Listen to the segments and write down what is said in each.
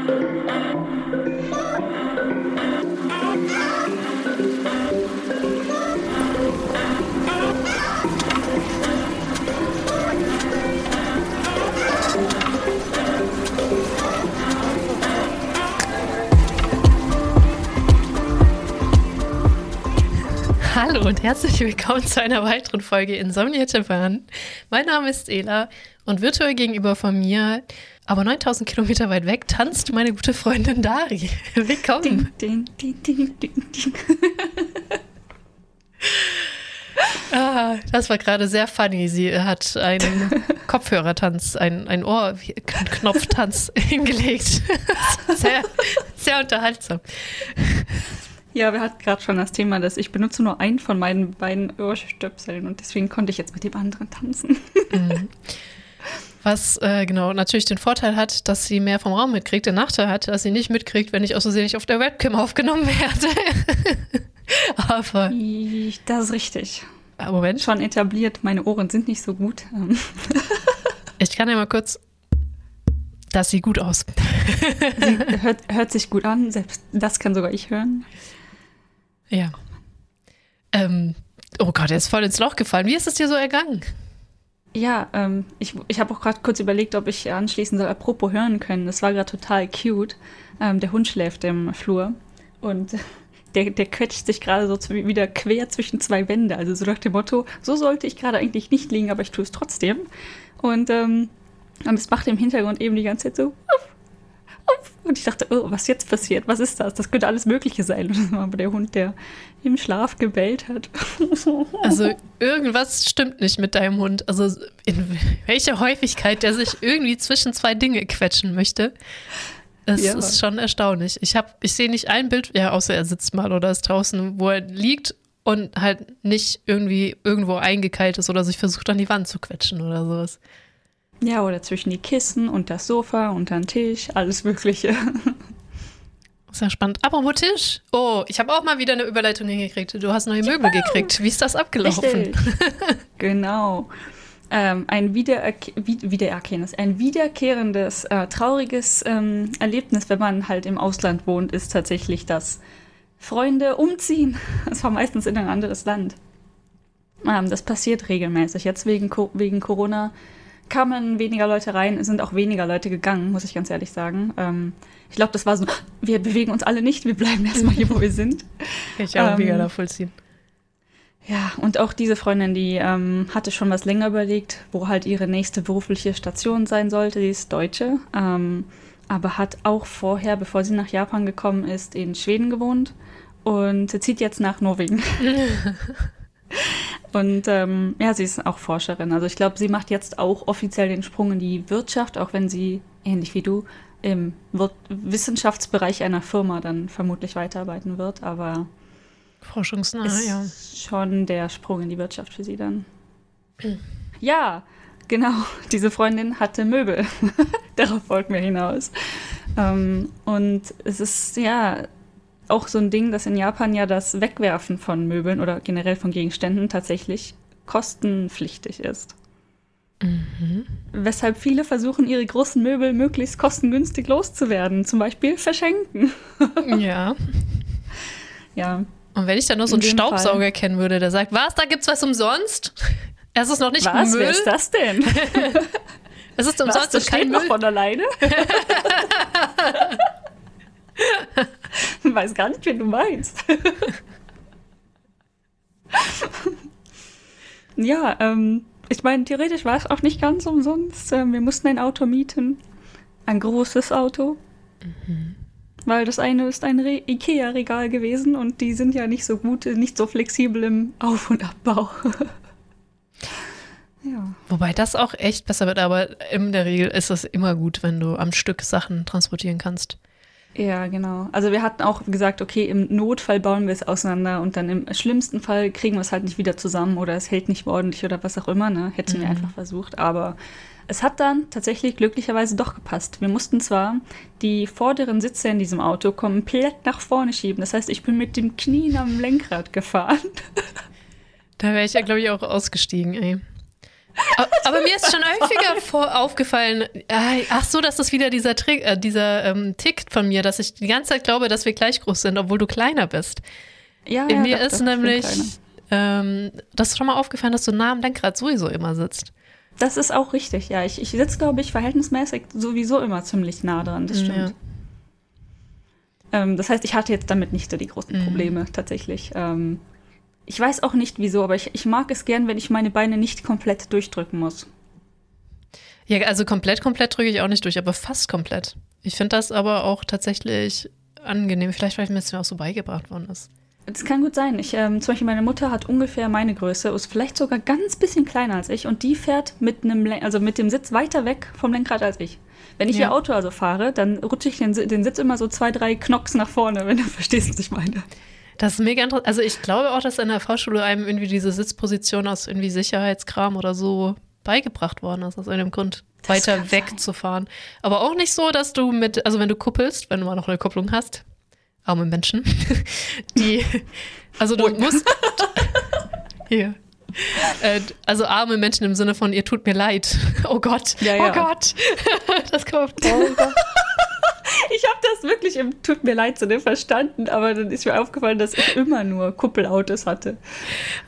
Hallo und herzlich willkommen zu einer weiteren Folge Insomnia Japan. Mein Name ist Ela und virtuell gegenüber von mir, aber 9000 Kilometer weit weg, tanzt meine gute Freundin Dari. Willkommen. Ding, ding, ding, ding, ding. ah, das war gerade sehr funny. Sie hat einen Kopfhörertanz, einen, einen Ohrknopftanz hingelegt. Sehr, sehr unterhaltsam. Ja, wir hatten gerade schon das Thema, dass ich benutze nur einen von meinen beiden Ohrstöpseln und deswegen konnte ich jetzt mit dem anderen tanzen. Was äh, genau natürlich den Vorteil hat, dass sie mehr vom Raum mitkriegt. Der Nachteil hat, dass sie nicht mitkriegt, wenn ich aus Versehen nicht auf der Webcam aufgenommen werde. Aber. Das ist richtig. Moment. Schon etabliert, meine Ohren sind nicht so gut. ich kann ja mal kurz das sieht gut aus. Sie hört, hört, sich gut an, selbst das kann sogar ich hören. Ja. Ähm, oh Gott, er ist voll ins Loch gefallen. Wie ist es dir so ergangen? Ja, ähm, ich, ich habe auch gerade kurz überlegt, ob ich anschließen soll, apropos hören können. Das war gerade total cute. Ähm, der Hund schläft im Flur und der, der quetscht sich gerade so wieder quer zwischen zwei Wände. Also so nach dem Motto, so sollte ich gerade eigentlich nicht liegen, aber ich tue es trotzdem. Und ähm, und es macht im Hintergrund eben die ganze Zeit so. Und ich dachte, oh, was jetzt passiert? Was ist das? Das könnte alles Mögliche sein. Und das war aber der Hund, der im Schlaf gebellt hat. Also irgendwas stimmt nicht mit deinem Hund. Also in welcher Häufigkeit der sich irgendwie zwischen zwei Dinge quetschen möchte. Es ja. ist schon erstaunlich. Ich, ich sehe nicht ein Bild, ja, außer er sitzt mal oder ist draußen, wo er liegt und halt nicht irgendwie irgendwo eingekeilt ist oder sich versucht an die Wand zu quetschen oder sowas. Ja, oder zwischen die Kissen und das Sofa und den Tisch, alles Mögliche. Sehr spannend. Apropos Tisch. Oh, ich habe auch mal wieder eine Überleitung hingekriegt. Du hast neue Möbel ja. gekriegt. Wie ist das abgelaufen? genau. Ähm, ein Wiederer Wiedererkennendes, ein wiederkehrendes, äh, trauriges ähm, Erlebnis, wenn man halt im Ausland wohnt, ist tatsächlich, dass Freunde umziehen. Das war meistens in ein anderes Land. Ähm, das passiert regelmäßig. Jetzt wegen, Co wegen Corona kamen weniger Leute rein, es sind auch weniger Leute gegangen, muss ich ganz ehrlich sagen. Ähm, ich glaube, das war so, wir bewegen uns alle nicht, wir bleiben erstmal hier, wo wir sind. ich auch ähm, mega nachvollziehen. Ja, und auch diese Freundin, die ähm, hatte schon was länger überlegt, wo halt ihre nächste berufliche Station sein sollte. Die ist Deutsche, ähm, aber hat auch vorher, bevor sie nach Japan gekommen ist, in Schweden gewohnt und zieht jetzt nach Norwegen. Und ähm, ja, sie ist auch Forscherin. Also ich glaube, sie macht jetzt auch offiziell den Sprung in die Wirtschaft, auch wenn sie, ähnlich wie du, im Wir Wissenschaftsbereich einer Firma dann vermutlich weiterarbeiten wird. Aber forschungsnah, ist ja. Schon der Sprung in die Wirtschaft für sie dann. ja, genau. Diese Freundin hatte Möbel. Darauf wollten wir hinaus. Ähm, und es ist, ja, auch so ein Ding, dass in Japan ja das Wegwerfen von Möbeln oder generell von Gegenständen tatsächlich kostenpflichtig ist. Mhm. Weshalb viele versuchen, ihre großen Möbel möglichst kostengünstig loszuwerden. Zum Beispiel verschenken. ja. Ja. Und wenn ich da nur so einen Staubsauger Fall. kennen würde, der sagt, was, da gibt's was umsonst? Es ist noch nicht was, Müll. Was ist das denn? es ist umsonst was, das kein Müll. von alleine. Ich weiß gar nicht, wen du meinst. ja, ähm, ich meine, theoretisch war es auch nicht ganz umsonst. Ähm, wir mussten ein Auto mieten. Ein großes Auto. Mhm. Weil das eine ist ein Ikea-Regal gewesen und die sind ja nicht so gut, nicht so flexibel im Auf- und Abbau. ja. Wobei das auch echt besser wird, aber in der Regel ist es immer gut, wenn du am Stück Sachen transportieren kannst. Ja, genau. Also wir hatten auch gesagt, okay, im Notfall bauen wir es auseinander und dann im schlimmsten Fall kriegen wir es halt nicht wieder zusammen oder es hält nicht ordentlich oder was auch immer, ne? Hätten mhm. wir einfach versucht. Aber es hat dann tatsächlich glücklicherweise doch gepasst. Wir mussten zwar die vorderen Sitze in diesem Auto komplett nach vorne schieben. Das heißt, ich bin mit dem Knien am Lenkrad gefahren. Da wäre ich ja, glaube ich, auch ausgestiegen, ey. Aber mir ist schon häufiger vor, aufgefallen, äh, ach so, dass das wieder dieser Trick, äh, dieser ähm, Tick von mir, dass ich die ganze Zeit glaube, dass wir gleich groß sind, obwohl du kleiner bist. Ja, In ja, mir doch, ist doch, nämlich, ähm, das ist schon mal aufgefallen, dass du nah am Lenkrad sowieso immer sitzt. Das ist auch richtig, ja. Ich, ich sitze, glaube ich, verhältnismäßig sowieso immer ziemlich nah dran, das stimmt. Ja. Ähm, das heißt, ich hatte jetzt damit nicht so die großen Mhm. Probleme tatsächlich. Ähm, ich weiß auch nicht wieso, aber ich, ich mag es gern, wenn ich meine Beine nicht komplett durchdrücken muss. Ja, also komplett, komplett drücke ich auch nicht durch, aber fast komplett. Ich finde das aber auch tatsächlich angenehm. Vielleicht, weil es mir auch so beigebracht worden ist. Das kann gut sein. Ich, ähm, zum Beispiel meine Mutter hat ungefähr meine Größe, ist vielleicht sogar ganz bisschen kleiner als ich und die fährt mit einem, Len- also mit dem Sitz weiter weg vom Lenkrad als ich. Wenn ich Ja. ihr Auto also fahre, dann rutsche ich den, den Sitz immer so zwei, drei Knocks nach vorne, wenn du verstehst, was ich meine. Das ist mega interessant. Also ich glaube auch, dass in der Fahrschule einem irgendwie diese Sitzposition aus irgendwie Sicherheitskram oder so beigebracht worden ist, aus einem Grund, Das weiter kann weg sein. zu fahren. Aber auch nicht so, dass du mit, also wenn du kuppelst, wenn du mal noch eine Kupplung hast, arme Menschen, die, also du Ui. musst, hier. Äh, Also arme Menschen im Sinne von, ihr tut mir leid. Oh Gott, Ja, ja. oh Gott. Das kommt. Ich habe das wirklich im Tut mir leid Sinne verstanden, aber dann ist mir aufgefallen, dass ich immer nur Kuppelautos hatte.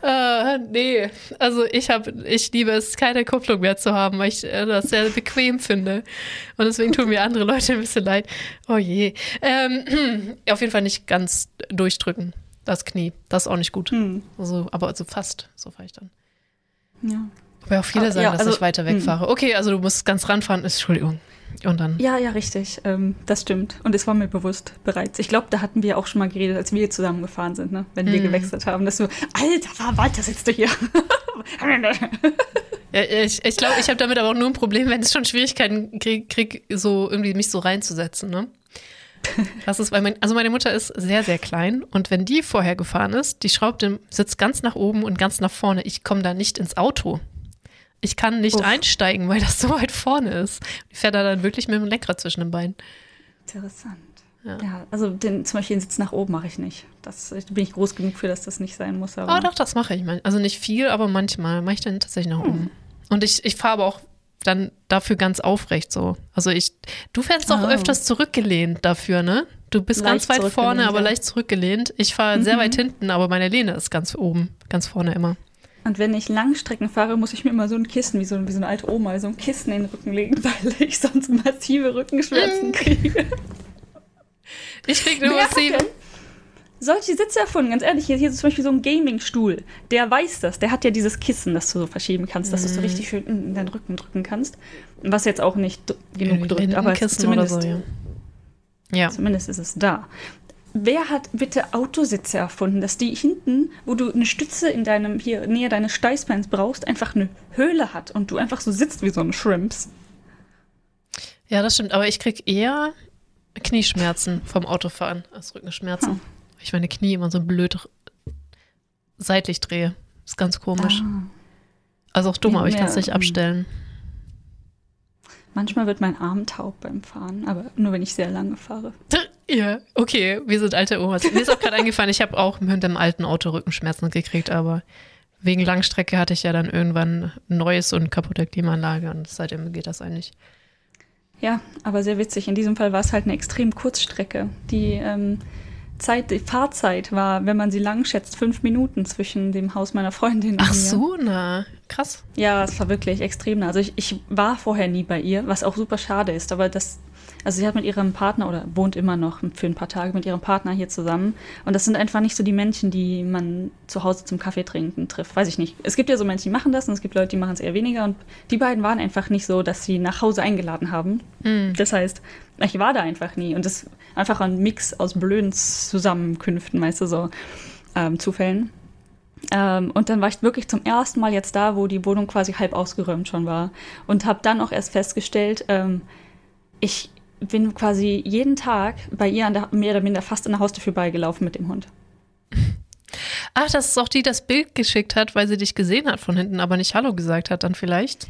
Äh, nee, also ich habe, ich liebe es, keine Kupplung mehr zu haben, weil ich äh, das sehr bequem finde. Und deswegen tun mir andere Leute ein bisschen leid. Oh je. Ähm, auf jeden Fall nicht ganz durchdrücken, das Knie. Das ist auch nicht gut. Hm. Also, aber also fast, so fahre ich dann. Ja. Aber auch viele Ah, sagen, ja, dass also, ich weiter hm. wegfahre. Okay, also du musst ganz ranfahren, Entschuldigung. Und dann. ja, ja, richtig. Ähm, das stimmt. Und es war mir bewusst bereits. Ich glaube, da hatten wir auch schon mal geredet, als wir zusammengefahren sind, ne? wenn wir Hm. gewechselt haben, dass du, Alter, weiter, sitzt du hier. Ja, ich ich glaube, ich habe damit aber auch nur ein Problem, wenn ich schon Schwierigkeiten krieg, krieg, so irgendwie mich so reinzusetzen, ne? Das ist, weil mein, also meine Mutter ist sehr, sehr klein und wenn die vorher gefahren ist, die schraubt den Sitz ganz nach oben und ganz nach vorne. Ich komme da nicht ins Auto. Ich kann nicht Uff. einsteigen, weil das so weit vorne ist. Ich fährt da dann wirklich mit dem Lenkrad zwischen den Beinen. Interessant. Ja. Ja. also den, zum Beispiel den Sitz nach oben mache ich nicht. Das da bin ich groß genug für, dass das nicht sein muss. Aber Oh, doch, das mache ich. Also nicht viel, aber manchmal mache ich dann tatsächlich nach oben. Und ich, ich fahre aber auch dann dafür ganz aufrecht so. Also ich, du fährst auch Oh. öfters zurückgelehnt dafür, ne? Du bist ganz Leicht weit vorne, aber ja. leicht zurückgelehnt. Ich fahre sehr weit hinten, aber meine Lehne ist ganz oben, ganz vorne immer. Und wenn ich Langstrecken fahre, muss ich mir immer so ein Kissen, wie so, wie so eine alte Oma, so ein Kissen in den Rücken legen, weil ich sonst massive Rückenschmerzen kriege. Ich krieg nur Wer hat massiv. denn solche Sitze erfunden? Ganz ehrlich, hier, hier ist zum Beispiel so ein Gaming-Stuhl. Der weiß das. Der hat ja dieses Kissen, das du so verschieben kannst, dass du es so richtig schön in deinen Rücken drücken kannst. Was jetzt auch nicht genug drückt, aber zumindest, so, ja. Ja. zumindest ist es da. Wer hat bitte Autositze erfunden, dass die hinten, wo du eine Stütze in deinem, hier näher deines Steißbeins brauchst, einfach eine Höhle hat und du einfach so sitzt wie so ein Shrimps? ja, das stimmt. Aber ich krieg eher Knieschmerzen vom Autofahren als Rückenschmerzen. Hm. Weil ich meine Knie immer so blöd seitlich drehe. Ist ganz komisch. Ah. Also auch dumm, Ja, aber ich kann es nicht mm. abstellen. Manchmal wird mein Arm taub beim Fahren, aber nur wenn ich sehr lange fahre. Ja, okay, wir sind alte Omas. Mir ist auch gerade eingefallen, ich habe auch mit dem alten Auto Rückenschmerzen gekriegt, aber wegen Langstrecke hatte ich ja dann irgendwann ein neues und kaputte Klimaanlage und seitdem geht das eigentlich. Ja, aber sehr witzig. In diesem Fall war es halt eine extrem Kurzstrecke. Die ähm, Zeit, die Fahrzeit war, wenn man sie lang schätzt, fünf Minuten zwischen dem Haus meiner Freundin und Ach mir. so, na, krass. Ja, es war wirklich extrem. nah. Also ich, ich war vorher nie bei ihr, was auch super schade ist. Aber das, also sie hat mit ihrem Partner oder wohnt immer noch für ein paar Tage mit ihrem Partner hier zusammen. Und das sind einfach nicht so die Menschen, die man zu Hause zum Kaffee trinken trifft. Weiß ich nicht. Es gibt ja so Menschen, die machen das und es gibt Leute, die machen es eher weniger. Und die beiden waren einfach nicht so, dass sie nach Hause eingeladen haben. Hm. Das heißt, ich war da einfach nie. Und das ist einfach ein Mix aus blöden Zusammenkünften, weißt du, so ähm, Zufällen. Ähm, und dann war ich wirklich zum ersten Mal jetzt da, wo die Wohnung quasi halb ausgeräumt schon war. Und habe dann auch erst festgestellt, ähm, ich bin quasi jeden Tag bei ihr an der, mehr oder minder fast an der Haustür vorbeigelaufen mit dem Hund. Ach, das ist auch die, die das Bild geschickt hat, weil sie dich gesehen hat von hinten, aber nicht Hallo gesagt hat, dann vielleicht.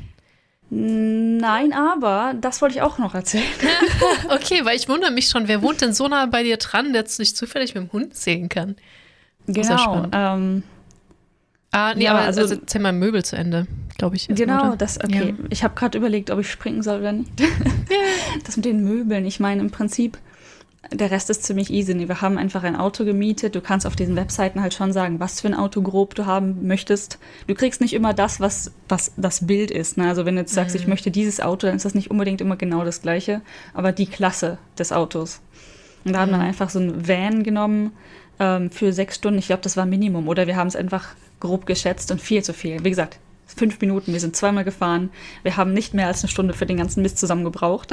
Nein, aber das wollte ich auch noch erzählen. Okay, weil ich wundere mich schon, wer wohnt denn so nah bei dir dran, der sich zufällig mit dem Hund sehen kann? Genau. Ähm, Ah, nee, Ja, aber also- also, zähl mal Möbel zu Ende, glaube ich. Genau, oder? das, okay. Ja. Ich habe gerade überlegt, ob ich springen soll oder nicht. das mit den Möbeln, ich meine, im Prinzip, der Rest ist ziemlich easy. Wir haben einfach ein Auto gemietet. Du kannst auf diesen Webseiten halt schon sagen, was für ein Auto grob du haben möchtest. Du kriegst nicht immer das, was, was das Bild ist. Ne? Also wenn du jetzt sagst, ich möchte dieses Auto, dann ist das nicht unbedingt immer genau das gleiche, aber die Klasse des Autos. Und da haben wir einfach so ein Van genommen ähm, für sechs Stunden. Ich glaube, das war Minimum. Oder wir haben es einfach grob geschätzt und viel zu viel. Wie gesagt, fünf Minuten, wir sind zweimal gefahren. Wir haben nicht mehr als eine Stunde für den ganzen Mist zusammen gebraucht.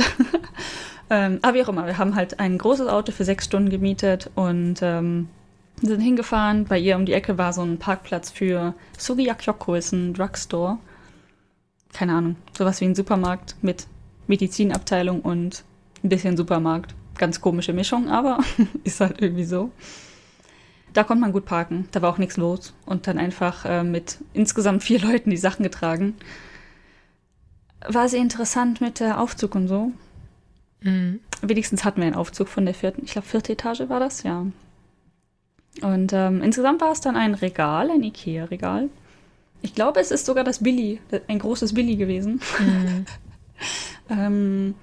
ähm, aber wie auch immer, wir haben halt ein großes Auto für sechs Stunden gemietet und ähm, sind hingefahren. Bei ihr um die Ecke war so ein Parkplatz für Sugiyakyoko, ist ein Drugstore. Keine Ahnung, sowas wie ein Supermarkt mit Medizinabteilung und ein bisschen Supermarkt. Ganz komische Mischung, aber ist halt irgendwie so. Da konnte man gut parken, da war auch nichts los und dann einfach äh, mit insgesamt vier Leuten die Sachen getragen. War sehr interessant mit der Aufzug und so. Mhm. Wenigstens hatten wir einen Aufzug von der vierten, ich glaube vierte Etage war das, ja. Und ähm, insgesamt war es dann ein Regal, ein Ikea-Regal. Ich glaube, es ist sogar das Billy, ein großes Billy gewesen. Mhm. ähm,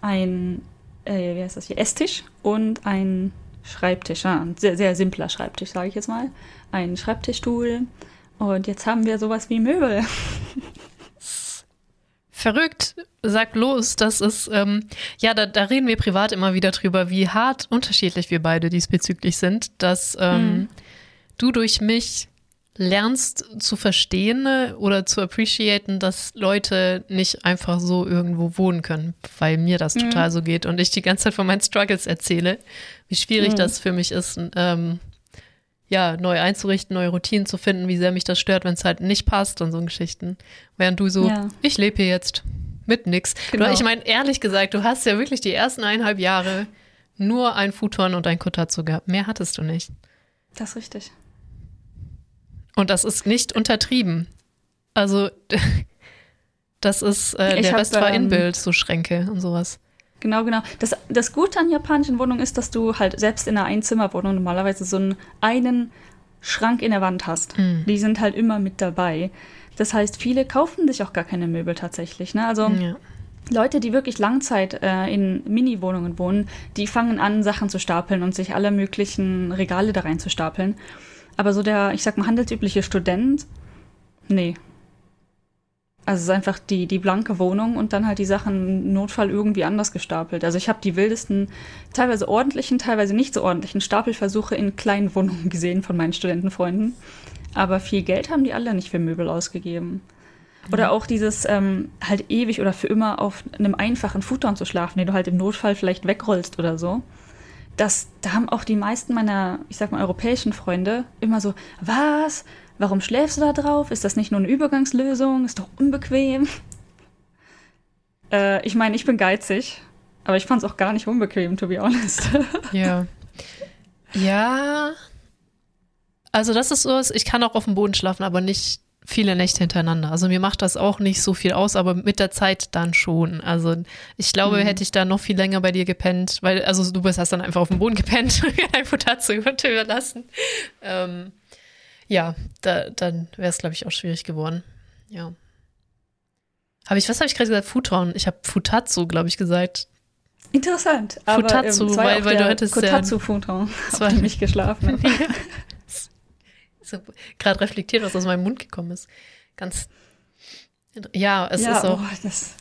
ein, äh, wie heißt das hier, Esstisch und ein Schreibtisch. Ja, ein sehr, sehr simpler Schreibtisch, sage ich jetzt mal. Ein Schreibtischstuhl. Und jetzt haben wir sowas wie Möbel. Verrückt, sag los, das ist, ähm, ja, da, da reden wir privat immer wieder drüber, wie hart unterschiedlich wir beide diesbezüglich sind, dass ähm, Mhm. du durch mich lernst zu verstehen äh, oder zu appreciaten, dass Leute nicht einfach so irgendwo wohnen können, weil mir das Mhm. total so geht und ich die ganze Zeit von meinen Struggles erzähle, wie schwierig Mhm. das für mich ist, ähm, ja, neu einzurichten, neue Routinen zu finden, wie sehr mich das stört, wenn es halt nicht passt und so Geschichten. Während du so, Ja. ich lebe hier jetzt mit nix. Genau. Du, ich meine, ehrlich gesagt, du hast ja wirklich die ersten eineinhalb Jahre nur ein Futon und ein Kotatsu gehabt. Mehr hattest du nicht. Das ist richtig. Und das ist nicht untertrieben. Also, das ist, äh, Ich der hab, Rest war ähm, Inbild, so Schränke und sowas. Genau, genau. Das, das Gute an japanischen Wohnungen ist, dass du halt selbst in einer Einzimmerwohnung normalerweise so einen, einen Schrank in der Wand hast. Mhm. Die sind halt immer mit dabei. Das heißt, viele kaufen sich auch gar keine Möbel tatsächlich. Ne? Also Ja. Leute, die wirklich Langzeit äh, in Mini-Wohnungen wohnen, die fangen an, Sachen zu stapeln und sich alle möglichen Regale da rein zu stapeln. Aber so der, ich sag mal, handelsübliche Student, nee. Also es ist einfach die, die blanke Wohnung und dann halt die Sachen im Notfall irgendwie anders gestapelt. Also ich habe die wildesten, teilweise ordentlichen, teilweise nicht so ordentlichen Stapelversuche in kleinen Wohnungen gesehen von meinen Studentenfreunden. Aber viel Geld haben die alle nicht für Möbel ausgegeben. Oder auch dieses ähm, halt ewig oder für immer auf einem einfachen Futon zu schlafen, den du halt im Notfall vielleicht wegrollst oder so. Das, da haben auch die meisten meiner, ich sag mal, europäischen Freunde immer so, was? Warum schläfst du da drauf? Ist das nicht nur eine Übergangslösung? Ist doch unbequem. Äh, ich meine, ich bin geizig, aber ich fand es auch gar nicht unbequem, to be honest. Ja. Ja. Also das ist so, ich kann auch auf dem Boden schlafen, aber nicht viele Nächte hintereinander. Also mir macht das auch nicht so viel aus, aber mit der Zeit dann schon. Also ich glaube, Mhm. hätte ich da noch viel länger bei dir gepennt, weil, also du bist hast dann einfach auf dem Boden gepennt und mir dein Futter zu überlassen. Ähm, ja, da, dann wäre es, glaube ich, auch schwierig geworden. Ja. Habe ich, was habe ich gerade gesagt? Futon. Ich habe Futatsu, glaube ich, gesagt. Interessant. Aber, Futatsu, ähm, war ja weil- weil du der hättest ja- Das war- dem ich geschlafen. so gerade reflektiert, was aus meinem Mund gekommen ist. Ganz. Ja, es ja, ist auch. Oh, das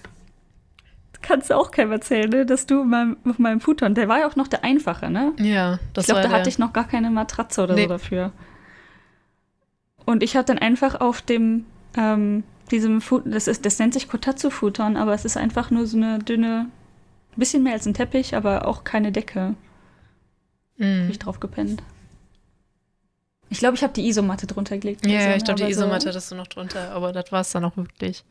kannst du auch keinem erzählen, ne? dass du meinem, auf meinem Futon, der war ja auch noch der einfache, ne? Ja, das ich glaube, da hatte ich noch gar keine Matratze oder Nee. so dafür. Und ich habe dann einfach auf dem, ähm, diesem, Fu das, ist, das nennt sich Kotatsu-Futon, aber es ist einfach nur so eine dünne, bisschen mehr als ein Teppich, aber auch keine Decke. Hab Mm. ich drauf gepennt. Ich glaube, ich habe die Isomatte drunter gelegt. Ja, so, ich glaube, die aber so- Isomatte hattest du noch drunter, aber das war es dann auch wirklich.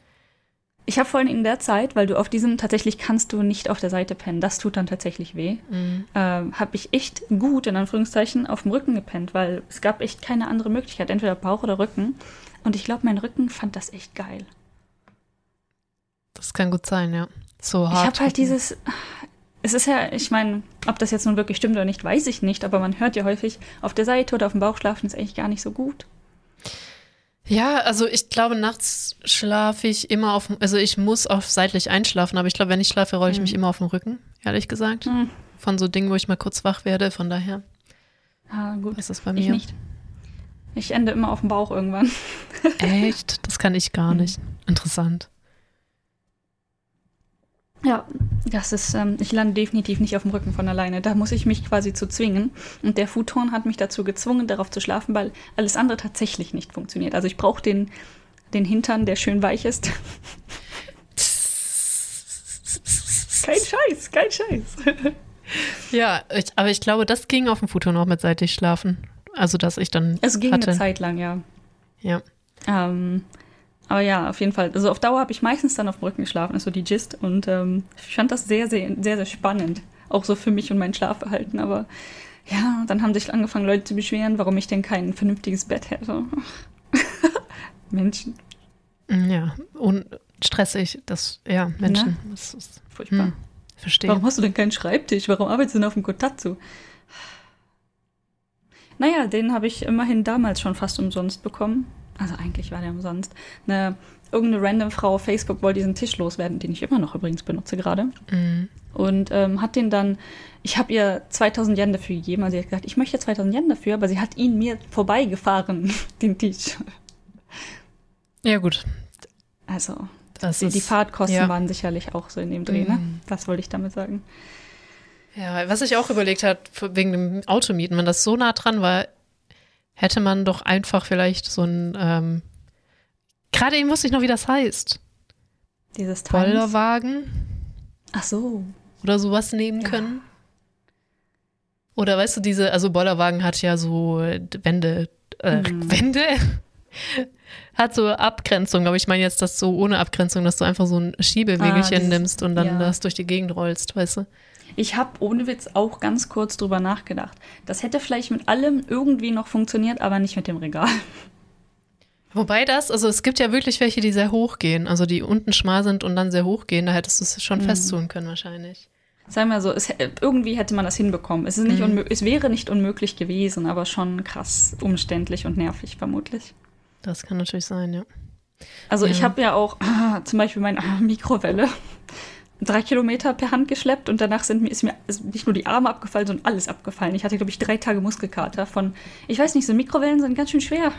Ich habe vor allem in der Zeit, weil du auf diesem tatsächlich kannst du nicht auf der Seite pennen, das tut dann tatsächlich weh, Mm. ähm, habe ich echt gut, in Anführungszeichen, auf dem Rücken gepennt, weil es gab echt keine andere Möglichkeit, entweder Bauch oder Rücken. Und ich glaube, mein Rücken fand das echt geil. Das kann gut sein, ja. So Ich hart. habe halt dieses. Es ist ja, ich meine, ob das jetzt nun wirklich stimmt oder nicht, weiß ich nicht, aber man hört ja häufig, auf der Seite oder auf dem Bauch schlafen ist eigentlich gar nicht so gut. Ja, also ich glaube, nachts schlafe ich immer auf, also ich muss auf seitlich einschlafen, aber ich glaube, wenn ich schlafe, rolle ich Mhm. mich immer auf den Rücken, ehrlich gesagt. Hm. Von so Dingen, wo ich mal kurz wach werde, von daher Ah, gut. ist das bei Ich mir. nicht. Ich ende immer auf dem Bauch irgendwann. Echt? Das kann ich gar Mhm. nicht. Interessant. Ja, das ist, ähm, ich lande definitiv nicht auf dem Rücken von alleine. Da muss ich mich quasi zu zwingen. Und der Futon hat mich dazu gezwungen, darauf zu schlafen, weil alles andere tatsächlich nicht funktioniert. Also ich brauche den, den Hintern, der schön weich ist. Kein Scheiß, kein Scheiß. Ja, ich, aber ich glaube, das ging auf dem Futon auch mit seitig schlafen. Also, dass ich dann Es ging hatte. eine Zeit lang, ja. Ja. Ähm, aber ja, auf jeden Fall. Also auf Dauer habe ich meistens dann auf dem Rücken geschlafen, ist so die Gist. Und ähm, ich fand das sehr, sehr, sehr, sehr spannend. Auch so für mich und mein Schlafverhalten. Aber ja, dann haben sich angefangen, Leute zu beschweren, warum ich denn kein vernünftiges Bett hätte. Menschen, Ja. Und stressig, das, ja, Menschen. Das ist, furchtbar. hm, verstehe. Warum hast du denn keinen Schreibtisch? Warum arbeitest du denn auf dem Kotatsu? Naja, den habe ich immerhin damals schon fast umsonst bekommen. Also eigentlich war der umsonst. Eine, irgendeine random Frau auf Facebook wollte diesen Tisch loswerden, den ich immer noch übrigens benutze gerade. Mhm. Und ähm, hat den dann, ich habe ihr 2000 Yen dafür gegeben. Also sie hat gesagt, ich möchte 2000 Yen dafür, aber sie hat ihn mir vorbeigefahren, den Tisch. Ja, gut. Also Das die, ist, die Fahrtkosten ja. waren sicherlich auch so in dem Dreh, ne? Mhm. Das wollte ich damit sagen. Ja, was ich auch überlegt habe, wegen dem Automieten, wenn das so nah dran war, hätte man doch einfach vielleicht so ein, ähm, gerade eben wusste ich noch, wie das heißt. Dieses Times. Bollerwagen Ach so. oder sowas nehmen Ja. können. Oder weißt du, diese, also Bollerwagen hat ja so Wände, äh, Mhm. Wände, hat so Abgrenzung, aber ich meine jetzt das so ohne Abgrenzung, dass du einfach so ein Schiebewegelchen Ah, nimmst und dann ja. das durch die Gegend rollst, weißt du? Ich habe ohne Witz auch ganz kurz drüber nachgedacht. Das hätte vielleicht mit allem irgendwie noch funktioniert, aber nicht mit dem Regal. Wobei das, also es gibt ja wirklich welche, die sehr hoch gehen, also die unten schmal sind und dann sehr hoch gehen, da hättest du es schon Mhm. festtun können wahrscheinlich. Sagen wir so, es, irgendwie hätte man das hinbekommen. Es, ist nicht Mhm. es wäre nicht unmöglich gewesen, aber schon krass umständlich und nervig vermutlich. Das kann natürlich sein, ja. Also ich Ja. habe ja auch ah, zum Beispiel meine ah, Mikrowelle drei Kilometer per Hand geschleppt und danach sind mir, ist mir ist nicht nur die Arme abgefallen, sondern alles abgefallen. Ich hatte, glaube ich, drei Tage Muskelkater von, ich weiß nicht, so Mikrowellen sind ganz schön schwer.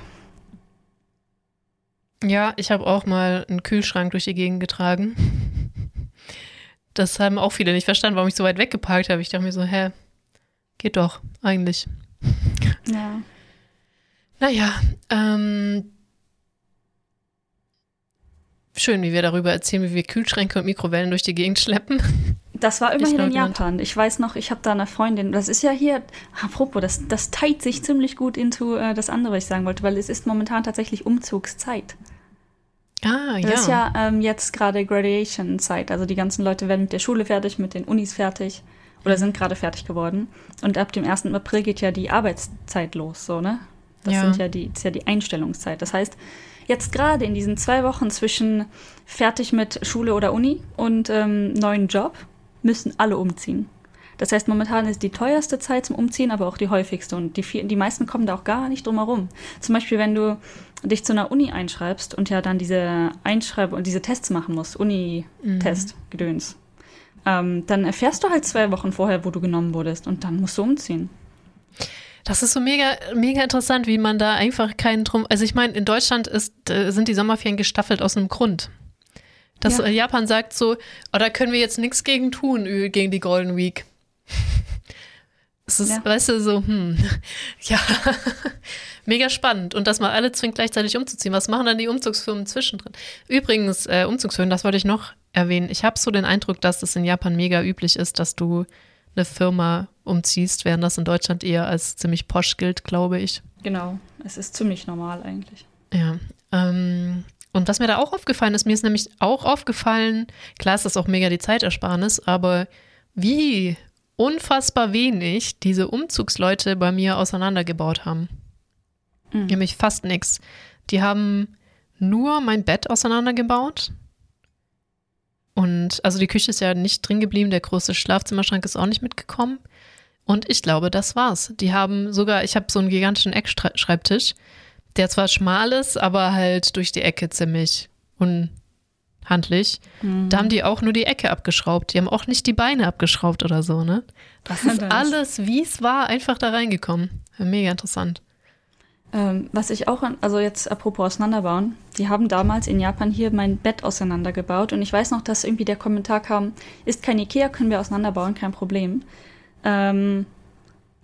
Ja, ich habe auch mal einen Kühlschrank durch die Gegend getragen. Das haben auch viele nicht verstanden, warum ich so weit weggeparkt habe. Ich dachte mir so, hä, geht doch, eigentlich. Ja. Naja, ähm, schön, wie wir darüber erzählen, wie wir Kühlschränke und Mikrowellen durch die Gegend schleppen. Das war immerhin in. Japan. Ich weiß noch, ich habe da eine Freundin, das ist ja hier, apropos, das, das teilt sich ziemlich gut into äh, das andere, was ich sagen wollte, weil es ist momentan tatsächlich Umzugszeit. Ah, ja. Das ist ja ähm, jetzt gerade Graduation-Zeit. Also die ganzen Leute werden mit der Schule fertig, mit den Unis fertig oder sind gerade fertig geworden. Und ab dem 1. April geht ja die Arbeitszeit los, so, ne? Das Ja. sind ja die, das ist ja die Einstellungszeit. Das heißt, jetzt gerade in diesen zwei Wochen zwischen fertig mit Schule oder Uni und ähm, neuen Job müssen alle umziehen. Das heißt, momentan ist die teuerste Zeit zum Umziehen, aber auch die häufigste. Und die, viel- die meisten kommen da auch gar nicht drum herum. Zum Beispiel, wenn du dich zu einer Uni einschreibst und ja dann diese Einschreib- und diese Tests machen musst, Uni-Test, Gedöns, ähm, dann erfährst du halt zwei Wochen vorher, wo du genommen wurdest und dann musst du umziehen. Das ist so mega, mega interessant, wie man da einfach keinen drum. Also ich meine, in Deutschland ist, äh, sind die Sommerferien gestaffelt aus einem Grund. Dass Ja. äh, Japan sagt so, oh, da können wir jetzt nichts gegen tun, gegen die Golden Week. Es ist, Ja. weißt du, so, hm, ja, mega spannend. Und dass man alle zwingt, gleichzeitig umzuziehen. Was machen dann die Umzugsfirmen zwischendrin? Übrigens, äh, Umzugsfirmen, das wollte ich noch erwähnen. Ich habe so den Eindruck, dass es in Japan mega üblich ist, dass du eine Firma umziehst, während das in Deutschland eher als ziemlich posch gilt, glaube ich. Genau, es ist ziemlich normal eigentlich. Ja. Ähm, und was mir da auch aufgefallen ist, mir ist nämlich auch aufgefallen, klar ist das auch mega die Zeitersparnis, aber wie unfassbar wenig diese Umzugsleute bei mir auseinandergebaut haben. Mhm. Nämlich fast nichts. Die haben nur mein Bett auseinandergebaut. Und also die Küche ist ja nicht drin geblieben, der große Schlafzimmerschrank ist auch nicht mitgekommen. Und ich glaube, das war's. Die haben sogar, ich habe so einen gigantischen Eckschreibtisch. der zwar schmal ist, aber halt durch die Ecke ziemlich unhandlich. Mhm. Da haben die auch nur die Ecke abgeschraubt. Die haben auch nicht die Beine abgeschraubt oder so, ne? Das ist alles, wie es war, einfach da reingekommen. Mega interessant. Ähm, was ich auch, an, also jetzt apropos auseinanderbauen, die haben damals in Japan hier mein Bett auseinandergebaut und ich weiß noch, dass irgendwie der Kommentar kam, ist kein Ikea, können wir auseinanderbauen, kein Problem. Ähm,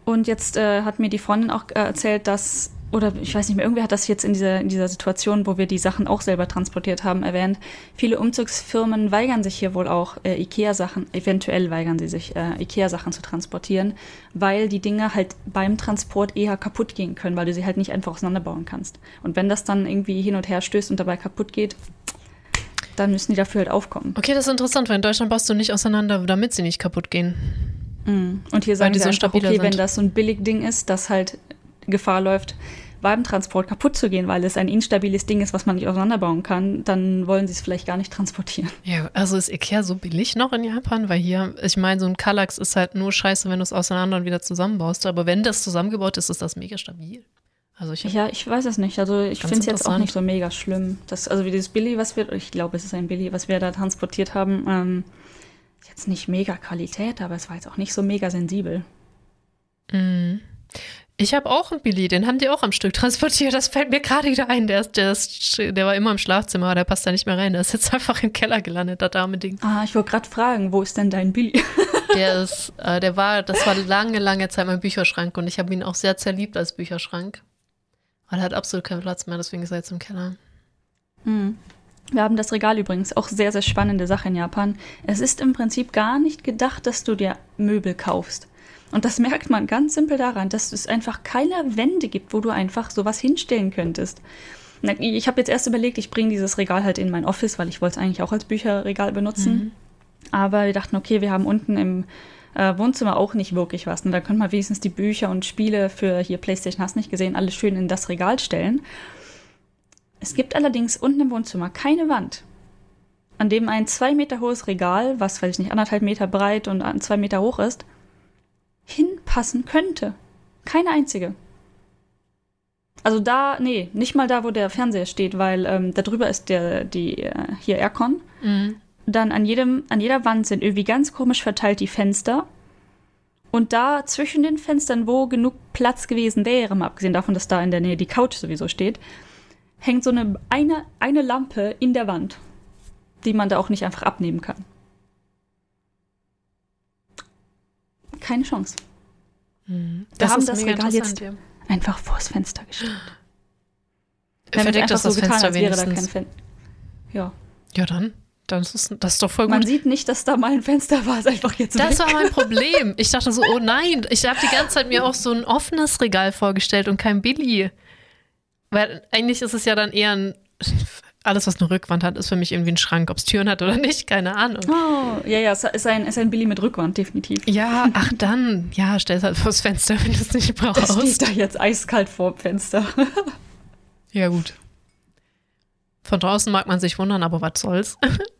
und jetzt äh, hat mir die Freundin auch äh, erzählt, dass oder ich weiß nicht mehr, irgendwer hat das jetzt in dieser, in dieser Situation, wo wir die Sachen auch selber transportiert haben, erwähnt. Viele Umzugsfirmen weigern sich hier wohl auch, äh, IKEA-Sachen, eventuell weigern sie sich, äh, IKEA-Sachen zu transportieren, weil die Dinge halt beim Transport eher kaputt gehen können, weil du sie halt nicht einfach auseinanderbauen kannst. Und wenn das dann irgendwie hin und her stößt und dabei kaputt geht, dann müssen die dafür halt aufkommen. Okay, das ist interessant, weil in Deutschland baust du nicht auseinander, damit sie nicht kaputt gehen. Mm. Und hier sagen die so einfach, okay, sind. wenn das so ein Billigding ist, das halt Gefahr läuft, beim Transport kaputt zu gehen, weil es ein instabiles Ding ist, was man nicht auseinanderbauen kann, dann wollen sie es vielleicht gar nicht transportieren. Ja, also ist Ikea so billig noch in Japan? Weil hier, ich meine, so ein Kallax ist halt nur scheiße, wenn du es auseinander und wieder zusammenbaust. Aber wenn das zusammengebaut ist, ist das mega stabil. Also ich ja, ich weiß es nicht. Also ich finde es jetzt auch nicht so mega schlimm. Das, also wie dieses Billy, was wir, ich glaube, es ist ein Billy, was wir da transportiert haben, ähm, jetzt nicht mega Qualität, aber es war jetzt auch nicht so mega sensibel. Mhm. Ich habe auch einen Billy, den haben die auch am Stück transportiert. Das fällt mir gerade wieder ein. Der, ist, der, ist, der war immer im Schlafzimmer, der passt da nicht mehr rein. Der ist jetzt einfach im Keller gelandet, das arme Ding. Ah, ich wollte gerade fragen, wo ist denn dein Billy? der ist, äh, der war, das war lange, lange Zeit mein Bücherschrank und ich habe ihn auch sehr zerliebt als Bücherschrank. Weil er hat absolut keinen Platz mehr, deswegen ist er jetzt im Keller. Mhm. Wir haben das Regal übrigens, auch sehr, sehr spannende Sache in Japan. Es ist im Prinzip gar nicht gedacht, dass du dir Möbel kaufst. Und das merkt man ganz simpel daran, dass es einfach keine Wände gibt, wo du einfach sowas hinstellen könntest. Ich habe jetzt erst überlegt, ich bringe dieses Regal halt in mein Office, weil ich wollte es eigentlich auch als Bücherregal benutzen. Mhm. Aber wir dachten, okay, wir haben unten im äh, Wohnzimmer auch nicht wirklich was. Und da können wir wenigstens die Bücher und Spiele für hier PlayStation hast nicht gesehen, alles schön in das Regal stellen. Es gibt allerdings unten im Wohnzimmer keine Wand, an dem ein zwei Meter hohes Regal, was weiß ich nicht, anderthalb Meter breit und zwei Meter hoch ist, hinpassen könnte. Keine einzige. Also da, nee, nicht mal da, wo der Fernseher steht, weil ähm, da drüber ist der, die, äh, hier Aircon. Mhm. Dann an jedem, an jeder Wand sind irgendwie ganz komisch verteilt die Fenster. Und da zwischen den Fenstern, wo genug Platz gewesen wäre, mal abgesehen davon, dass da in der Nähe die Couch sowieso steht, hängt so eine, eine, eine Lampe in der Wand, die man da auch nicht einfach abnehmen kann. Keine Chance. Mhm. Wir das haben das Regal jetzt ja. einfach vors Fenster gestellt. Verdeckt das, so das Fenster getan, wenigstens. Da ja. Ja, dann. Das ist, das ist doch voll gut. Man sieht nicht, dass da mal ein Fenster war, ist einfach jetzt Das weg. war mein Problem. Ich dachte so, oh nein, ich habe die ganze Zeit mir auch so ein offenes Regal vorgestellt und kein Billy. Weil eigentlich ist es ja dann eher ein alles, was eine Rückwand hat, ist für mich irgendwie ein Schrank. Ob es Türen hat oder nicht, keine Ahnung. Oh, ja, ja, es ist ein, ist ein Billy mit Rückwand, definitiv. Ja, ach dann, ja, stell es halt vors Fenster, wenn du es nicht brauchst. Das steht da jetzt eiskalt vor dem Fenster. ja, gut. Von draußen mag man sich wundern, aber was soll's.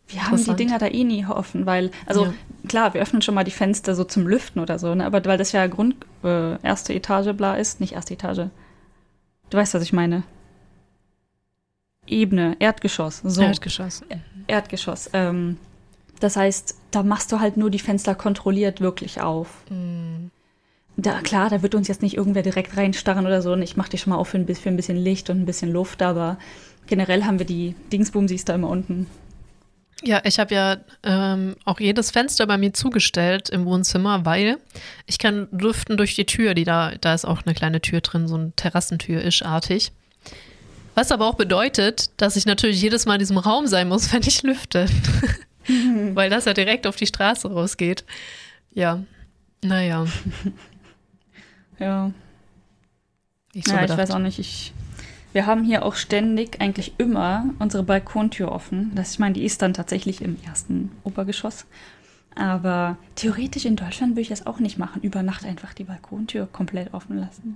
Wir haben die Dinger da eh nie offen, weil, also ja. klar, wir öffnen schon mal die Fenster so zum Lüften oder so, ne? aber weil das ja Grund, äh, erste Etage bla ist, nicht erste Etage. Du weißt, was ich meine. Ebene, Erdgeschoss. So. Erdgeschoss. Erdgeschoss. Ähm, das heißt, da machst du halt nur die Fenster kontrolliert wirklich auf. Mhm. Da, klar, da wird uns jetzt nicht irgendwer direkt reinstarren oder so. Und ich mache die schon mal auf für ein, für ein bisschen Licht und ein bisschen Luft, aber generell haben wir die Dingsbumsis da immer unten. Ja, ich habe ja ähm, auch jedes Fenster bei mir zugestellt im Wohnzimmer, weil ich kann lüften durch die Tür, die da, da ist auch eine kleine Tür drin, so eine Terrassentür-isch-artig. Was aber auch bedeutet, dass ich natürlich jedes Mal in diesem Raum sein muss, wenn ich lüfte. Mhm. Weil das ja direkt auf die Straße rausgeht. Ja, naja. ja. Nicht so ja, ich weiß auch nicht. Ich, wir haben hier auch ständig, eigentlich immer, unsere Balkontür offen. Das, ich meine, die ist dann tatsächlich im ersten Obergeschoss. Aber theoretisch in Deutschland würde ich das auch nicht machen. Über Nacht einfach die Balkontür komplett offen lassen.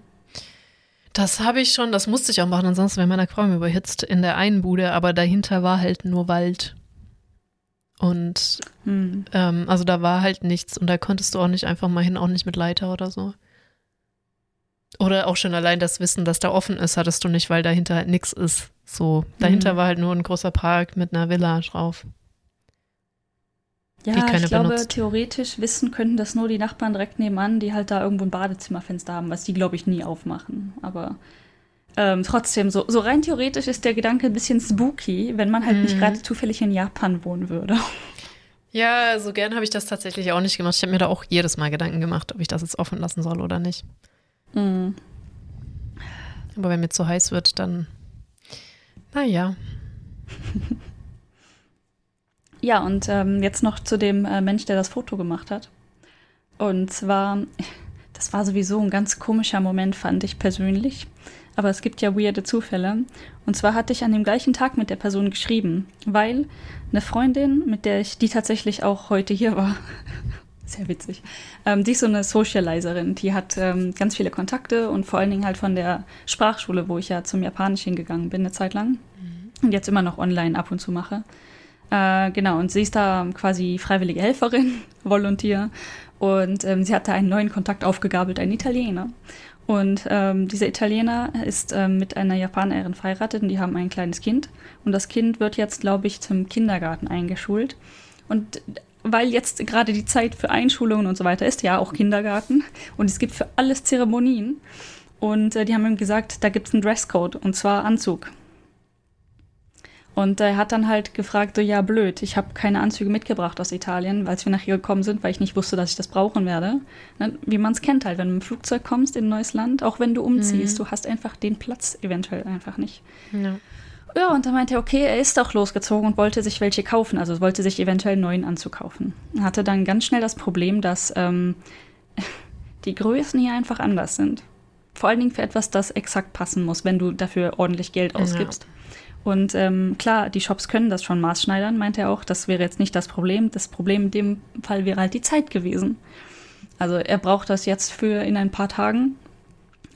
Das habe ich schon, das musste ich auch machen, ansonsten wäre meine Frau überhitzt in der einen Bude, aber dahinter war halt nur Wald. Und hm. ähm, also da war halt nichts und da konntest du auch nicht einfach mal hin, auch nicht mit Leiter oder so. Oder auch schon allein das Wissen, dass da offen ist, hattest du nicht, weil dahinter halt nichts ist. So, dahinter mhm. war halt nur ein großer Park mit einer Villa drauf. Ja, ich glaube, benutzt. theoretisch wissen könnten das nur die Nachbarn direkt nebenan, die halt da irgendwo ein Badezimmerfenster haben, was die, glaube ich, nie aufmachen. Aber ähm, trotzdem, so, so rein theoretisch ist der Gedanke ein bisschen spooky, wenn man halt mhm. nicht gerade zufällig in Japan wohnen würde. Ja, so gern habe ich das tatsächlich auch nicht gemacht. Ich habe mir da auch jedes Mal Gedanken gemacht, ob ich das jetzt offen lassen soll oder nicht. Mhm. Aber wenn mir zu heiß wird, dann, naja. Ja, und ähm, jetzt noch zu dem äh, Mensch, der das Foto gemacht hat. Und zwar, das war sowieso ein ganz komischer Moment, fand ich persönlich. Aber es gibt ja weirde Zufälle. Und zwar hatte ich an dem gleichen Tag mit der Person geschrieben, weil eine Freundin, mit der ich, die tatsächlich auch heute hier war, sehr witzig, ähm, die ist so eine Socializerin, die hat ähm, ganz viele Kontakte und vor allen Dingen halt von der Sprachschule, wo ich ja zum Japanisch hingegangen bin eine Zeit lang mhm. und jetzt immer noch online ab und zu mache. Äh, genau, und sie ist da quasi freiwillige Helferin, Volontier. Und ähm, sie hatte einen neuen Kontakt aufgegabelt, einen Italiener. Und ähm, dieser Italiener ist ähm, mit einer Japanerin verheiratet und die haben ein kleines Kind. Und das Kind wird jetzt, glaube ich, zum Kindergarten eingeschult. Und weil jetzt gerade die Zeit für Einschulungen und so weiter ist, ja, auch Kindergarten. Und es gibt für alles Zeremonien. Und äh, die haben ihm gesagt, da gibt es einen Dresscode, und zwar Anzug. Und er hat dann halt gefragt, so ja blöd, ich habe keine Anzüge mitgebracht aus Italien, als wir nach hier gekommen sind, weil ich nicht wusste, dass ich das brauchen werde. Ne, wie man es kennt halt, wenn du mit dem Flugzeug kommst in ein neues Land, auch wenn du umziehst, mhm. du hast einfach den Platz eventuell einfach nicht. Ja. Ja, und dann meinte er, okay, er ist auch losgezogen und wollte sich welche kaufen, also wollte sich eventuell einen neuen Anzug kaufen. Er hatte dann ganz schnell das Problem, dass ähm, die Größen hier einfach anders sind. Vor allen Dingen für etwas, das exakt passen muss, wenn du dafür ordentlich Geld ausgibst. Ja. Und ähm, klar, die Shops können das schon maßschneidern, meint er auch. Das wäre jetzt nicht das Problem. Das Problem in dem Fall wäre halt die Zeit gewesen. Also er braucht das jetzt für in ein paar Tagen.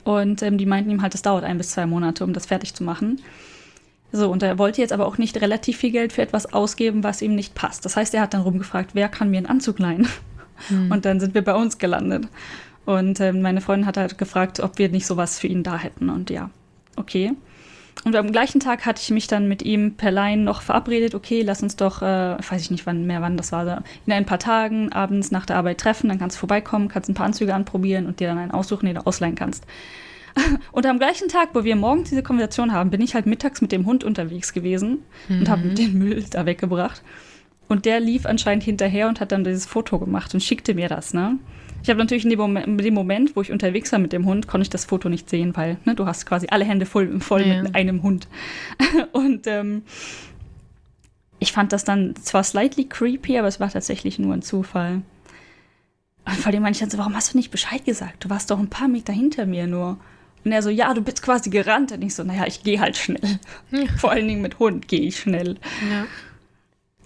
Und ähm, die meinten ihm halt, es dauert ein bis zwei Monate, um das fertig zu machen. So, und er wollte jetzt aber auch nicht relativ viel Geld für etwas ausgeben, was ihm nicht passt. Das heißt, er hat dann rumgefragt, wer kann mir einen Anzug leihen? Hm. Und dann sind wir bei uns gelandet. Und ähm, meine Freundin hat halt gefragt, ob wir nicht sowas für ihn da hätten. Und ja, okay. Und am gleichen Tag hatte ich mich dann mit ihm per Line noch verabredet, okay, lass uns doch, äh, weiß ich nicht wann mehr, wann das war, in ein paar Tagen abends nach der Arbeit treffen, dann kannst du vorbeikommen, kannst ein paar Anzüge anprobieren und dir dann einen aussuchen, den du ausleihen kannst. Und am gleichen Tag, wo wir morgens diese Konversation haben, bin ich halt mittags mit dem Hund unterwegs gewesen mhm. und habe den Müll da weggebracht. Und der lief anscheinend hinterher und hat dann dieses Foto gemacht und schickte mir das, ne? Ich habe natürlich in dem, Moment, in dem, Moment, wo ich unterwegs war mit dem Hund, konnte ich das Foto nicht sehen, weil ne, du hast quasi alle Hände voll, voll ja. mit einem Hund. Und ähm, ich fand das dann zwar slightly creepy, aber es war tatsächlich nur ein Zufall. Und vor allem meinte ich dann so, warum hast du nicht Bescheid gesagt? Du warst doch ein paar Meter hinter mir nur. Und er so, ja, du bist quasi gerannt. Und ich so, naja, ich gehe halt schnell. Ja. Vor allen Dingen mit Hund gehe ich schnell. Ja.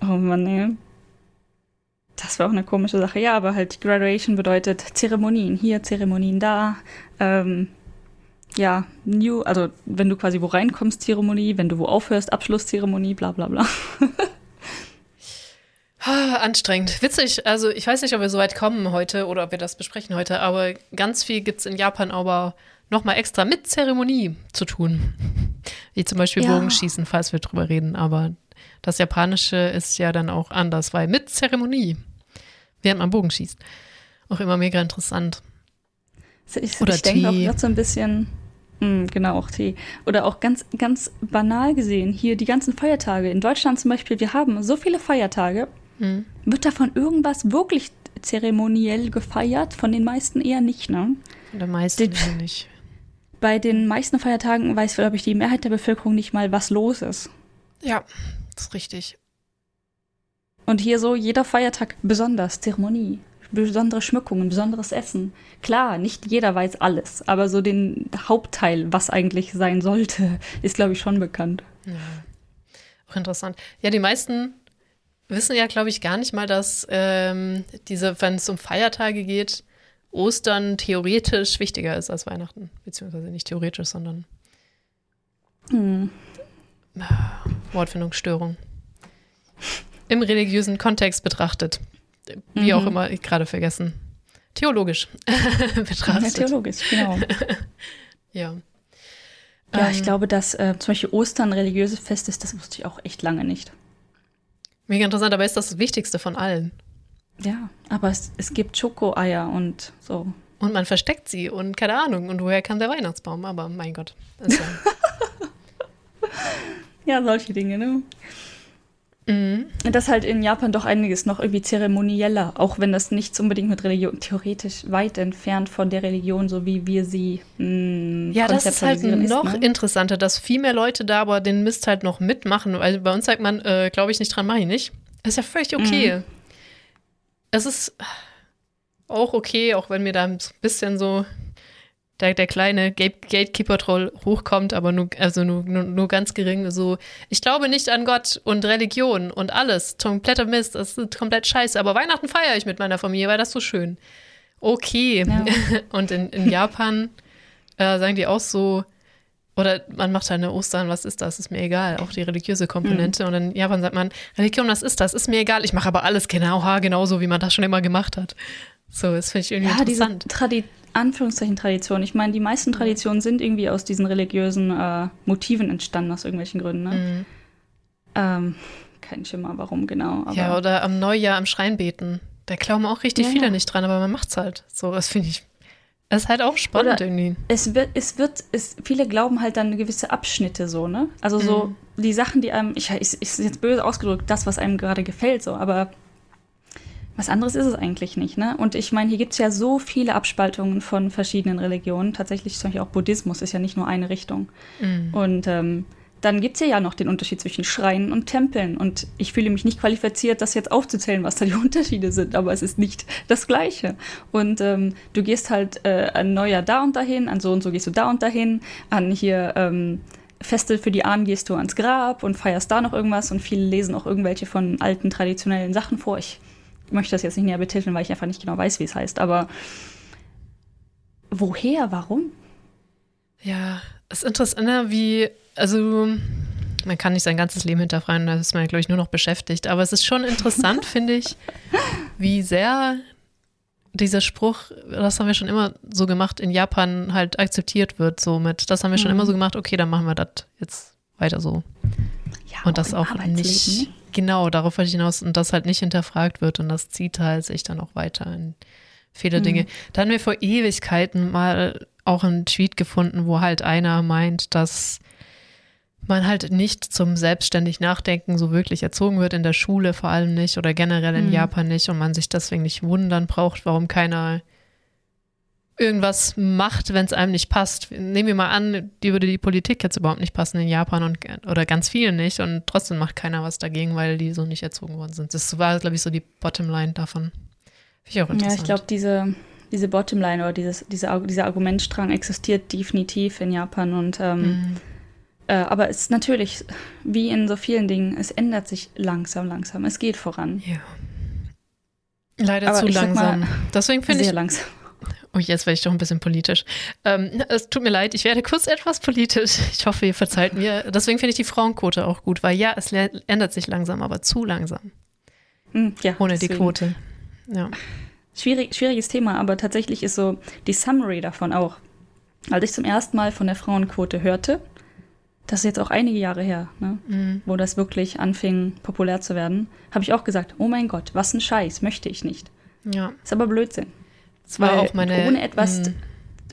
Oh Mann, ey. Das war auch eine komische Sache. Ja, aber halt Graduation bedeutet Zeremonien hier, Zeremonien da. Ähm, ja, New, also wenn du quasi wo reinkommst, Zeremonie, wenn du wo aufhörst, Abschlusszeremonie, bla bla bla. Anstrengend. Witzig, also ich weiß nicht, ob wir so weit kommen heute oder ob wir das besprechen heute, aber ganz viel gibt es in Japan aber nochmal extra mit Zeremonie zu tun. Wie zum Beispiel ja. Bogenschießen, falls wir drüber reden. Aber das Japanische ist ja dann auch anders, weil mit Zeremonie während man Bogen schießt. Auch immer mega interessant. Ich, Oder ich denke auch gerade so ein bisschen, mh, hm, genau, auch Tee. Oder auch ganz, ganz banal gesehen, hier die ganzen Feiertage. In Deutschland zum Beispiel, wir haben so viele Feiertage. Hm. Wird davon irgendwas wirklich zeremoniell gefeiert? Von den meisten eher nicht, ne? Von den meisten eher nicht. Bei den meisten Feiertagen weiß, glaube ich, die Mehrheit der Bevölkerung nicht mal, was los ist. Ja, das ist richtig. Und hier so jeder Feiertag besonders, Zeremonie, besondere Schmückungen, besonderes Essen. Klar, nicht jeder weiß alles, aber so den Hauptteil, was eigentlich sein sollte, ist, glaube ich, schon bekannt. Ja. Auch interessant. Ja, die meisten wissen ja, glaube ich, gar nicht mal, dass ähm, diese, wenn es um Feiertage geht, Ostern theoretisch wichtiger ist als Weihnachten. Beziehungsweise nicht theoretisch, sondern hm. Wortfindungsstörung im religiösen Kontext betrachtet. Wie mhm. auch immer, ich gerade vergessen. theologisch betrachtet. Ja, theologisch, genau. ja. Ja, ich ähm, glaube, dass äh, zum Beispiel Ostern ein religiöses Fest ist, das wusste ich auch echt lange nicht. Mega interessant, aber ist das das Wichtigste von allen. Ja, aber es, es gibt Schokoeier und so. Und man versteckt sie und keine Ahnung. Und woher kam der Weihnachtsbaum? Aber mein Gott. Also. ja, solche Dinge, ne? Mhm. Das halt in Japan doch einiges noch irgendwie zeremonieller, auch wenn das nichts unbedingt mit Religion, theoretisch weit entfernt von der Religion, so wie wir sie mh, hm, Ja, das ist halt noch ne? interessanter, dass viel mehr Leute da aber den Mist halt noch mitmachen. weil bei uns sagt man, äh, glaube ich nicht dran, mache ich nicht. ist ja völlig okay. Mhm. Es ist auch okay, auch wenn mir da ein bisschen so der, der kleine Gatekeeper-Troll hochkommt, aber nur, also nur, nur, nur, ganz gering. So, ich glaube nicht an Gott und Religion und alles. Kompletter Mist, das ist komplett scheiße. Aber Weihnachten feiere ich mit meiner Familie, weil das so schön. Okay. Ja. Und in, in Japan äh, sagen die auch so, oder man macht halt eine Ostern, was ist das? Ist mir egal, auch die religiöse Komponente. Mhm. Und in Japan sagt man, Religion, was ist das? Ist mir egal, ich mache aber alles genau, genauso, wie man das schon immer gemacht hat. So, das finde ich irgendwie ja, interessant. Diese Tradi Anführungszeichen Tradition. Ich meine, die meisten Traditionen sind irgendwie aus diesen religiösen äh, Motiven entstanden, aus irgendwelchen Gründen. Ne? Mhm. Ähm, kein Schimmer, warum genau. ja, oder am Neujahr am Schrein beten. Da glauben auch richtig ja, viele ja. nicht dran, aber man macht's halt. So, das finde ich. Das ist halt auch spannend oder irgendwie. Es wird, es wird, es, viele glauben halt dann gewisse Abschnitte so, ne? Also so mhm. die Sachen, die einem, ich, ich, ist jetzt böse ausgedrückt, das, was einem gerade gefällt, so, aber was anderes ist es eigentlich nicht, ne? Und ich meine, hier gibt es ja so viele Abspaltungen von verschiedenen Religionen. Tatsächlich zum Beispiel auch Buddhismus ist ja nicht nur eine Richtung. Mhm. Und ähm, dann gibt es ja, noch den Unterschied zwischen Schreinen und Tempeln. Und ich fühle mich nicht qualifiziert, das jetzt aufzuzählen, was da die Unterschiede sind, aber es ist nicht das Gleiche. Und ähm, du gehst halt äh, an Neujahr da und dahin, an so und so gehst du da und dahin, an hier ähm, Feste für die Ahnen gehst du ans Grab und feierst da noch irgendwas und viele lesen auch irgendwelche von alten traditionellen Sachen vor. Ich möchte das jetzt nicht näher betiteln, weil ich einfach nicht genau weiß, wie es heißt. Aber woher, warum? Ja, es ist interessant, ne, wie, also man kann nicht sein ganzes Leben hinterfragen, da ist man, glaube ich, nur noch beschäftigt. Aber es ist schon interessant, finde ich, wie sehr dieser Spruch, das haben wir schon immer so gemacht, in Japan halt akzeptiert wird, so mit, das haben wir schon mhm. immer so gemacht, okay, dann machen wir das jetzt weiter so. Ja, und das auch nicht. Genau, darauf wollte ich hinaus und das halt nicht hinterfragt wird und das zieht halt sich dann auch weiter in viele mhm. Dinge. Da haben wir vor Ewigkeiten mal auch einen Tweet gefunden, wo halt einer meint, dass man halt nicht zum selbstständig Nachdenken so wirklich erzogen wird, in der Schule vor allem nicht oder generell in mhm. Japan nicht und man sich deswegen nicht wundern braucht, warum keiner irgendwas macht, wenn es einem nicht passt. Nehmen wir mal an, die würde die Politik jetzt überhaupt nicht passen in Japan und, oder ganz vielen nicht und trotzdem macht keiner was dagegen, weil die so nicht erzogen worden sind. Das war, glaube ich, so die Bottomline davon. Ich. Ja, ich glaube, diese, diese Bottomline oder dieses, diese, dieser Argumentstrang existiert definitiv in Japan und ähm, mhm. äh, aber es ist natürlich, wie in so vielen Dingen, es ändert sich langsam, langsam. Es geht voran. Ja. Leider aber zu langsam. Mal, Deswegen finde ich. Sehr langsam. Oh, jetzt werde ich doch ein bisschen politisch. Ähm, es tut mir leid, ich werde kurz etwas politisch. Ich hoffe, ihr verzeiht mir. Deswegen finde ich die Frauenquote auch gut, weil ja, es ändert sich langsam, aber zu langsam. Hm, ja, Ohne deswegen. die Quote. Ja. Schwierig, schwieriges Thema, aber tatsächlich ist so die Summary davon auch. Als ich zum ersten Mal von der Frauenquote hörte, das ist jetzt auch einige Jahre her, ne, mhm. wo das wirklich anfing, populär zu werden, habe ich auch gesagt, oh mein Gott, was ein Scheiß, möchte ich nicht. Ja. Ist aber Blödsinn. Das war auch meine. Ohne etwas, mh. Hm.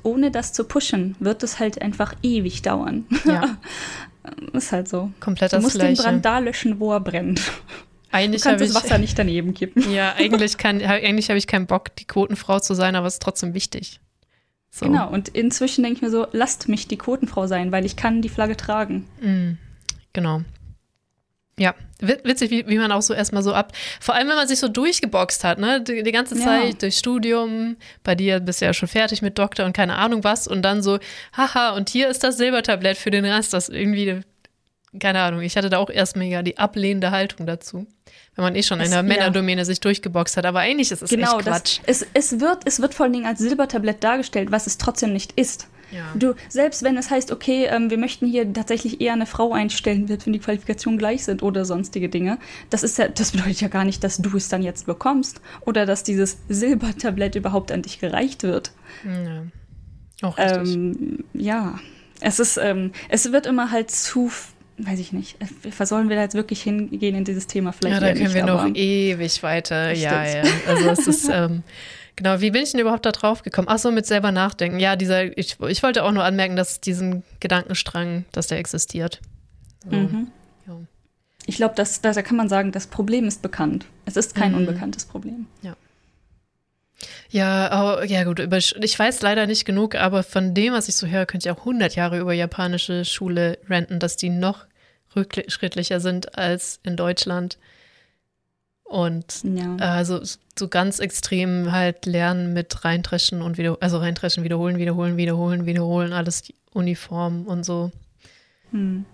ohne das zu pushen, wird es halt einfach ewig dauern. Ja. ist halt so. Komplett Du musst Gleiche. den Brand da löschen, wo er brennt. Eigentlich du kannst das Wasser nicht daneben kippen. Ja, eigentlich, eigentlich habe ich keinen Bock, die Quotenfrau zu sein, aber es ist trotzdem wichtig. So. Genau, und inzwischen denke ich mir so, lasst mich die Quotenfrau sein, weil ich kann die Flagge tragen. Mm, genau. Ja, witzig, wie, wie man auch so erstmal so ab, vor allem wenn man sich so durchgeboxt hat, ne, die, die ganze Zeit ja. durch Studium, bei dir bist du ja schon fertig mit Doktor und keine Ahnung was und dann so, haha, und hier ist das Silbertablett für den Rest, das irgendwie, keine Ahnung, ich hatte da auch erst mega die ablehnende Haltung dazu, wenn man eh schon in der Männerdomäne sich durchgeboxt hat, aber eigentlich ist es genau, echt Quatsch. Das, es, es, wird, es wird vor allen Dingen als Silbertablett dargestellt, was es trotzdem nicht ist. Ja. Du, selbst wenn es heißt, okay, ähm, wir möchten hier tatsächlich eher eine Frau einstellen, wenn die Qualifikationen gleich sind oder sonstige Dinge, das ist ja, das bedeutet ja gar nicht, dass du es dann jetzt bekommst oder dass dieses Silbertablett überhaupt an dich gereicht wird. Ja. Auch richtig. Ähm, ja, es ist, ähm, es wird immer halt zu weiß ich nicht, sollen wir da jetzt wirklich hingehen in dieses Thema vielleicht? Ja, da können nicht, wir noch ewig weiter. Ja, ja. Also es ist, ähm, Genau, wie bin ich denn überhaupt da drauf gekommen? Ach so, mit selber nachdenken. Ja, dieser, ich, ich wollte auch nur anmerken, dass diesen Gedankenstrang, dass der existiert. So, mhm. ja. Ich glaube, dass, da kann man sagen, das Problem ist bekannt. Es ist kein mhm. unbekanntes Problem. Ja. Ja, oh, ja gut, über, ich weiß leider nicht genug, aber von dem, was ich so höre, könnte ich auch 100 Jahre über japanische Schule renten, dass die noch rückschrittlicher sind als in Deutschland. Und ja. also so ganz extrem halt lernen mit reintreschen und wieder, also reintreschen, wiederholen, wiederholen, wiederholen, wiederholen, alles die Uniform und so. Hm.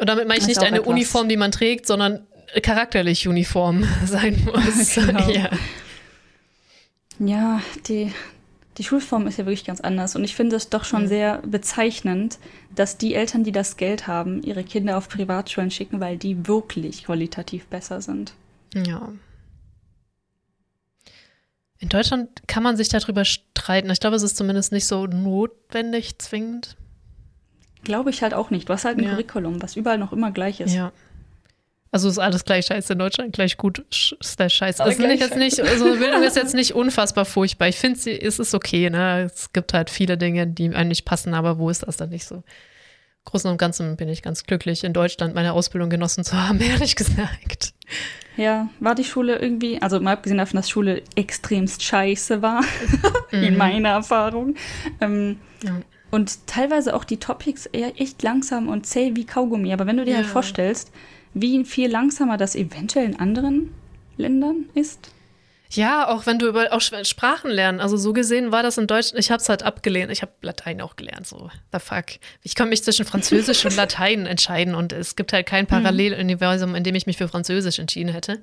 Und damit meine ich nicht eine etwas. Uniform, die man trägt, sondern charakterlich Uniform sein muss. genau. ja. ja, die, die Schulform ist ja wirklich ganz anders. Und ich finde es doch schon mhm. sehr bezeichnend, dass die Eltern, die das Geld haben, ihre Kinder auf Privatschulen schicken, weil die wirklich qualitativ besser sind. Ja. In Deutschland kann man sich darüber streiten. Ich glaube, es ist zumindest nicht so notwendig, zwingend. Glaube ich halt auch nicht. Du hast halt ein ja. Curriculum, was überall noch immer gleich ist. Ja. Also ist alles gleich scheiße in Deutschland, gleich gut slash scheiße. Also nicht jetzt nicht, also Bildung ist jetzt nicht unfassbar furchtbar. Ich finde, es ist okay, ne? Es gibt halt viele Dinge, die einem nicht passen, aber wo ist das dann nicht so? Großen und Ganzen bin ich ganz glücklich, in Deutschland meine Ausbildung genossen zu haben, ehrlich gesagt. Ja, war die Schule irgendwie, also mal abgesehen davon, dass Schule extremst scheiße war, in mhm. meiner Erfahrung. Ähm, ja. Und teilweise auch die Topics eher echt langsam und zäh wie Kaugummi. Aber wenn du dir halt ja. halt vorstellst, wie viel langsamer das eventuell in anderen Ländern ist. Ja, auch wenn du über auch Sprachen lernen. Also so gesehen war das in Deutsch. Ich habe es halt abgelehnt. Ich habe Latein auch gelernt. So, the fuck. Ich kann mich zwischen Französisch und Latein entscheiden und es gibt halt kein Paralleluniversum, in dem ich mich für Französisch entschieden hätte.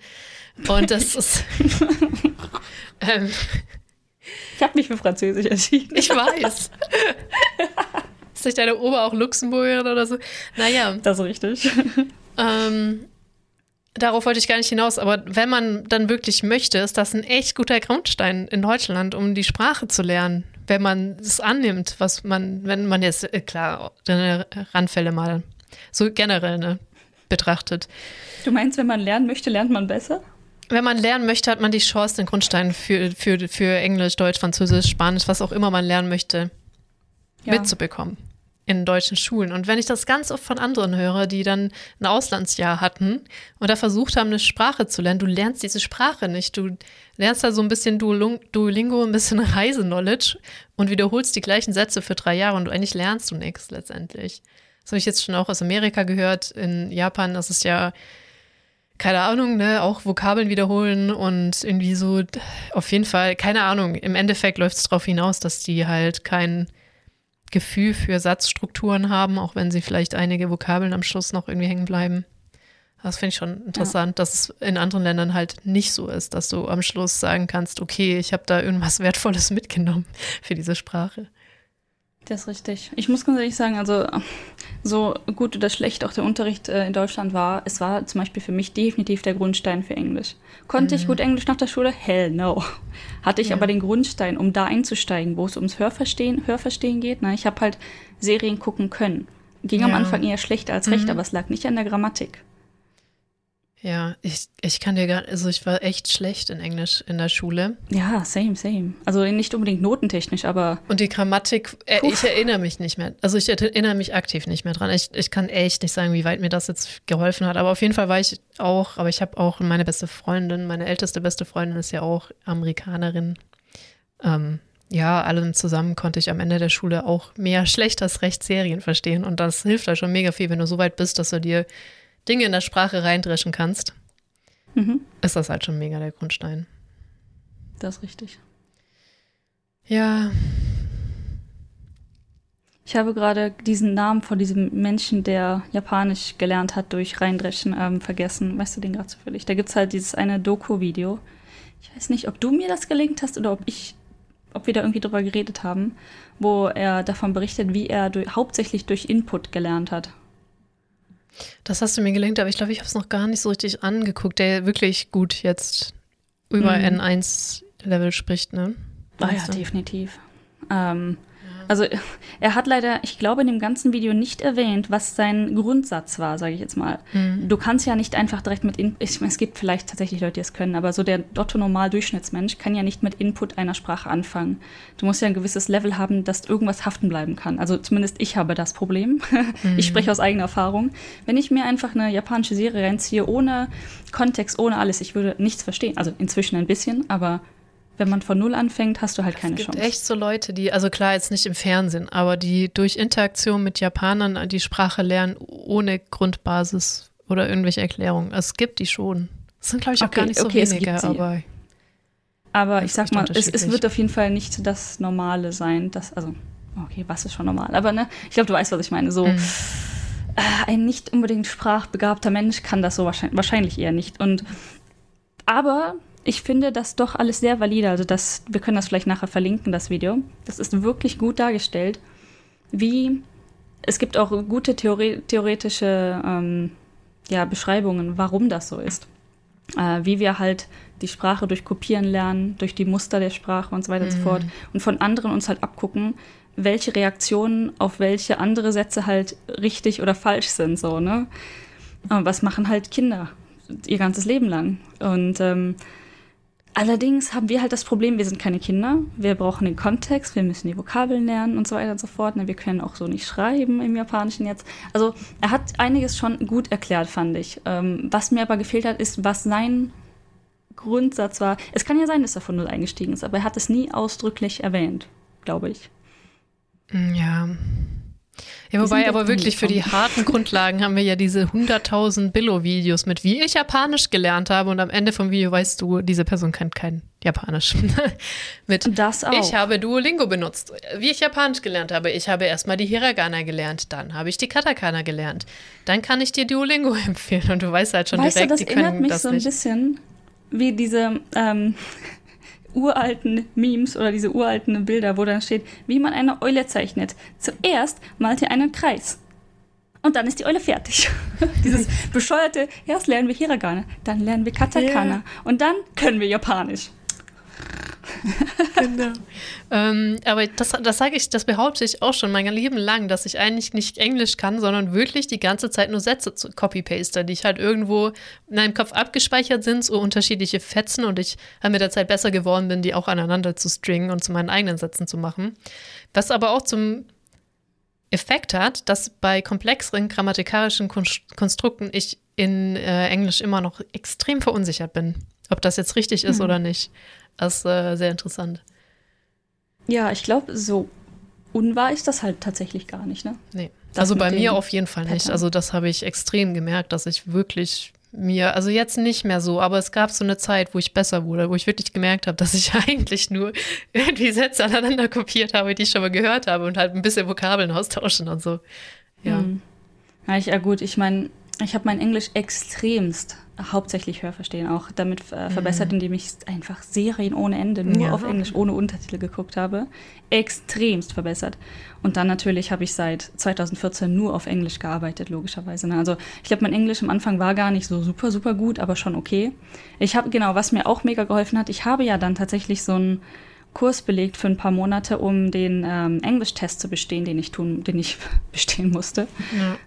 Und das ist. ähm, ich habe mich für Französisch entschieden. Ich weiß. ist nicht deine Oma auch Luxemburgerin oder so? Naja. Das ist richtig. Ähm, Darauf wollte ich gar nicht hinaus, aber wenn man dann wirklich möchte, ist das ein echt guter Grundstein in Deutschland, um die Sprache zu lernen, wenn man es annimmt, was man, wenn man jetzt, äh, klar, deine Randfälle mal so generell ne, betrachtet. Du meinst, wenn man lernen möchte, lernt man besser? Wenn man lernen möchte, hat man die Chance, den Grundstein für, für, für Englisch, Deutsch, Französisch, Spanisch, was auch immer man lernen möchte, ja. mitzubekommen in deutschen Schulen. Und wenn ich das ganz oft von anderen höre, die dann ein Auslandsjahr hatten und da versucht haben, eine Sprache zu lernen, du lernst diese Sprache nicht. Du lernst da so ein bisschen Duolingo, ein bisschen Reiseknowledge und wiederholst die gleichen Sätze für drei Jahre und eigentlich lernst du nichts letztendlich. Das habe ich jetzt schon auch aus Amerika gehört. In Japan, das ist ja keine Ahnung, ne, auch Vokabeln wiederholen und irgendwie so, auf jeden Fall, keine Ahnung, im Endeffekt läuft es darauf hinaus, dass die halt kein Gefühl für Satzstrukturen haben, auch wenn sie vielleicht einige Vokabeln am Schluss noch irgendwie hängen bleiben. Das finde ich schon interessant, ja. dass es in anderen Ländern halt nicht so ist, dass du am Schluss sagen kannst, okay, ich habe da irgendwas Wertvolles mitgenommen für diese Sprache. Das ist richtig. Ich muss ganz ehrlich sagen, also so gut oder schlecht auch der Unterricht äh, in Deutschland war, es war zum Beispiel für mich definitiv der Grundstein für Englisch. Konnte mhm. ich gut Englisch nach der Schule? Hell no. Hatte ich ja. aber den Grundstein, um da einzusteigen, wo es ums Hörverstehen, Hörverstehen geht. Ne? Ich habe halt Serien gucken können. Ging ja. am Anfang eher schlechter als recht, mhm. aber es lag nicht an der Grammatik. Ja, ich, ich kann dir gar also ich war echt schlecht in Englisch in der Schule. Ja, same, same. Also nicht unbedingt notentechnisch, aber. Und die Grammatik, äh, ich erinnere mich nicht mehr. Also ich erinnere mich aktiv nicht mehr dran. Ich, ich kann echt nicht sagen, wie weit mir das jetzt geholfen hat. Aber auf jeden Fall war ich auch, aber ich habe auch meine beste Freundin, meine älteste beste Freundin ist ja auch Amerikanerin. Ähm, ja, allem zusammen konnte ich am Ende der Schule auch mehr schlecht als recht Serien verstehen. Und das hilft halt schon mega viel, wenn du so weit bist, dass du dir Dinge in der Sprache reindreschen kannst, mhm. ist das halt schon mega der Grundstein. Das ist richtig. Ja. Ich habe gerade diesen Namen von diesem Menschen, der Japanisch gelernt hat durch Reindreschen, ähm, vergessen. Weißt du den gerade zufällig? Da gibt es halt dieses eine Doku-Video. Ich weiß nicht, ob du mir das gelingt hast oder ob ich ob wir da irgendwie drüber geredet haben, wo er davon berichtet, wie er durch, hauptsächlich durch Input gelernt hat. Das hast du mir gelingt, aber ich glaube, ich habe es noch gar nicht so richtig angeguckt, der wirklich gut jetzt über mhm. N1-Level spricht, ne? Ah ja, definitiv. Ähm, also er hat leider, ich glaube, in dem ganzen Video nicht erwähnt, was sein Grundsatz war, sage ich jetzt mal. Mhm. Du kannst ja nicht einfach direkt mit Input, es gibt vielleicht tatsächlich Leute, die es können, aber so der Otto-Normal-Durchschnittsmensch kann ja nicht mit Input einer Sprache anfangen. Du musst ja ein gewisses Level haben, dass irgendwas haften bleiben kann. Also zumindest ich habe das Problem. Mhm. Ich spreche aus eigener Erfahrung. Wenn ich mir einfach eine japanische Serie reinziehe, ohne Kontext, ohne alles, ich würde nichts verstehen. Also inzwischen ein bisschen, aber wenn man von Null anfängt, hast du halt keine Chance. Es gibt echt so Leute, die, also klar, jetzt nicht im Fernsehen, aber die durch Interaktion mit Japanern die Sprache lernen ohne Grundbasis oder irgendwelche Erklärungen. Es gibt die schon. Das sind, glaube ich, auch okay, gar nicht so okay, wenige, aber. Aber ich sag mal, es, es, wird auf jeden Fall nicht das Normale sein. Das, also, okay, was ist schon normal? Aber ne, ich glaube, du weißt, was ich meine. So. Äh, ein nicht unbedingt sprachbegabter Mensch kann das so wahrscheinlich, wahrscheinlich eher nicht. Und aber ich finde das doch alles sehr valide. Also das, wir können das vielleicht nachher verlinken, das Video. Das ist wirklich gut dargestellt. Wie es gibt auch gute Theore theoretische ähm, ja, Beschreibungen, warum das so ist. Äh, wie wir halt die Sprache durch Kopieren lernen, durch die Muster der Sprache und so weiter mhm. und so mhm. fort. Und von anderen uns halt abgucken, welche Reaktionen auf welche andere Sätze halt richtig oder falsch sind. So, ne? was machen halt Kinder ihr ganzes Leben lang? Und ähm, Allerdings haben wir halt das Problem, wir sind keine Kinder, wir brauchen den Kontext, wir müssen die Vokabeln lernen und so weiter und so fort. Ne, wir können auch so nicht schreiben im Japanischen jetzt. Also er hat einiges schon gut erklärt, fand ich. Ähm, was mir aber gefehlt hat, ist, was sein Grundsatz war. Es kann ja sein, dass er von null eingestiegen ist, aber er hat es nie ausdrücklich erwähnt, glaube ich. Ja, ja, wobei aber wirklich für die harten Grundlagen haben wir ja diese 100.000 Billo-Videos mit, wie ich Japanisch gelernt habe und am Ende vom Video weißt du, diese Person kennt kein Japanisch. mit, das auch. ich habe Duolingo benutzt, wie ich Japanisch gelernt habe. Ich habe erstmal die Hiragana gelernt, dann habe ich die Katakana gelernt. Dann kann ich dir Duolingo empfehlen und du weißt halt schon weißt direkt, du, das die erinnert mich das so ein nicht. bisschen wie diese ähm, uralten Memes oder diese uralten Bilder, wo dann steht, wie man eine Eule zeichnet. Zuerst malt ihr einen Kreis. Und dann ist die Eule fertig. Dieses bescheuerte, erst lernen wir Hiragana, dann lernen wir Katakana yeah. und dann können wir Japanisch. genau. ähm, aber das, das sage ich, das behaupte ich auch schon mein Leben lang, dass ich eigentlich nicht Englisch kann, sondern wirklich die ganze Zeit nur Sätze zu copy-paste, die ich halt irgendwo in meinem Kopf abgespeichert sind, so unterschiedliche Fetzen und ich halt mit der Zeit besser geworden bin, die auch aneinander zu stringen und zu meinen eigenen Sätzen zu machen. Was aber auch zum Effekt hat, dass bei komplexeren grammatikalischen Konstrukten ich in äh, Englisch immer noch extrem verunsichert bin, ob das jetzt richtig ist mhm. oder nicht. Das ist äh, sehr interessant. Ja, ich glaube, so unwahr ist das halt tatsächlich gar nicht, ne? Nee. Das also bei mir auf jeden Fall Pattern. nicht. Also das habe ich extrem gemerkt, dass ich wirklich mir, also jetzt nicht mehr so, aber es gab so eine Zeit, wo ich besser wurde, wo ich wirklich gemerkt habe, dass ich eigentlich nur irgendwie Sätze aneinander kopiert habe, die ich schon mal gehört habe und halt ein bisschen Vokabeln austauschen und so. Ja. Hm. Ja, ich, ja gut, ich meine, ich habe mein Englisch extremst hauptsächlich Hörverstehen auch damit äh, mhm. verbessert, indem ich einfach Serien ohne Ende nur ja. auf Englisch ohne Untertitel geguckt habe. Extremst verbessert. Und dann natürlich habe ich seit 2014 nur auf Englisch gearbeitet, logischerweise. Ne? Also ich glaube, mein Englisch am Anfang war gar nicht so super, super gut, aber schon okay. Ich habe, genau, was mir auch mega geholfen hat, ich habe ja dann tatsächlich so einen Kurs belegt für ein paar Monate, um den ähm, Englischtest zu bestehen, den ich tun, den ich bestehen musste.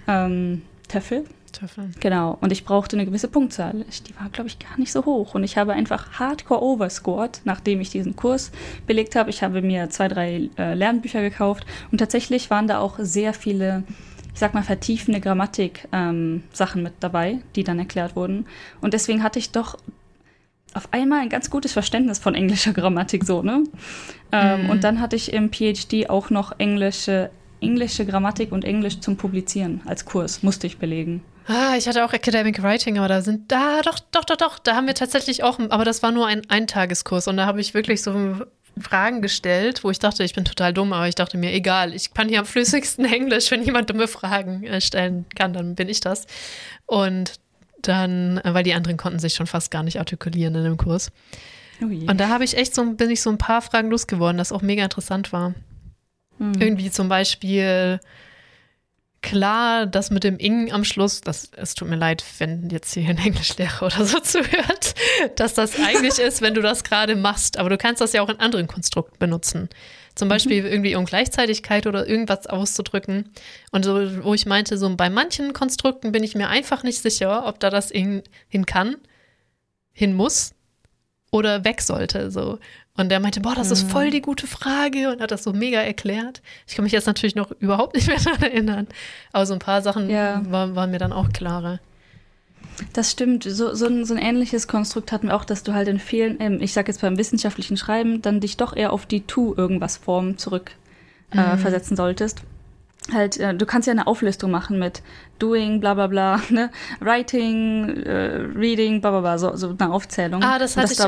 Ja. Ähm, TEFL, Töpfe. Genau. Und ich brauchte eine gewisse Punktzahl. Die war, glaube ich, gar nicht so hoch. Und ich habe einfach hardcore overscored, nachdem ich diesen Kurs belegt habe. Ich habe mir zwei, drei äh, Lernbücher gekauft. Und tatsächlich waren da auch sehr viele, ich sag mal, vertiefende Grammatik-Sachen ähm, mit dabei, die dann erklärt wurden. Und deswegen hatte ich doch auf einmal ein ganz gutes Verständnis von englischer Grammatik so, ne? Ähm, mhm. Und dann hatte ich im PhD auch noch englische englische Grammatik und Englisch zum Publizieren als Kurs, musste ich belegen. Ah, ich hatte auch Academic Writing, aber da sind, da, doch, doch, doch, doch, da haben wir tatsächlich auch, aber das war nur ein Eintageskurs und da habe ich wirklich so Fragen gestellt, wo ich dachte, ich bin total dumm, aber ich dachte mir, egal, ich kann hier am flüssigsten Englisch, wenn jemand dumme Fragen äh, stellen kann, dann bin ich das. Und dann, äh, weil die anderen konnten sich schon fast gar nicht artikulieren in dem Kurs. Oh und da habe ich echt so, bin ich so ein paar Fragen losgeworden, das auch mega interessant war. Mhm. Irgendwie zum Beispiel, klar, das mit dem Ing am Schluss, das, es tut mir leid, wenn jetzt hier ein Englischlehrer oder so zuhört, dass das eigentlich ist, wenn du das gerade machst. Aber du kannst das ja auch in anderen Konstrukten benutzen. Zum Beispiel mhm. irgendwie um Gleichzeitigkeit oder irgendwas auszudrücken. Und so, wo ich meinte, so bei manchen Konstrukten bin ich mir einfach nicht sicher, ob da das hin, hin kann, hin muss oder weg sollte. So. Und der meinte, boah, das ist voll mhm. die gute Frage und hat das so mega erklärt. Ich kann mich jetzt natürlich noch überhaupt nicht mehr daran erinnern. Aber so ein paar Sachen ja. waren, waren mir dann auch klarer. Das stimmt. So, so, ein, so ein ähnliches Konstrukt hatten wir auch, dass du halt in vielen, ähm, ich sag jetzt beim wissenschaftlichen Schreiben, dann dich doch eher auf die Tu-Irgendwas-Form zurück äh, mhm. versetzen solltest. Halt, äh, du kannst ja eine Auflistung machen mit Doing, bla bla bla, ne? Writing, äh, Reading, bla bla bla, so, so eine Aufzählung. Ah, das hatte ich.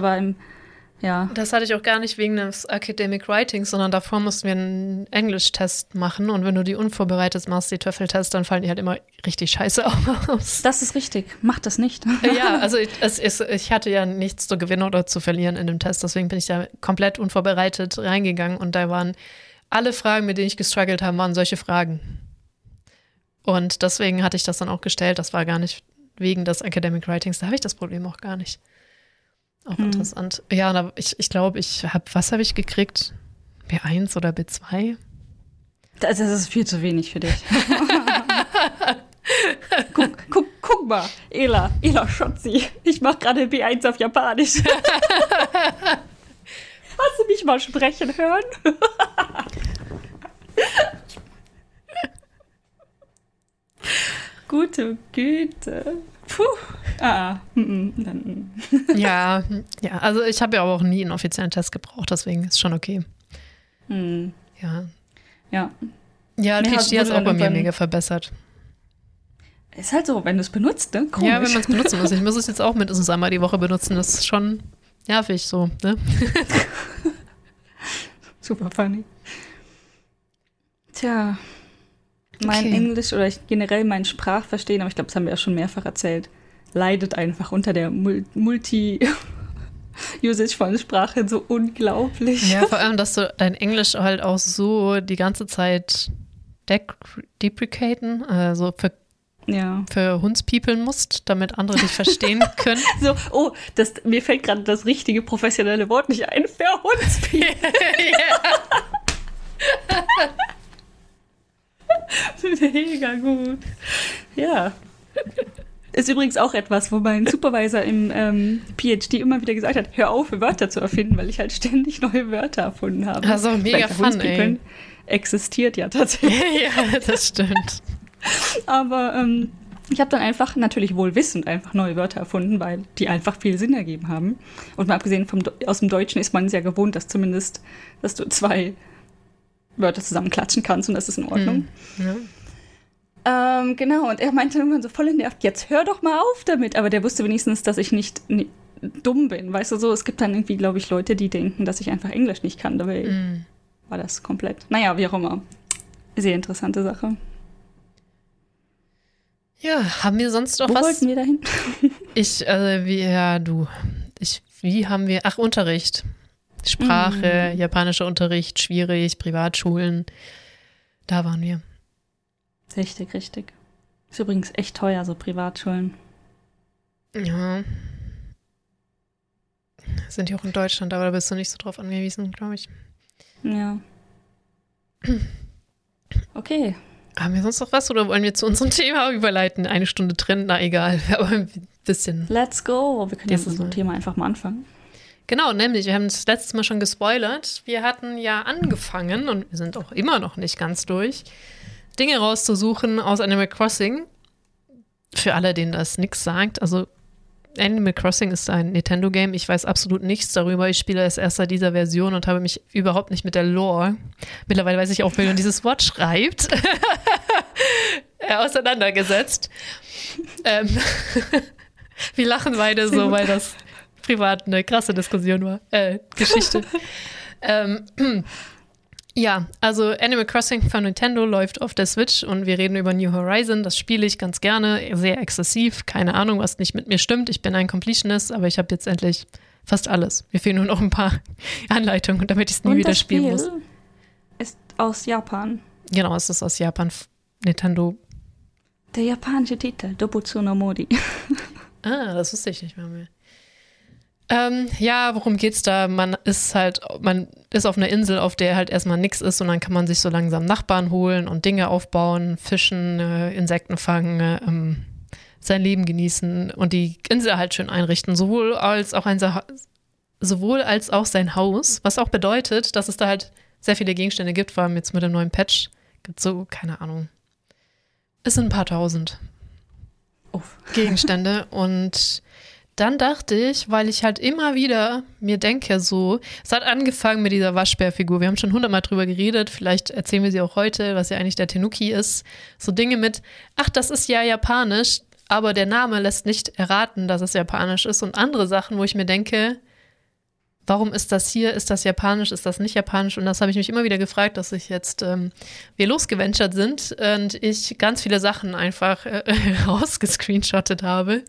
Ja. Das hatte ich auch gar nicht wegen des Academic Writings, sondern davor mussten wir einen Englisch-Test machen und wenn du die unvorbereitet machst, die Töffeltest, dann fallen die halt immer richtig scheiße aus. Das ist richtig. Mach das nicht. Ja, also ich, es, ich hatte ja nichts zu gewinnen oder zu verlieren in dem Test, deswegen bin ich da komplett unvorbereitet reingegangen und da waren alle Fragen, mit denen ich gestruggelt habe, waren solche Fragen. Und deswegen hatte ich das dann auch gestellt. Das war gar nicht wegen des Academic Writings, da habe ich das Problem auch gar nicht. Auch hm. interessant. Ja, ich, ich glaube, ich habe, was habe ich gekriegt? B1 oder B2? Das, das ist viel zu wenig für dich. guck, guck, guck mal, Ela, Ela Schotzi. Ich mache gerade B1 auf Japanisch. Hast du mich mal sprechen hören? Gute Güte. Puh. Ah, mm, mm, mm. ja, ja, also ich habe ja auch nie einen offiziellen Test gebraucht, deswegen ist schon okay. Hm. Ja. Ja. Ja, PhD hat es auch bei mir mega verbessert. Ist halt so, wenn du es benutzt, ne? Komisch. Ja, wenn man es benutzen muss. Ich muss es jetzt auch mindestens einmal die Woche benutzen. Das ist schon nervig so, ne? Super funny. Tja, mein okay. Englisch oder generell mein Sprachverstehen, aber ich glaube, das haben wir ja schon mehrfach erzählt, leidet einfach unter der Multi- Usage von Sprache so unglaublich. Ja, vor allem, dass du dein Englisch halt auch so die ganze Zeit deprecaten, also für, ja. für Hundspiepeln musst, damit andere dich verstehen können. so, oh, das, mir fällt gerade das richtige professionelle Wort nicht ein. Für Hundspiepeln. Mega gut. Ja. Ist übrigens auch etwas, wo mein Supervisor im ähm, PhD immer wieder gesagt hat, hör auf, Wörter zu erfinden, weil ich halt ständig neue Wörter erfunden habe. Also mega fun, ey. Existiert ja tatsächlich. ja, das stimmt. Aber ähm, ich habe dann einfach, natürlich wohl wissend, einfach neue Wörter erfunden, weil die einfach viel Sinn ergeben haben. Und mal abgesehen vom, aus dem Deutschen ist man sehr gewohnt, dass zumindest, dass du zwei Wörter zusammenklatschen kannst und das ist in Ordnung. Hm. Ja. Ähm, genau, und er meinte irgendwann so voll nervt, jetzt hör doch mal auf damit. Aber der wusste wenigstens, dass ich nicht dumm bin. Weißt du so, es gibt dann irgendwie, glaube ich, Leute, die denken, dass ich einfach Englisch nicht kann. Dabei mm. war das komplett. Naja, wie auch immer. Sehr interessante Sache. Ja, haben wir sonst noch Wo was? Wo wollten wir dahin? ich, also, wie, ja, du. Ich, wie haben wir, ach, Unterricht. Sprache, mm. japanischer Unterricht, schwierig, Privatschulen. Da waren wir. Richtig, richtig. Ist übrigens echt teuer, so Privatschulen. Ja. Sind ja auch in Deutschland, aber da bist du nicht so drauf angewiesen, glaube ich. Ja. Okay. Haben wir sonst noch was oder wollen wir zu unserem Thema überleiten? Eine Stunde drin, na egal, aber ein bisschen. Let's go. Wir können jetzt mit unserem Thema einfach mal anfangen. Genau, nämlich, wir haben das letztes Mal schon gespoilert. Wir hatten ja angefangen und wir sind auch immer noch nicht ganz durch Dinge rauszusuchen aus Animal Crossing. Für alle, denen das nichts sagt. Also Animal Crossing ist ein Nintendo-Game. Ich weiß absolut nichts darüber. Ich spiele es erst seit dieser Version und habe mich überhaupt nicht mit der Lore, mittlerweile weiß ich auch, wie man dieses Wort schreibt, auseinandergesetzt. ähm, wir lachen beide so, weil das privat eine krasse Diskussion war. Äh, Geschichte. ähm, ja, also Animal Crossing von Nintendo läuft auf der Switch und wir reden über New Horizon. Das spiele ich ganz gerne, sehr exzessiv. Keine Ahnung, was nicht mit mir stimmt. Ich bin ein Completionist, aber ich habe jetzt endlich Fast alles. Mir fehlen nur noch ein paar Anleitungen, damit ich es nie Und wieder das spielen Spiel muss. ist aus Japan. Genau, es ist aus Japan. Nintendo. Der japanische Titel, Dobutsu no Modi. Ah, das wusste ich nicht mehr. mehr. Ähm, ja, worum geht's da? Man ist halt, man ist auf einer Insel, auf der halt erstmal nichts ist und dann kann man sich so langsam Nachbarn holen und Dinge aufbauen, fischen, äh, Insekten fangen, äh, ähm, sein Leben genießen und die Insel halt schön einrichten, sowohl als auch ein sowohl als auch sein Haus, was auch bedeutet, dass es da halt sehr viele Gegenstände gibt, vor allem jetzt mit dem neuen Patch gibt so keine Ahnung. Es sind ein paar tausend Uff. Gegenstände und dann dachte ich, weil ich halt immer wieder mir denke, so, es hat angefangen mit dieser Waschbärfigur. Wir haben schon hundertmal drüber geredet. Vielleicht erzählen wir sie auch heute, was ja eigentlich der Tenuki ist. So Dinge mit, ach, das ist ja japanisch, aber der Name lässt nicht erraten, dass es japanisch ist. Und andere Sachen, wo ich mir denke, warum ist das hier? Ist das japanisch? Ist das nicht japanisch? Und das habe ich mich immer wieder gefragt, dass ich jetzt ähm, wir losgeventert sind und ich ganz viele Sachen einfach äh, rausgescreenshottet habe,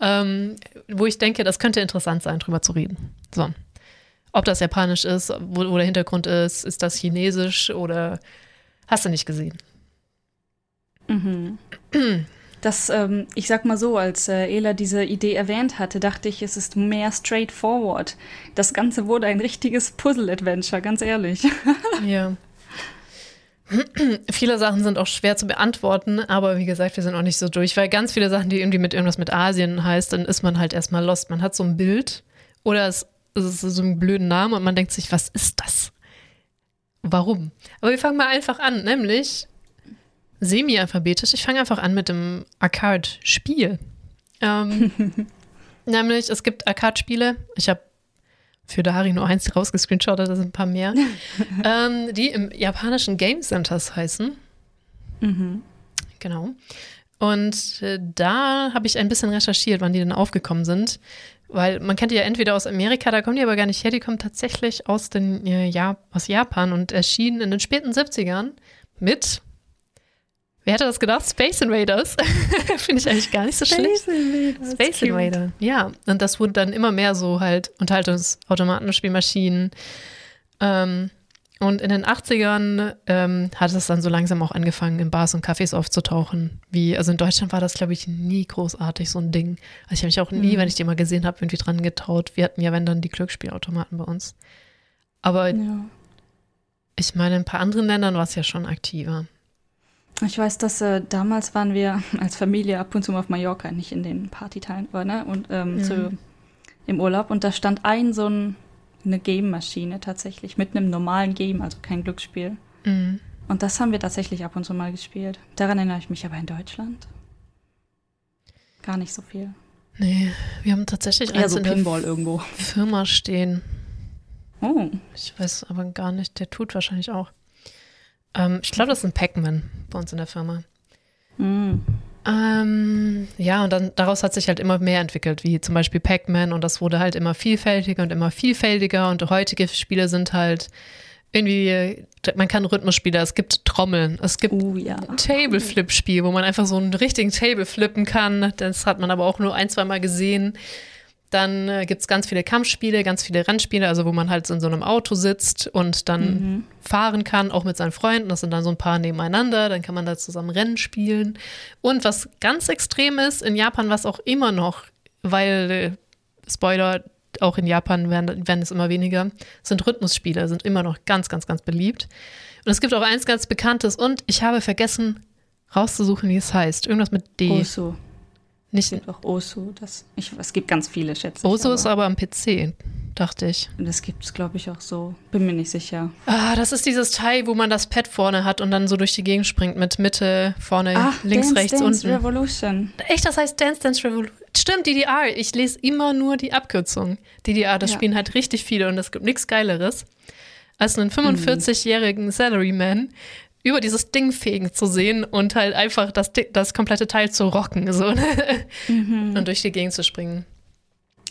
ähm, wo ich denke, das könnte interessant sein, drüber zu reden. So. Ob das japanisch ist, wo, wo der Hintergrund ist, ist das chinesisch oder hast du nicht gesehen? Mhm. Das, ähm, ich sag mal so, als äh, Ela diese Idee erwähnt hatte, dachte ich, es ist mehr straightforward. Das Ganze wurde ein richtiges Puzzle-Adventure, ganz ehrlich. Ja. viele Sachen sind auch schwer zu beantworten, aber wie gesagt, wir sind auch nicht so durch, weil ganz viele Sachen, die irgendwie mit irgendwas mit Asien heißt, dann ist man halt erstmal lost. Man hat so ein Bild oder es, es ist so einen blöden Namen und man denkt sich, was ist das? Warum? Aber wir fangen mal einfach an, nämlich semi-alphabetisch. Ich fange einfach an mit dem Arcade-Spiel. Ähm, nämlich, es gibt Arcade-Spiele. Ich habe für Dari nur eins rausgescreenshottet, da sind ein paar mehr, ähm, die im japanischen Game Centers heißen. Mhm. Genau. Und äh, da habe ich ein bisschen recherchiert, wann die denn aufgekommen sind. Weil man kennt die ja entweder aus Amerika, da kommen die aber gar nicht her, die kommen tatsächlich aus, den, äh, ja, aus Japan und erschienen in den späten 70ern mit, wer hätte das gedacht? Space Invaders. Finde ich eigentlich gar nicht so schlecht. Invaders. Space Invader, ja. Und das wurde dann immer mehr so halt Unterhaltungsautomaten, Spielmaschinen. Ähm, und in den 80ern ähm, hat es dann so langsam auch angefangen, in Bars und Cafés aufzutauchen. Wie, also in Deutschland war das, glaube ich, nie großartig, so ein Ding. Also ich habe mich auch nie, Mhm. wenn ich die mal gesehen habe, irgendwie dran getraut. Wir hatten ja, wenn dann, die Glücksspielautomaten bei uns. Aber Ja. ich meine, in ein paar anderen Ländern war es ja schon aktiver. Ich weiß, dass äh, damals waren wir als Familie ab und zu mal auf Mallorca, nicht in den Partyteilen, aber ne, und ähm, Mhm. zu, im Urlaub und da stand ein so ein, eine Game-Maschine tatsächlich mit einem normalen Game, also kein Glücksspiel. Mhm. Und das haben wir tatsächlich ab und zu mal gespielt. Daran erinnere ich mich aber in Deutschland gar nicht so viel. Nee, wir haben tatsächlich eins in der Pinball irgendwo. Firma stehen. Oh, Ich weiß aber gar nicht, der tut wahrscheinlich auch. Ähm, ich glaube, das ist ein Pac-Man bei uns in der Firma. mm. Ähm, ja, und dann daraus hat sich halt immer mehr entwickelt, wie zum Beispiel Pac-Man und das wurde halt immer vielfältiger und immer vielfältiger und heutige Spiele sind halt irgendwie, man kann Rhythmusspiele, es gibt Trommeln, es gibt Oh ja. ein Table-Flip-Spiel, wo man einfach so einen richtigen Table flippen kann. Das hat man aber auch nur ein, zwei Mal gesehen. Dann äh, gibt es ganz viele Kampfspiele, ganz viele Rennspiele, also wo man halt so in so einem Auto sitzt und dann Mhm. fahren kann, auch mit seinen Freunden. Das sind dann so ein paar nebeneinander, dann kann man da zusammen Rennen spielen. Und was ganz extrem ist, in Japan, was auch immer noch, weil, äh, Spoiler, auch in Japan werden, werden es immer weniger, sind Rhythmusspiele, sind immer noch ganz, ganz, ganz beliebt. Und es gibt auch eins ganz bekanntes und ich habe vergessen rauszusuchen, wie es heißt. Irgendwas mit D. Osu. Es Nicht gibt auch Osu. Das, ich, es gibt ganz viele, schätze ich. Oso ist aber am PC, dachte ich. Das gibt es, glaube ich, auch so. Bin mir nicht sicher. Ah, das ist dieses Teil, wo man das Pad vorne hat und dann so durch die Gegend springt mit Mitte, vorne, links, Dance, rechts, Dance unten. Revolution. Echt, das heißt Dance Dance Revolution. Stimmt, DDR. Ich lese immer nur die Abkürzung. DDR, das Ja. spielen halt richtig viele und es gibt nichts Geileres, als einen 45-jährigen Salaryman über dieses Ding fegen zu sehen und halt einfach das, das komplette Teil zu rocken so, ne? und durch die Gegend zu springen.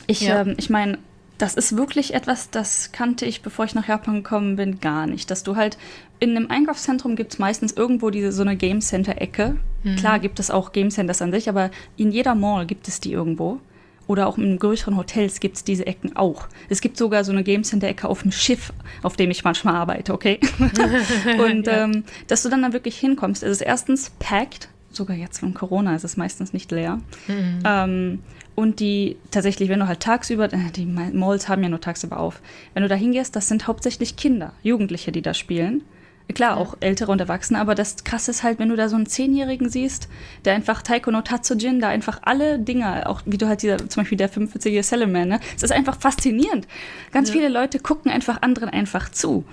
Ich, Ja. ähm, ich meine, das ist wirklich etwas, das kannte ich, bevor ich nach Japan gekommen bin, gar nicht. Dass du halt in einem Einkaufszentrum gibt es meistens irgendwo diese so eine Game Center Ecke. Klar gibt es auch Game Centers an sich, aber in jeder Mall gibt es die irgendwo. Oder auch in größeren Hotels gibt es diese Ecken auch. Es gibt sogar so eine Game Center-Ecke auf dem Schiff, auf dem ich manchmal arbeite, okay? und ja. ähm, dass du dann da wirklich hinkommst. Es ist erstens packed, sogar jetzt von Corona ist es meistens nicht leer. Mhm. Ähm, und die tatsächlich, wenn du halt tagsüber, äh, die Malls haben ja nur tagsüber auf, wenn du da hingehst, das sind hauptsächlich Kinder, Jugendliche, die da spielen. Klar, auch Ältere und Erwachsene, aber das Krasse ist halt, wenn du da so einen Zehnjährigen siehst, der einfach Taiko no Tatsujin, da einfach alle Dinge, auch wie du halt dieser, zum Beispiel der 45-jährige Salaman, ne? Es ist einfach faszinierend. Ganz ja. viele Leute gucken einfach anderen einfach zu.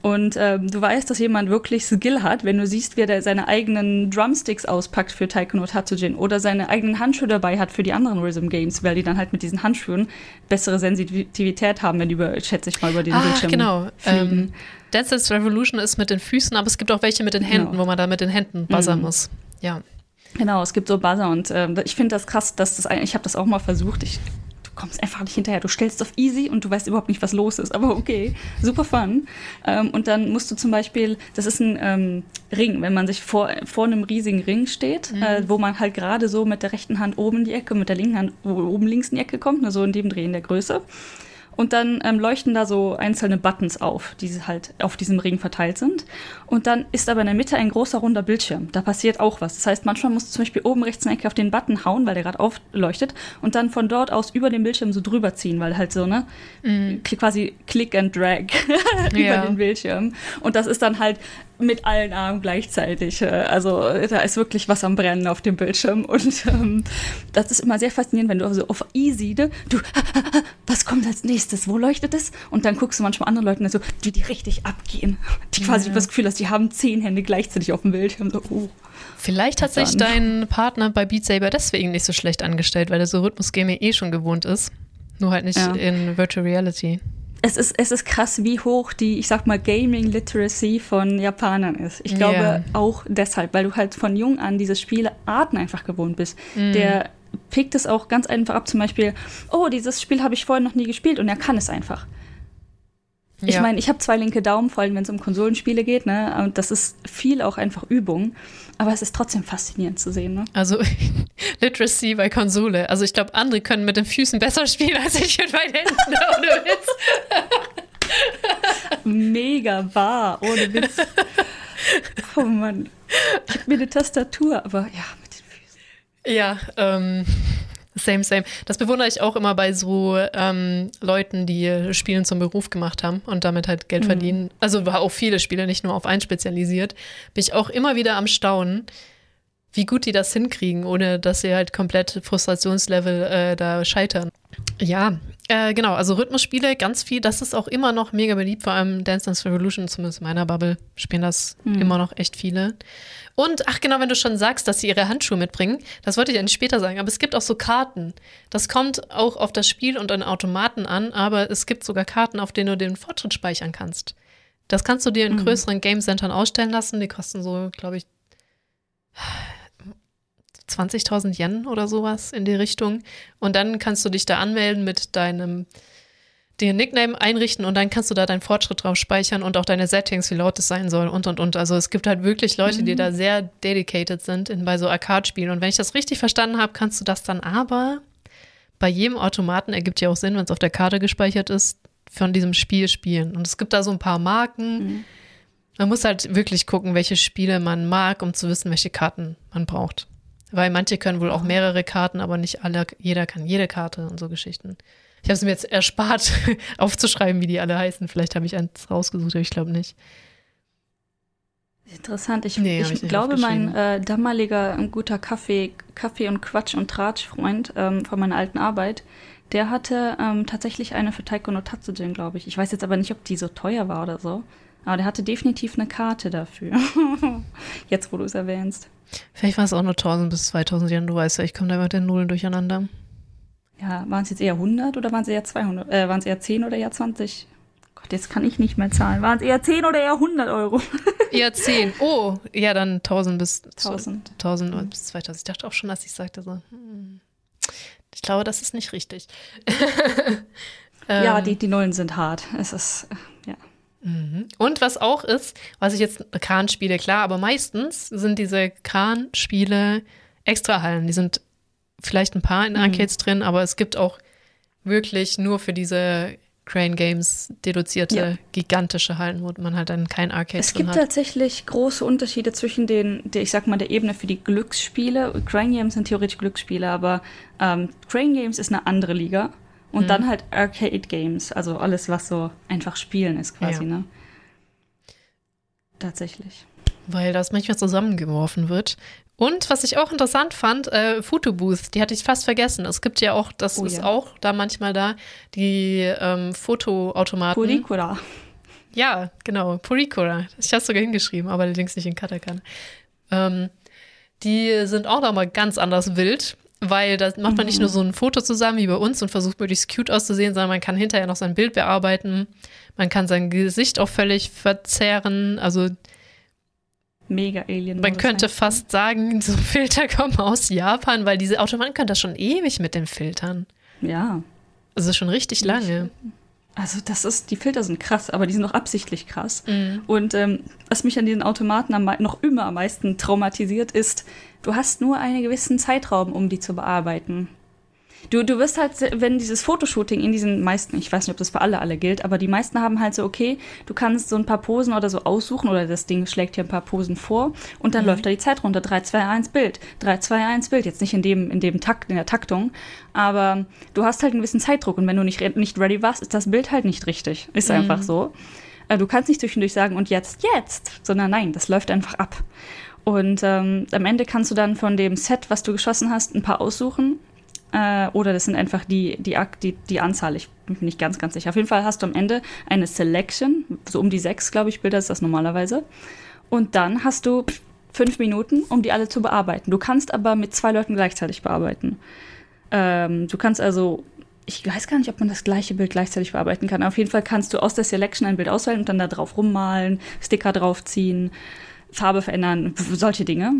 Und ähm, du weißt, dass jemand wirklich Skill hat, wenn du siehst, wie er seine eigenen Drumsticks auspackt für Taiko no Tatsujin oder seine eigenen Handschuhe dabei hat für die anderen Rhythm Games, weil die dann halt mit diesen Handschuhen bessere Sensitivität haben, wenn die über, schätze ich mal, über den ah, Bildschirm genau. fliegen. Ähm, Dance Dance Revolution ist mit den Füßen, aber es gibt auch welche mit den Händen, genau. wo man da mit den Händen buzzern mhm. muss. Ja. Genau, es gibt so Buzzer und äh, ich finde das krass, dass das ich habe das auch mal versucht. Ich kommst einfach nicht hinterher. Du stellst auf easy und du weißt überhaupt nicht, was los ist. Aber okay, super fun. Ähm, und dann musst du zum Beispiel, das ist ein ähm, Ring, wenn man sich vor, vor einem riesigen Ring steht, mhm. äh, wo man halt gerade so mit der rechten Hand oben in die Ecke, mit der linken Hand oben links in die Ecke kommt, ne, so in dem Drehen der Größe. Und dann ähm, leuchten da so einzelne Buttons auf, die halt auf diesem Ring verteilt sind. Und dann ist aber in der Mitte ein großer runder Bildschirm. Da passiert auch was. Das heißt, manchmal musst du zum Beispiel oben rechts in der Ecke auf den Button hauen, weil der gerade aufleuchtet, und dann von dort aus über den Bildschirm so drüber ziehen, weil halt so, ne, mm. quasi Click and Drag über ja. den Bildschirm. Und das ist dann halt mit allen Armen gleichzeitig. Äh, also da ist wirklich was am Brennen auf dem Bildschirm. Und ähm, das ist immer sehr faszinierend, wenn du also auf Easy, ne, du, was kommt als nächstes? Wo leuchtet es? Und dann guckst du manchmal andere Leute, so, die, die richtig abgehen. Die quasi ja. das Gefühl hast, die haben zehn Hände gleichzeitig auf dem Bildschirm. So, oh. Vielleicht hat sich dein Partner bei Beat Saber deswegen nicht so schlecht angestellt, weil er so Rhythmus-Game eh schon gewohnt ist. Nur halt nicht ja. in Virtual Reality es ist, es ist krass, wie hoch die, ich sag mal, Gaming Literacy von Japanern ist. Ich glaube yeah. auch deshalb, weil du halt von jung an diese Spielearten einfach gewohnt bist. Mm. Der pickt es auch ganz einfach ab, zum Beispiel, oh, dieses Spiel habe ich vorher noch nie gespielt und er kann es einfach. Ich ja. meine, ich habe zwei linke Daumen, vor allem wenn es um Konsolenspiele geht, ne? Und das ist viel auch einfach Übung. Aber es ist trotzdem faszinierend zu sehen, ne? Also Literacy bei Konsole. Also ich glaube, andere können mit den Füßen besser spielen als ich mit meinen Händen, ohne Witz. Mega wahr, ohne Witz. Oh Mann. Ich habe mir eine Tastatur, aber ja, mit den Füßen. Ja, ähm. Same, same. Das bewundere ich auch immer bei so ähm, Leuten, die Spielen zum Beruf gemacht haben und damit halt Geld mhm. verdienen. Also war auch viele Spiele, nicht nur auf einen spezialisiert. Bin ich auch immer wieder am Staunen, wie gut die das hinkriegen, ohne dass sie halt komplett Frustrationslevel äh, da scheitern. Ja, äh, genau, also Rhythmusspiele, ganz viel, das ist auch immer noch mega beliebt, vor allem Dance Dance Revolution, zumindest in meiner Bubble, spielen das mhm. immer noch echt viele. Und ach genau, wenn du schon sagst, dass sie ihre Handschuhe mitbringen, das wollte ich eigentlich später sagen, aber es gibt auch so Karten. Das kommt auch auf das Spiel und an Automaten an, aber es gibt sogar Karten, auf denen du den Fortschritt speichern kannst. Das kannst du dir in mhm. größeren Game Centern ausstellen lassen. Die kosten so, glaube ich, 20.000 Yen oder sowas in die Richtung. Und dann kannst du dich da anmelden mit deinem den Nickname einrichten und dann kannst du da deinen Fortschritt drauf speichern und auch deine Settings, wie laut es sein soll und und und. Also es gibt halt wirklich Leute, mhm. die da sehr dedicated sind in, bei so Arcade-Spielen. Und wenn ich das richtig verstanden habe, kannst du das dann aber bei jedem Automaten, ergibt ja auch Sinn, wenn es auf der Karte gespeichert ist, von diesem Spiel spielen. Und es gibt da so ein paar Marken. Mhm. Man muss halt wirklich gucken, welche Spiele man mag, um zu wissen, welche Karten man braucht. Weil manche können wohl auch mehrere Karten, aber nicht alle, jeder kann jede Karte und so Geschichten. Ich habe es mir jetzt erspart, aufzuschreiben, wie die alle heißen. Vielleicht habe ich eins rausgesucht, aber ich glaube nicht. Interessant. Ich, nee, ich, ich glaube, mein äh, damaliger guter Kaffee, Kaffee und Quatsch und Tratsch-Freund ähm, von meiner alten Arbeit, der hatte ähm, tatsächlich eine für Taiko no Tatsujin, glaube ich. Ich weiß jetzt aber nicht, ob die so teuer war oder so. Aber der hatte definitiv eine Karte dafür. jetzt, wo du es erwähnst. Vielleicht war es auch nur 1000 bis 2000 Yen, du weißt ja, ich komme da mit den Nullen durcheinander. Ja, waren es jetzt eher 100 oder waren es eher 200? Äh, waren es eher 10 oder eher 20? Gott, jetzt kann ich nicht mehr zahlen. Waren es eher 10 oder eher 100 Euro? eher 10. Oh, ja, dann 1000 bis 1000. 1000 mhm. bis 2000. Ich dachte auch schon, dass ich sagte so, hm, ich glaube, das ist nicht richtig. ja, ähm. die, die Nullen sind hart. Es ist, ja. Mhm. Und was auch ist, was ich jetzt Kahn spiele, klar, aber meistens sind diese Kahn-Spiele Extrahallen. Die sind vielleicht ein paar in Mhm. Arcades drin, aber es gibt auch wirklich nur für diese Crane Games deduzierte Ja. gigantische Hallen, wo man halt dann kein Arcade Es gibt hat. tatsächlich große Unterschiede zwischen den, der, ich sag mal, der Ebene für die Glücksspiele. Crane Games sind theoretisch Glücksspiele, aber ähm, Crane Games ist eine andere Liga. Und Mhm. dann halt Arcade Games, also alles, was so einfach Spielen ist quasi, Ja. ne? Tatsächlich. weil das manchmal zusammengeworfen wird. Und was ich auch interessant fand, äh, Fotobooth, die hatte ich fast vergessen. Es gibt ja auch, das Oh ist ja. auch da manchmal da, die ähm, Fotoautomaten. Purikura. Ja, genau, Purikura. Ich habe es sogar hingeschrieben, aber allerdings nicht in Katakan. Ähm, die sind auch nochmal ganz anders wild, weil da macht man nicht nur so ein Foto zusammen wie bei uns und versucht möglichst cute auszusehen, sondern man kann hinterher noch sein Bild bearbeiten. Man kann sein Gesicht auch völlig verzerren. Also Mega Alien. man könnte fast sagen, so Filter kommen aus Japan, weil diese Automaten können das schon ewig mit den Filtern. Ja. Also schon richtig lange. Also das ist, die Filter sind krass, aber die sind auch absichtlich krass. Mhm. Und ähm, was mich an diesen Automaten am, noch immer am meisten traumatisiert, ist, du hast nur einen gewissen Zeitraum, um die zu bearbeiten. Du, du wirst halt, wenn dieses Fotoshooting in diesen meisten, ich weiß nicht, ob das für alle alle gilt, aber die meisten haben halt so, okay, du kannst so ein paar Posen oder so aussuchen oder das Ding schlägt dir ein paar Posen vor und dann läuft da die Zeit runter. 3, 2, 1 Bild. 3, 2, 1 Bild. Jetzt nicht in dem, in dem Takt, in der Taktung, aber du hast halt einen gewissen Zeitdruck und wenn du nicht, nicht ready warst, ist das Bild halt nicht richtig. Ist einfach so. Äh, Du kannst nicht zwischendurch sagen, und jetzt, jetzt, sondern nein, das läuft einfach ab. Und ähm, am Ende kannst du dann von dem Set, was du geschossen hast, ein paar aussuchen. Äh, oder das sind einfach die, die, die, die Anzahl. Ich bin mir nicht ganz, ganz sicher. Auf jeden Fall hast du am Ende eine Selection, so um die sechs, glaube ich, Bilder ist das normalerweise. Und dann hast du fünf Minuten, um die alle zu bearbeiten. Du kannst aber mit zwei Leuten gleichzeitig bearbeiten. Ähm, du kannst also, ich weiß gar nicht, ob man das gleiche Bild gleichzeitig bearbeiten kann. Auf jeden Fall kannst du aus der Selection ein Bild auswählen und dann da drauf rummalen, Sticker draufziehen, Farbe verändern, solche Dinge.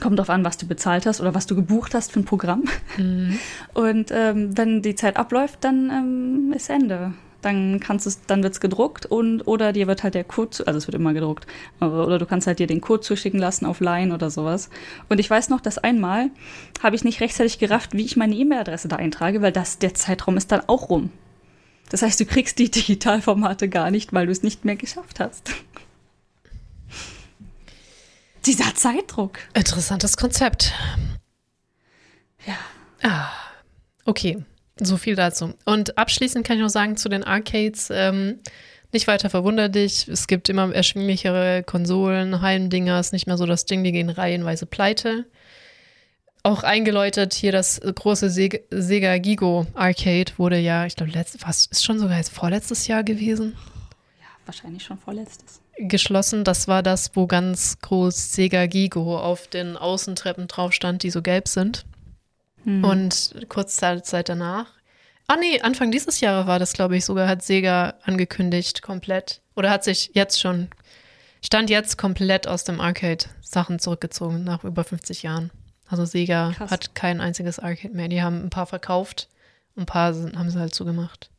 Kommt drauf an, was du bezahlt hast oder was du gebucht hast für ein Programm. Und ähm, wenn die Zeit abläuft, dann ähm, ist Ende. Dann kannst es, dann wird's gedruckt und oder dir wird halt der Code, also es wird immer gedruckt, aber- oder du kannst halt dir den Code zuschicken lassen auf Line oder sowas. Und ich weiß noch, dass einmal habe ich nicht rechtzeitig gerafft, wie ich meine E-Mail-Adresse da eintrage, weil das der Zeitraum ist dann auch rum. Das heißt, du kriegst die Digitalformate gar nicht, weil du es nicht mehr geschafft hast. Dieser Zeitdruck. Interessantes Konzept. Ja. Ah, okay, so viel dazu. Und abschließend kann ich noch sagen zu den Arcades, ähm, nicht weiter verwunder dich. Es gibt immer erschwinglichere Konsolen, Heimdinger, ist nicht mehr so das Ding, die gehen reihenweise pleite. Auch eingeläutet hier das große Sega, Sega Gigo Arcade wurde ja, ich glaube, was ist schon sogar jetzt vorletztes Jahr gewesen, Ja, wahrscheinlich schon vorletztes. Geschlossen. Das war das, wo ganz groß Sega Gigo auf den Außentreppen drauf stand, die so gelb sind. Mhm. Und kurz Zeit danach. Ah nee, Anfang dieses Jahres war das, glaube ich, sogar hat Sega angekündigt, komplett. Oder hat sich jetzt schon, stand jetzt komplett aus dem Arcade-Sachen zurückgezogen, nach über 50 Jahren. Also Sega Krass. hat kein einziges Arcade mehr. Die haben ein paar verkauft, ein paar sind, haben sie halt zugemacht.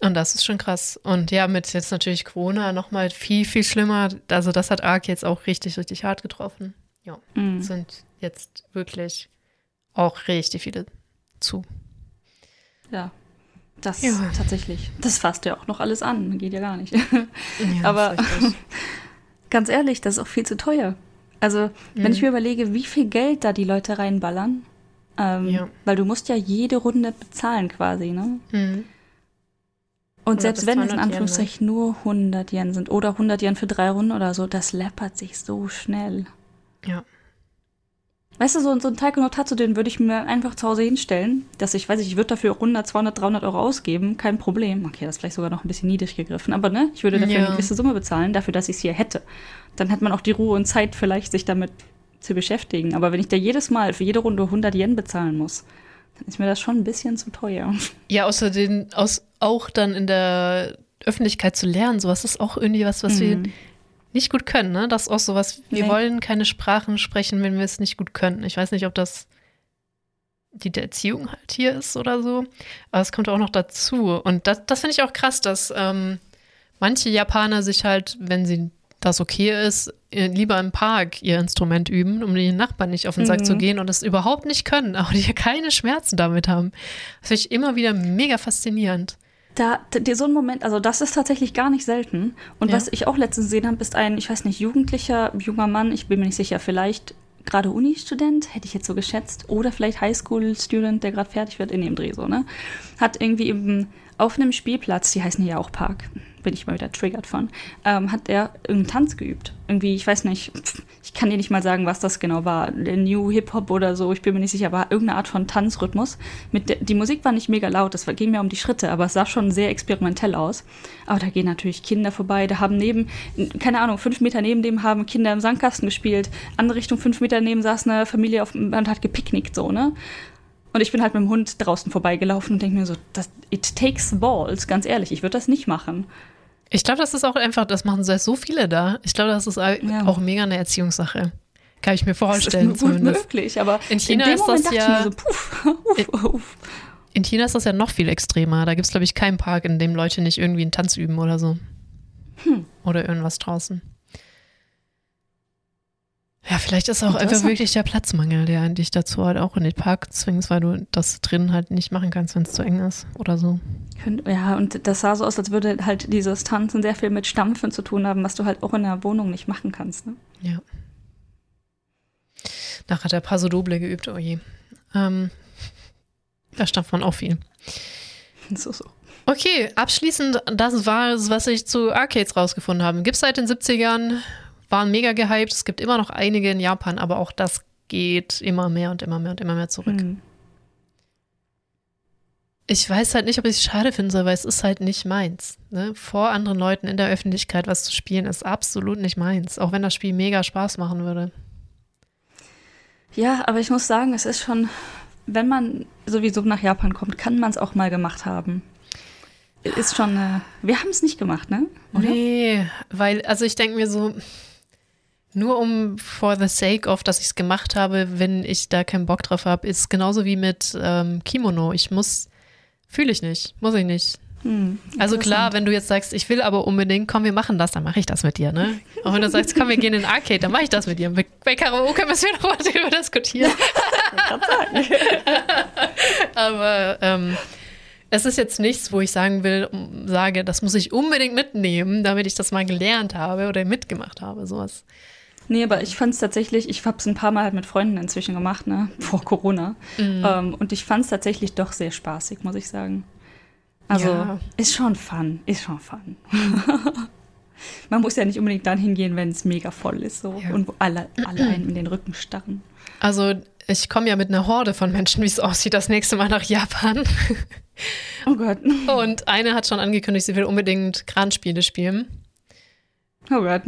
Und das ist schon krass. Und ja, mit jetzt natürlich Corona nochmal viel, viel schlimmer. Also das hat Arc jetzt auch richtig, richtig hart getroffen. Ja Mhm. sind jetzt wirklich auch richtig viele zu. Ja. Das Ja. tatsächlich. Das fasst ja auch noch alles an. Geht ja gar nicht. Ja, Aber-. Ganz ehrlich, das ist auch viel zu teuer. Also, wenn Mhm. ich mir überlege, wie viel Geld da die Leute reinballern, ähm, Ja. weil du musst ja jede Runde bezahlen quasi, ne? Mhm. Und 100 selbst wenn es in 200 Yen? Anführungszeichen nur 100 Yen sind oder 100 Yen für drei Runden oder so, das läppert sich so schnell. Ja. Weißt du, so, so ein Taiko no Tatsu, den würde ich mir einfach zu Hause hinstellen, dass ich, weiß ich, ich würde dafür 100, 200, 300 Euro ausgeben, kein Problem. Okay, das ist vielleicht sogar noch ein bisschen niedrig gegriffen, aber ne, ich würde dafür Ja. eine gewisse Summe bezahlen, dafür, dass ich es hier hätte. Dann hat man auch die Ruhe und Zeit vielleicht, sich damit zu beschäftigen. Aber wenn ich da jedes Mal für jede Runde 100 Yen bezahlen muss, ist mir das schon ein bisschen zu teuer. Ja, außer den, aus, auch dann in der Öffentlichkeit zu lernen, sowas ist auch irgendwie was, was wir Mhm. nicht gut können, ne? Das ist auch sowas, wir Nee. wollen keine Sprachen sprechen, wenn wir es nicht gut können. Ich weiß nicht, ob das die der Erziehung halt hier ist oder so, aber es kommt auch noch dazu. Und das, das finde ich auch krass, dass ähm, manche Japaner sich halt, wenn sie das okay ist, äh, lieber im Park ihr Instrument üben, um den Nachbarn nicht auf den Sack Mhm. zu gehen und es überhaupt nicht können, aber die keine Schmerzen damit haben. Das finde ich immer wieder mega faszinierend. Da, da, so ein Moment, also das ist tatsächlich gar nicht selten. Und Ja. was ich auch letztens gesehen habe, ist ein, ich weiß nicht, jugendlicher, junger Mann, ich bin mir nicht sicher, vielleicht gerade Uni-Student, hätte ich jetzt so geschätzt, oder vielleicht Highschool-Student, der gerade fertig wird in dem Dreh, so, ne? Hat irgendwie eben auf einem Spielplatz, die heißen ja auch Park, bin ich mal wieder triggert von, ähm, hat er irgendeinen Tanz geübt. Irgendwie, ich weiß nicht, ich kann dir nicht mal sagen, was das genau war. New Hip-Hop oder so, ich bin mir nicht sicher, war irgendeine Art von Tanzrhythmus. Mit der, die Musik war nicht mega laut, war- ging mehr um die Schritte, aber es sah schon sehr experimentell aus. Aber da gehen natürlich Kinder vorbei, da haben neben, keine Ahnung, fünf Meter neben dem haben Kinder im Sandkasten gespielt, andere Richtung fünf Meter neben saß eine Familie auf, und hat gepicknickt, so, ne? Und ich bin halt mit dem Hund draußen vorbeigelaufen und denke mir so, das, it takes balls, ganz ehrlich, ich würde das nicht machen. Ich glaube, das ist auch einfach, das machen so viele da. Ich glaube, das ist Ja. auch mega eine Erziehungssache. Kann ich mir Das vorstellen ist gut zumindest. möglich, aber In China dem ist Moment das ja- so, puff, uff, uff. In China ist das ja noch viel extremer. Da gibt es, glaube ich, keinen Park, in dem Leute nicht irgendwie einen Tanz üben oder so. Hm. Oder irgendwas draußen. Ja, vielleicht ist auch einfach wirklich der Platzmangel, der dich dazu halt auch in den Park zwingst, weil du das drin halt nicht machen kannst, wenn es zu eng ist oder so. Ja, und das sah so aus, als würde halt dieses Tanzen sehr viel mit Stampfen zu tun haben, was du halt auch in der Wohnung nicht machen kannst. Ne? Ja. Nachher hat er Paso Doble geübt, oh je. Ähm, da stampft man auch viel. So, so. Okay, abschließend, das war es, was ich zu Arcades rausgefunden habe. Gibt es seit den 70ern, waren mega gehypt. Es gibt immer noch einige in Japan, aber auch das geht immer mehr und immer mehr und immer mehr zurück. Hm. Ich weiß halt nicht, ob ich es schade finde, soll, weil es ist halt nicht meins. Ne? Vor anderen Leuten in der Öffentlichkeit was zu spielen, ist absolut nicht meins. Auch wenn das Spiel mega Spaß machen würde. Ja, aber ich muss sagen, es ist schon, wenn man sowieso nach Japan kommt, kann man es auch mal gemacht haben. Ist schon, äh, wir haben es nicht gemacht, ne? Oder? Nee, weil, also ich denke mir so, nur um for the sake of, dass ich es gemacht habe, wenn ich da keinen Bock drauf habe, ist genauso wie mit ähm, Kimono. Ich muss, fühle ich nicht, muss ich nicht. Hm, Also klar, wenn du jetzt sagst, ich will aber unbedingt, komm, wir machen das, dann mache ich das mit dir, ne? Und wenn du sagst, komm, wir gehen in den Arcade, dann mache ich das mit dir. Bei Karaoke müssen wir noch mal drüber diskutieren. Aber ähm, es ist jetzt nichts, wo ich sagen will, sage, das muss ich unbedingt mitnehmen, damit ich das mal gelernt habe oder mitgemacht habe, sowas. Nee, aber ich fand es tatsächlich, ich habe es ein paar Mal halt mit Freunden inzwischen gemacht, ne? Vor Corona. Mhm. Ähm, und ich fand es tatsächlich doch sehr spaßig, muss ich sagen. Also, Ja. ist schon fun, ist schon fun. Man muss ja nicht unbedingt dann hingehen, wenn es mega voll ist so Ja. und wo alle, alle einen in den Rücken starren. Also ich komme ja mit einer Horde von Menschen, wie es aussieht, das nächste Mal nach Japan. Oh Gott. Und eine hat schon angekündigt, sie will unbedingt Kranspiele spielen. Oh Gott.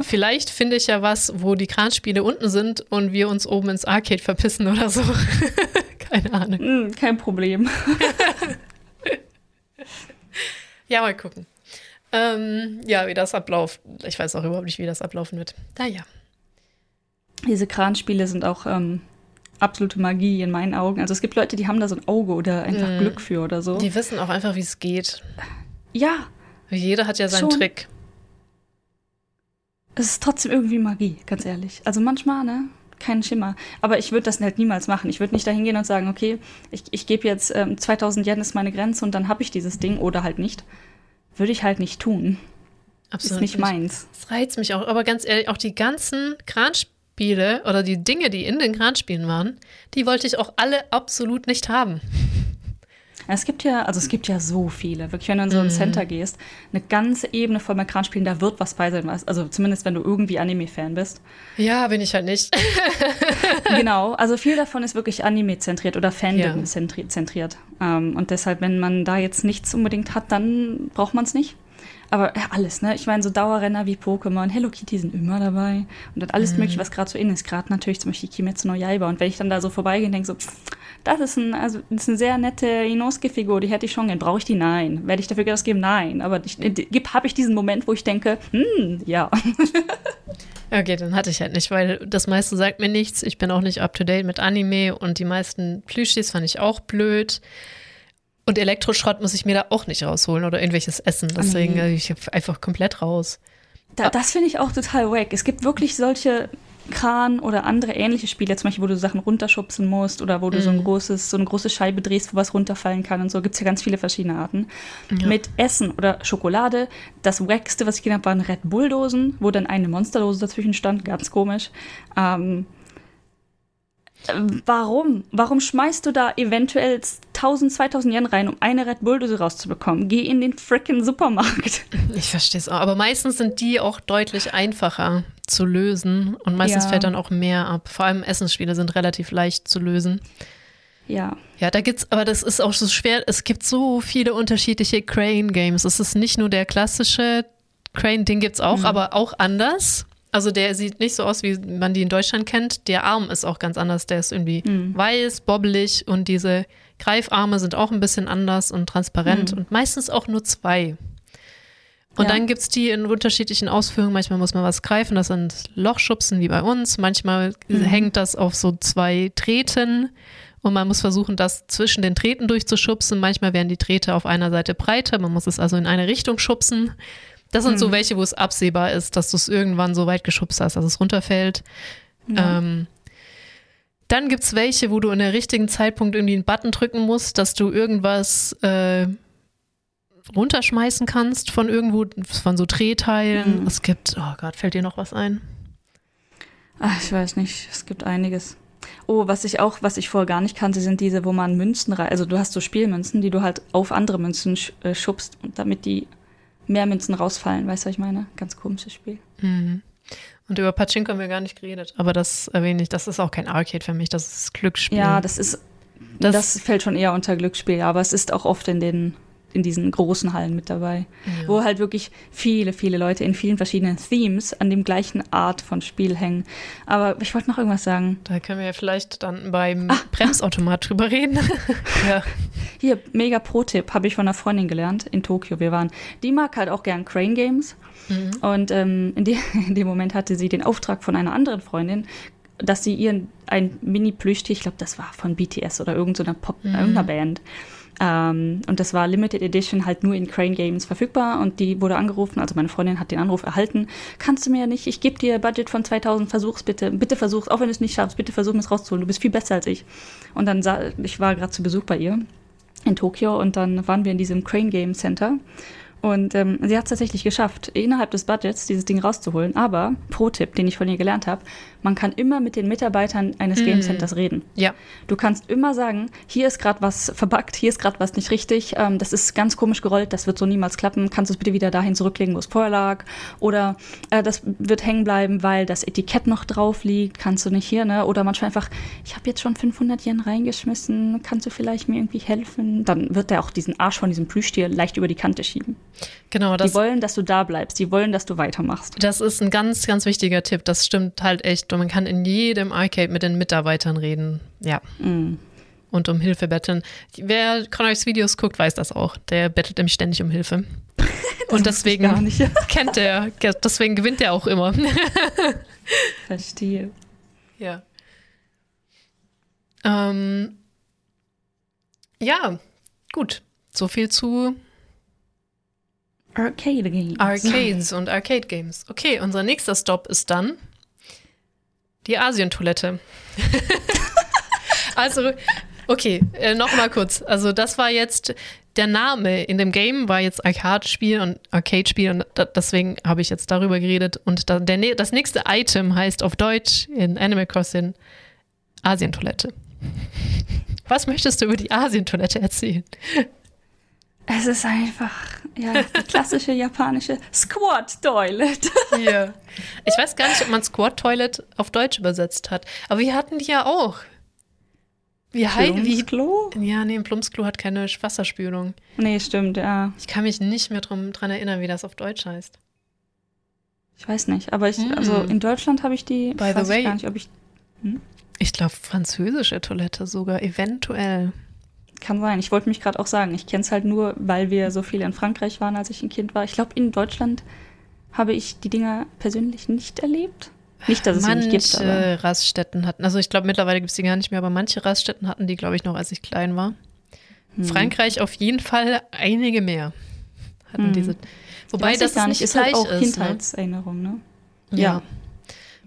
Vielleicht finde ich ja was, wo die Kranspiele unten sind und wir uns oben ins Arcade verpissen oder so. Keine Ahnung. Hm, kein Problem. Ja, mal gucken. Ähm, ja, wie das abläuft. Ich weiß auch überhaupt nicht, wie das ablaufen wird. Naja. Diese Kranspiele sind auch ähm, absolute Magie in meinen Augen. Also es gibt Leute, die haben da so ein Auge oder einfach Mhm. Glück für oder so. Die wissen auch einfach, wie es geht. ja, Jeder hat ja seinen Schon. Trick. Es ist trotzdem irgendwie Magie, ganz ehrlich. Also manchmal, ne? Kein Schimmer. Aber ich würde das halt niemals machen. Ich würde nicht dahin gehen und sagen, okay, ich, ich gebe jetzt ähm, 2000 Yen ist meine Grenze und dann habe ich dieses Ding oder halt nicht. Würde ich halt nicht tun. Absolut ist nicht meins. Das reizt mich auch. Aber ganz ehrlich, auch die ganzen Kranspiele oder die Dinge, die in den Kranspielen waren, die wollte ich auch alle absolut nicht haben. Es gibt ja, also es gibt ja so viele. Wirklich, wenn du in so ein Center gehst, eine ganze Ebene voll mit Kranspielen, da wird was bei sein. Was, also zumindest, wenn du irgendwie Anime-Fan bist. Ja, bin ich halt nicht. genau, also viel davon ist wirklich Anime-zentriert oder Ja. Fandom-zentriert. Ähm, und deshalb, wenn man da jetzt nichts unbedingt hat, dann braucht man es nicht. Aber ja, alles, ne? Ich meine, so Dauerrenner wie Pokémon, Hello Kitty sind immer dabei. Und dann alles Mögliche, was gerade so in ist. Gerade natürlich zum Beispiel Kimetsu no Yaiba. Und wenn ich dann da so vorbeigehe und denke so, das ist, ein, also, das ist eine sehr nette Inosuke-Figur, die hätte ich schon gern. Brauche ich die? Nein. Werde ich dafür Geld ausgeben? Nein. Aber habe ich diesen Moment, wo ich denke, hm, ja. Okay, dann hatte ich halt nicht, weil das meiste sagt mir nichts. Ich bin auch nicht up to date mit Anime und die meisten Plüschis fand ich auch blöd. Und Elektroschrott muss ich mir da auch nicht rausholen oder irgendwelches Essen. Deswegen Nee. äh, ich einfach komplett raus. Da, das finde ich auch total wack. Es gibt wirklich solche Kran oder andere ähnliche Spiele, zum Beispiel, wo du Sachen runterschubsen musst oder wo du mm. so, ein mhm. großes, so eine große Scheibe drehst, wo was runterfallen kann und so. Gibt es ja ganz viele verschiedene Arten. Ja. Mit Essen oder Schokolade. Das wackste, was ich gesehen habe, waren Red Bull-Dosen, wo dann eine Monsterdose dazwischen stand. Ganz komisch. Ähm, Warum? Warum schmeißt du da eventuell 1000, 2000 Yen rein, um eine Red Bull-Dose rauszubekommen? Geh in den frickin' Supermarkt. Ich verstehe es auch. Aber meistens sind die auch deutlich einfacher zu lösen und meistens ja. fällt dann auch mehr ab. Vor allem Essensspiele sind relativ leicht zu lösen. Ja. Ja, da gibt's, aber das ist auch so schwer. Es gibt so viele unterschiedliche Crane-Games. Es ist nicht nur der klassische Crane, den gibt es auch, mhm. aber auch anders. Also der sieht nicht so aus, wie man die in Deutschland kennt. Der Arm ist auch ganz anders. Der ist irgendwie mhm. weiß, bobbelig und diese Greifarme sind auch ein bisschen anders und transparent mhm. und meistens auch nur zwei. Und ja. dann gibt es die in unterschiedlichen Ausführungen. Manchmal muss man was greifen, das sind Lochschubsen wie bei uns. Manchmal mhm. hängt das auf so zwei Treten und man muss versuchen, das zwischen den Treten durchzuschubsen. Manchmal werden die Trete auf einer Seite breiter, man muss es also in eine Richtung schubsen. Das sind hm. so welche, wo es absehbar ist, dass du es irgendwann so weit geschubst hast, dass es runterfällt. Ja. Ähm, dann gibt es welche, wo du in der richtigen Zeitpunkt irgendwie einen Button drücken musst, dass du irgendwas äh, runterschmeißen kannst von irgendwo, von so Drehteilen. Mhm. Es gibt, oh Gott, fällt dir noch was ein? Ach, ich weiß nicht, es gibt einiges. Oh, was ich auch, was ich vorher gar nicht kannte, sind diese, wo man Münzen rein, also du hast so Spielmünzen, die du halt auf andere Münzen sch äh, schubst und damit die mehr Münzen rausfallen. Weißt du, was ich meine? Ganz komisches Spiel. Mhm. Und über Pachinko haben wir gar nicht geredet. Aber das erwähne ich, das ist auch kein Arcade für mich, das ist Glücksspiel. Ja, das ist, das, das fällt schon eher unter Glücksspiel, aber es ist auch oft in den in diesen großen Hallen mit dabei, ja. wo halt wirklich viele, viele Leute in vielen verschiedenen Themes an dem gleichen Art von Spiel hängen. Aber ich wollte noch irgendwas sagen. Da können wir ja vielleicht dann beim ah. Bremsautomat drüber reden. ja. Hier, mega Pro-Tipp, habe ich von einer Freundin gelernt in Tokio. Wir waren, die mag halt auch gern Crane Games. Mhm. Und ähm, in, die, in dem Moment hatte sie den Auftrag von einer anderen Freundin, dass sie ihren ein Mini-Plüschtier, ich glaube, das war von BTS oder irgendeiner Pop, mhm. irgendeiner Band, ähm, und das war Limited Edition halt nur in Crane Games verfügbar und die wurde angerufen, also meine Freundin hat den Anruf erhalten. Kannst du mir nicht, ich gebe dir Budget von 2000, versuch's bitte, bitte versuch's, auch wenn du es nicht schaffst, bitte versuch es rauszuholen, du bist viel besser als ich. Und dann sah, ich war gerade zu Besuch bei ihr in Tokio und dann waren wir in diesem Crane Game Center und ähm, sie hat es tatsächlich geschafft, innerhalb des Budgets dieses Ding rauszuholen. Aber, Pro-Tipp, den ich von ihr gelernt habe, man kann immer mit den Mitarbeitern eines mm. Game Centers reden. Ja. Du kannst immer sagen, hier ist gerade was verbuggt, hier ist gerade was nicht richtig, ähm, das ist ganz komisch gerollt, das wird so niemals klappen, kannst du es bitte wieder dahin zurücklegen, wo es vorher lag. Oder äh, das wird hängen bleiben, weil das Etikett noch drauf liegt, kannst du nicht hier, ne? Oder manchmal einfach, ich habe jetzt schon 500 Yen reingeschmissen, kannst du vielleicht mir irgendwie helfen? Dann wird der auch diesen Arsch von diesem Plüschtier leicht über die Kante schieben. Genau, das, die wollen, dass du da bleibst. Die wollen, dass du weitermachst. Das ist ein ganz, ganz wichtiger Tipp. Das stimmt halt echt. Und man kann in jedem Arcade mit den Mitarbeitern reden. Ja. Mm. Und um Hilfe betteln. Wer Connors Videos guckt, weiß das auch. Der bettelt nämlich ständig um Hilfe. Und deswegen kennt er, deswegen gewinnt er auch immer. Verstehe. Ja. Ähm, ja, gut. So viel zu Arcade Games. Arcades und Arcade Games. Okay, unser nächster Stop ist dann die Asientoilette. also, okay, äh, nochmal kurz. Also, das war jetzt der Name in dem Game war jetzt Arcade-Spiel und Arcade-Spiel und da, deswegen habe ich jetzt darüber geredet. Und da, der, das nächste Item heißt auf Deutsch in Animal Crossing Asientoilette. Was möchtest du über die Asientoilette erzählen? Es ist einfach, ja, die klassische japanische Squat Toilet. Ja. Ich weiß gar nicht, ob man Squat Toilet auf Deutsch übersetzt hat. Aber wir hatten die ja auch. Wie Plumpsklo? Wie, ja, nee, ein Plumpsklo hat keine Wasserspülung. Nee, stimmt, ja. Ich kann mich nicht mehr drum, dran erinnern, wie das auf Deutsch heißt. Ich weiß nicht, aber ich, mm. also in Deutschland habe ich die. By the way. Ich nicht, ich. Hm? Ich glaube, französische Toilette sogar, eventuell. Kann sein. Ich wollte mich gerade auch sagen, ich kenne es halt nur, weil wir so viel in Frankreich waren, als ich ein Kind war. Ich glaube, in Deutschland habe ich die Dinger persönlich nicht erlebt. Nicht, dass es manche sie nicht gibt. Manche Raststätten hatten, also ich glaube, mittlerweile gibt es die gar nicht mehr, aber manche Raststätten hatten die, glaube ich, noch, als ich klein war. Hm. Frankreich auf jeden Fall einige mehr hatten hm. diese. Wobei das gar nicht ist gleich halt auch ist. Ne? Kindheitserinnerung, ne? Ja.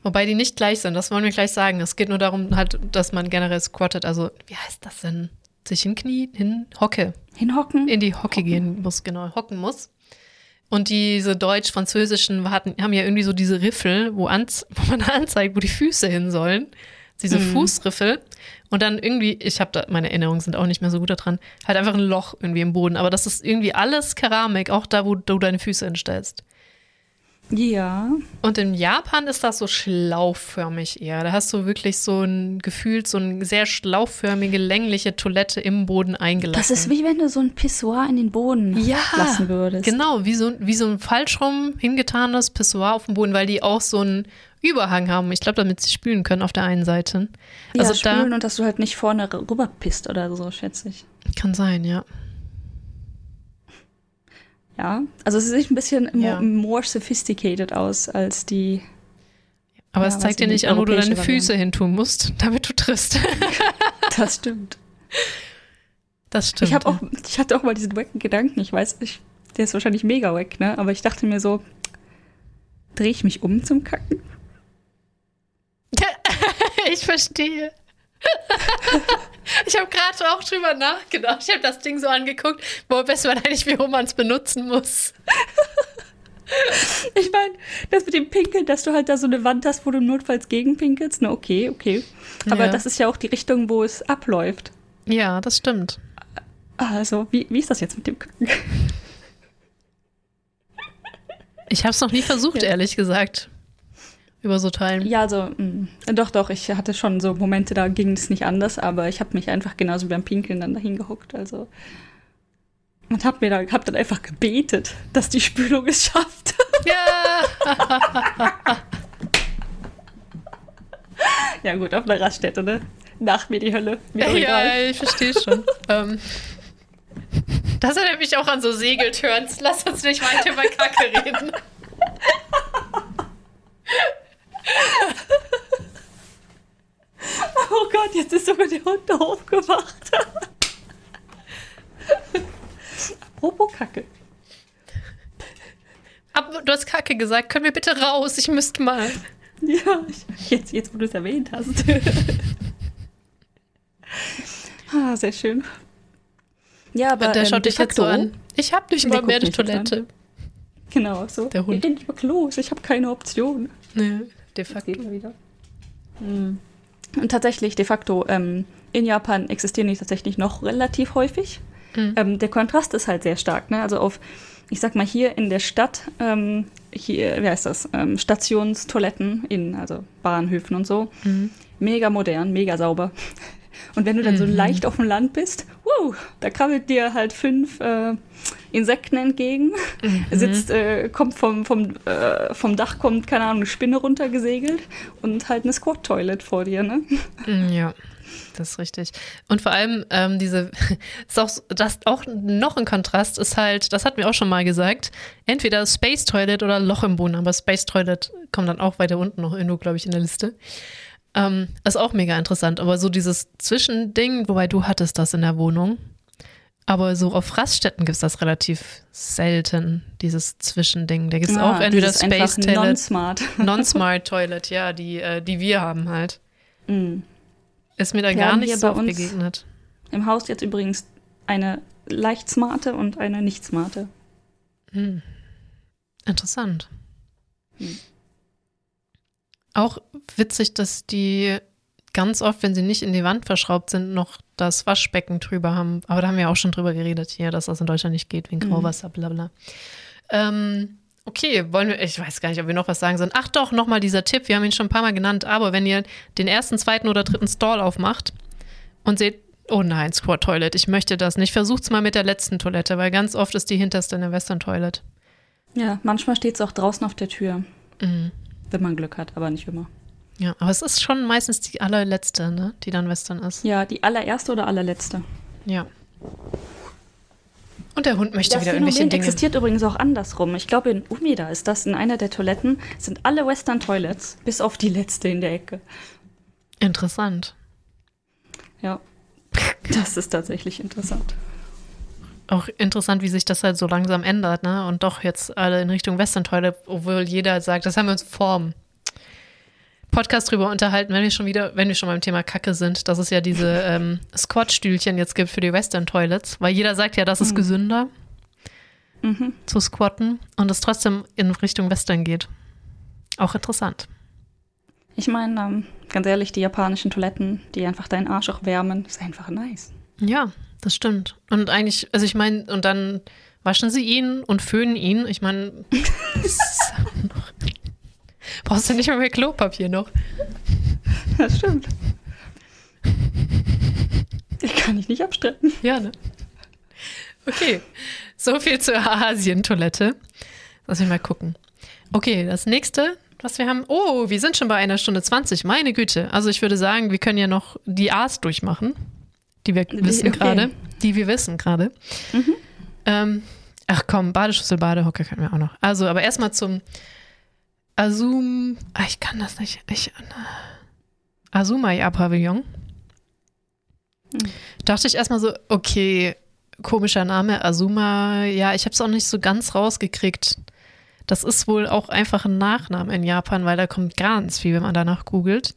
Wobei die nicht gleich sind, das wollen wir gleich sagen. Es geht nur darum, halt, dass man generell squattet. Also, wie heißt das denn? Sich hinknie, hin, hocke. Hinhocken? In die Hocke gehen muss, genau, hocken muss. Und diese deutsch-französischen hatten, haben ja irgendwie so diese Riffel, wo, anz wo man anzeigt, wo die Füße hin sollen. Diese Mhm. Fußriffel. Und dann irgendwie, ich habe da, meine Erinnerungen sind auch nicht mehr so gut daran, halt einfach ein Loch irgendwie im Boden. Aber das ist irgendwie alles Keramik, auch da, wo du deine Füße hinstellst. Ja. Und in Japan ist das so schlauchförmig eher. Da hast du wirklich so ein gefühlt so eine sehr schlauchförmige, längliche Toilette im Boden eingelassen. Das ist wie wenn du so ein Pissoir in den Boden ja, lassen würdest. Genau, wie so, wie so ein falsch rum hingetanes Pissoir auf dem Boden, weil die auch so einen Überhang haben. Ich glaube, damit sie spülen können auf der einen Seite. Also Also ja, spülen da und dass du halt nicht vorne rüber pisst oder so, schätze ich. kann sein, ja. Ja, also es sieht ein bisschen Ja. more, sophisticated aus als die. Aber Ja, es zeigt dir ich nicht an, wo du deine Füße hintun musst, damit du triffst. Das stimmt. Das stimmt. Ich ja. auch, ich hatte auch mal diesen wacken Gedanken. Ich weiß, ich, der ist wahrscheinlich mega wack, ne? Aber ich dachte mir so, drehe ich mich um zum Kacken? Ich verstehe. ich habe gerade auch drüber nachgedacht. Ich habe das Ding so angeguckt, wo weiß man eigentlich, wie rum man es benutzen muss. Ich meine, das mit dem Pinkeln, dass du halt da so eine Wand hast, wo du notfalls gegenpinkelst, ne, okay, okay. Aber Ja. das ist ja auch die Richtung, wo es abläuft. Ja, das stimmt. Also, wie, wie ist das jetzt mit dem Kacken? Ich habe es noch nie versucht, Ja. ehrlich gesagt. Über so Teilen. Ja, also, mh, doch, doch, ich hatte schon so Momente, da ging es nicht anders, aber ich habe mich einfach genauso beim Pinkeln dann dahin gehockt, also. Und hab mir da, hab dann einfach gebetet, dass die Spülung es schafft. Ja. ja, gut, auf einer Raststätte, ne? Nach mir die Hölle. Mir Ja, egal. ich verstehe schon. ähm, das erinnert mich auch an so Segelturns. Lass uns nicht weiter über Kacke reden. Oh Gott, jetzt ist sogar der Hund aufgewacht. Apropos Kacke. Aber du hast Kacke gesagt. Können wir bitte raus? Ich müsste mal. Ja, ich, jetzt, jetzt, wo du es erwähnt hast. ah, sehr schön. Ja, aber Der ähm, schaut dich jetzt so an. Ich habe nicht mal mehr eine Toilette. Genau, so. Der Hund. Geh nicht mal los, ich habe keine Option. Nee, de facto. geht mal wieder. Hm. Und tatsächlich, de facto, ähm, in Japan existieren die tatsächlich noch relativ häufig. Mhm. Ähm, der Kontrast ist halt sehr stark. Ne? Also auf, ich sag mal, hier in der Stadt, ähm, hier, wie heißt das, ähm, Stationstoiletten in, also Bahnhöfen und so, Mhm. mega modern, mega sauber. Und wenn du dann so Mhm. leicht auf dem Land bist, wow, da krabbelt dir halt fünf äh, Insekten entgegen, Mhm. sitzt, äh, kommt vom, vom, äh, vom Dach, kommt, keine Ahnung, eine Spinne runtergesegelt und halt eine Squat-Toilet vor dir, ne? Mm, Ja, das ist richtig. Und vor allem ähm, diese, ist auch, so- das auch noch ein Kontrast ist halt, das hatten wir auch schon mal gesagt, entweder Space Toilet oder Loch im Boden, aber Space Toilet kommt dann auch weiter unten noch irgendwo, glaube ich, in der Liste. Ähm, ist auch mega interessant, aber so dieses Zwischending, wobei du hattest das in der Wohnung, aber so auf Raststätten gibt es das relativ selten, dieses Zwischending. Da gibt es auch entweder Ah, dieses einfach Space Toilet, Non-smart. Non-Smart Toilet, ja, die, äh, die wir haben halt. Mm. Ist mir da Wir gar nicht so begegnet. Im Haus jetzt übrigens eine leicht smarte und eine nicht smarte. Hm. Interessant. Hm. Auch witzig, dass die ganz oft, wenn sie nicht in die Wand verschraubt sind, noch das Waschbecken drüber haben. Aber da haben wir auch schon drüber geredet hier, dass das in Deutschland nicht geht wegen Mhm. Grauwasser, bla bla. Ähm, okay, wollen wir, ich weiß gar nicht, ob wir noch was sagen sollen. Ach doch, nochmal dieser Tipp, wir haben ihn schon ein paar Mal genannt, aber wenn ihr den ersten, zweiten oder dritten Stall aufmacht und seht, oh nein, Squat Toilet, ich möchte das nicht, versucht's mal mit der letzten Toilette, weil ganz oft ist die hinterste eine Western Toilet. Ja, manchmal steht es auch draußen auf der Tür, Mhm. Wenn man Glück hat, aber nicht immer. Ja, aber es ist schon meistens die allerletzte, ne, die dann Western ist. Ja, die allererste oder allerletzte. Ja. Und der Hund möchte Das wieder irgendwelche Phänomen Dinge. existiert übrigens auch andersrum. Ich glaube, in Umida ist das, in einer der Toiletten sind alle Western Toilets, bis auf die letzte in der Ecke. Interessant. Ja. Das ist tatsächlich interessant. Auch interessant, wie sich das halt so langsam ändert, ne? Und doch jetzt alle in Richtung Western Toilet, obwohl jeder sagt, das haben wir uns vorm Podcast drüber unterhalten, wenn wir schon wieder, wenn wir schon beim Thema Kacke sind, dass es ja diese ähm, Squat-Stühlchen jetzt gibt für die Western Toilets, weil jeder sagt ja, das ist mhm. gesünder mhm. zu squatten und es trotzdem in Richtung Western geht. Auch interessant. Ich meine, ähm, ganz ehrlich, die japanischen Toiletten, die einfach deinen Arsch auch wärmen, ist einfach nice. Ja, das stimmt. Und eigentlich, also ich meine, und dann waschen sie ihn und föhnen ihn. Ich meine, brauchst du nicht mal mehr Klopapier noch. Das stimmt. Ich kann dich nicht abstreiten. Ja, ne? Okay, so viel zur Asien-Toilette. Lass mich mal gucken. Okay, das nächste, was wir haben. Oh, wir sind schon bei einer Stunde 20. Meine Güte. Also ich würde sagen, wir können ja noch die A's durchmachen die wir wissen okay. gerade. Die wir wissen gerade. Mhm. Ähm, ach komm, Badeschüssel, Badehocker können wir auch noch. Also, aber erstmal zum Asum. Ach, ich kann das nicht. Ich, äh, Asumaya-Pavillon. Mhm. Dachte ich erstmal so, okay, komischer Name, Azuma. Ja, ich habe es auch nicht so ganz rausgekriegt. Das ist wohl auch einfach ein Nachname in Japan, weil da kommt ganz viel, wenn man danach googelt.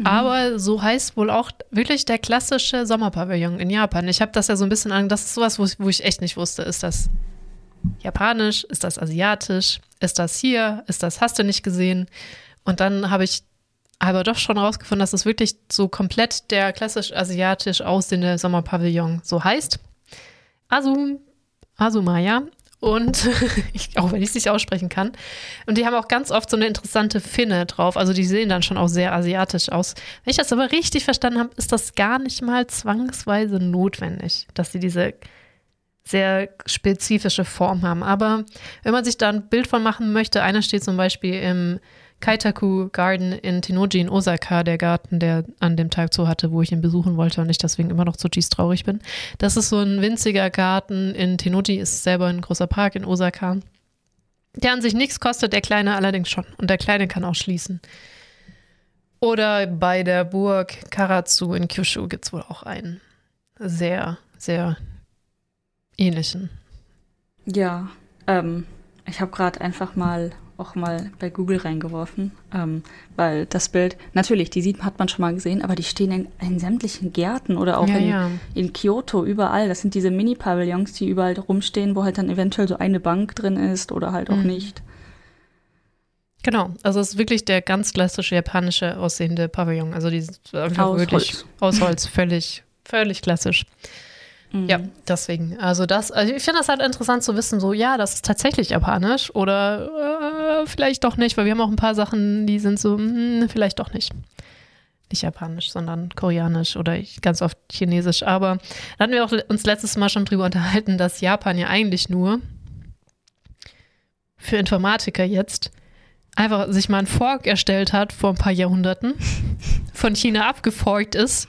Mhm. Aber so heißt wohl auch wirklich der klassische Sommerpavillon in Japan. Ich habe das ja so ein bisschen an, das ist sowas, wo ich, wo ich echt nicht wusste. Ist das japanisch? Ist das asiatisch? Ist das hier? Ist das hast du nicht gesehen? Und dann habe ich aber doch schon rausgefunden, dass es wirklich so komplett der klassisch asiatisch aussehende Sommerpavillon so heißt. Asum, Asumaya. Und auch wenn ich es nicht aussprechen kann. Und die haben auch ganz oft so eine interessante Finne drauf. Also die sehen dann schon auch sehr asiatisch aus. Wenn ich das aber richtig verstanden habe, ist das gar nicht mal zwangsweise notwendig, dass sie diese sehr spezifische Form haben. Aber wenn man sich da ein Bild von machen möchte, einer steht zum Beispiel im Kaitaku Garden in Tenoji in Osaka, der Garten, der an dem Tag zu hatte, wo ich ihn besuchen wollte und ich deswegen immer noch zu Cheese traurig bin. Das ist so ein winziger Garten in Tenoji, ist selber ein großer Park in Osaka. Der an sich nichts kostet, der kleine allerdings schon. Und der kleine kann auch schließen. Oder bei der Burg Karatsu in Kyushu gibt es wohl auch einen sehr, sehr ähnlichen. Ja, ähm, ich habe gerade einfach mal auch mal bei Google reingeworfen, ähm, weil das Bild, natürlich, die sieht, hat man schon mal gesehen, aber die stehen in, in sämtlichen Gärten oder auch ja, in, ja. in Kyoto, überall. Das sind diese Mini-Pavillons, die überall rumstehen, wo halt dann eventuell so eine Bank drin ist oder halt auch mhm. nicht. Genau, also es ist wirklich der ganz klassische japanische aussehende Pavillon. Also die ist einfach aus wirklich Holz. aus Holz, völlig, völlig klassisch. Mhm. Ja, deswegen. Also das, also ich finde das halt interessant zu wissen, so ja, das ist tatsächlich japanisch oder äh, vielleicht doch nicht, weil wir haben auch ein paar Sachen, die sind so, mh, hm, vielleicht doch nicht. Nicht japanisch, sondern koreanisch oder ganz oft chinesisch. Aber da hatten wir auch uns letztes Mal schon drüber unterhalten, dass Japan ja eigentlich nur für Informatiker jetzt einfach sich mal ein Fork erstellt hat vor ein paar Jahrhunderten, von China abgeforkt ist,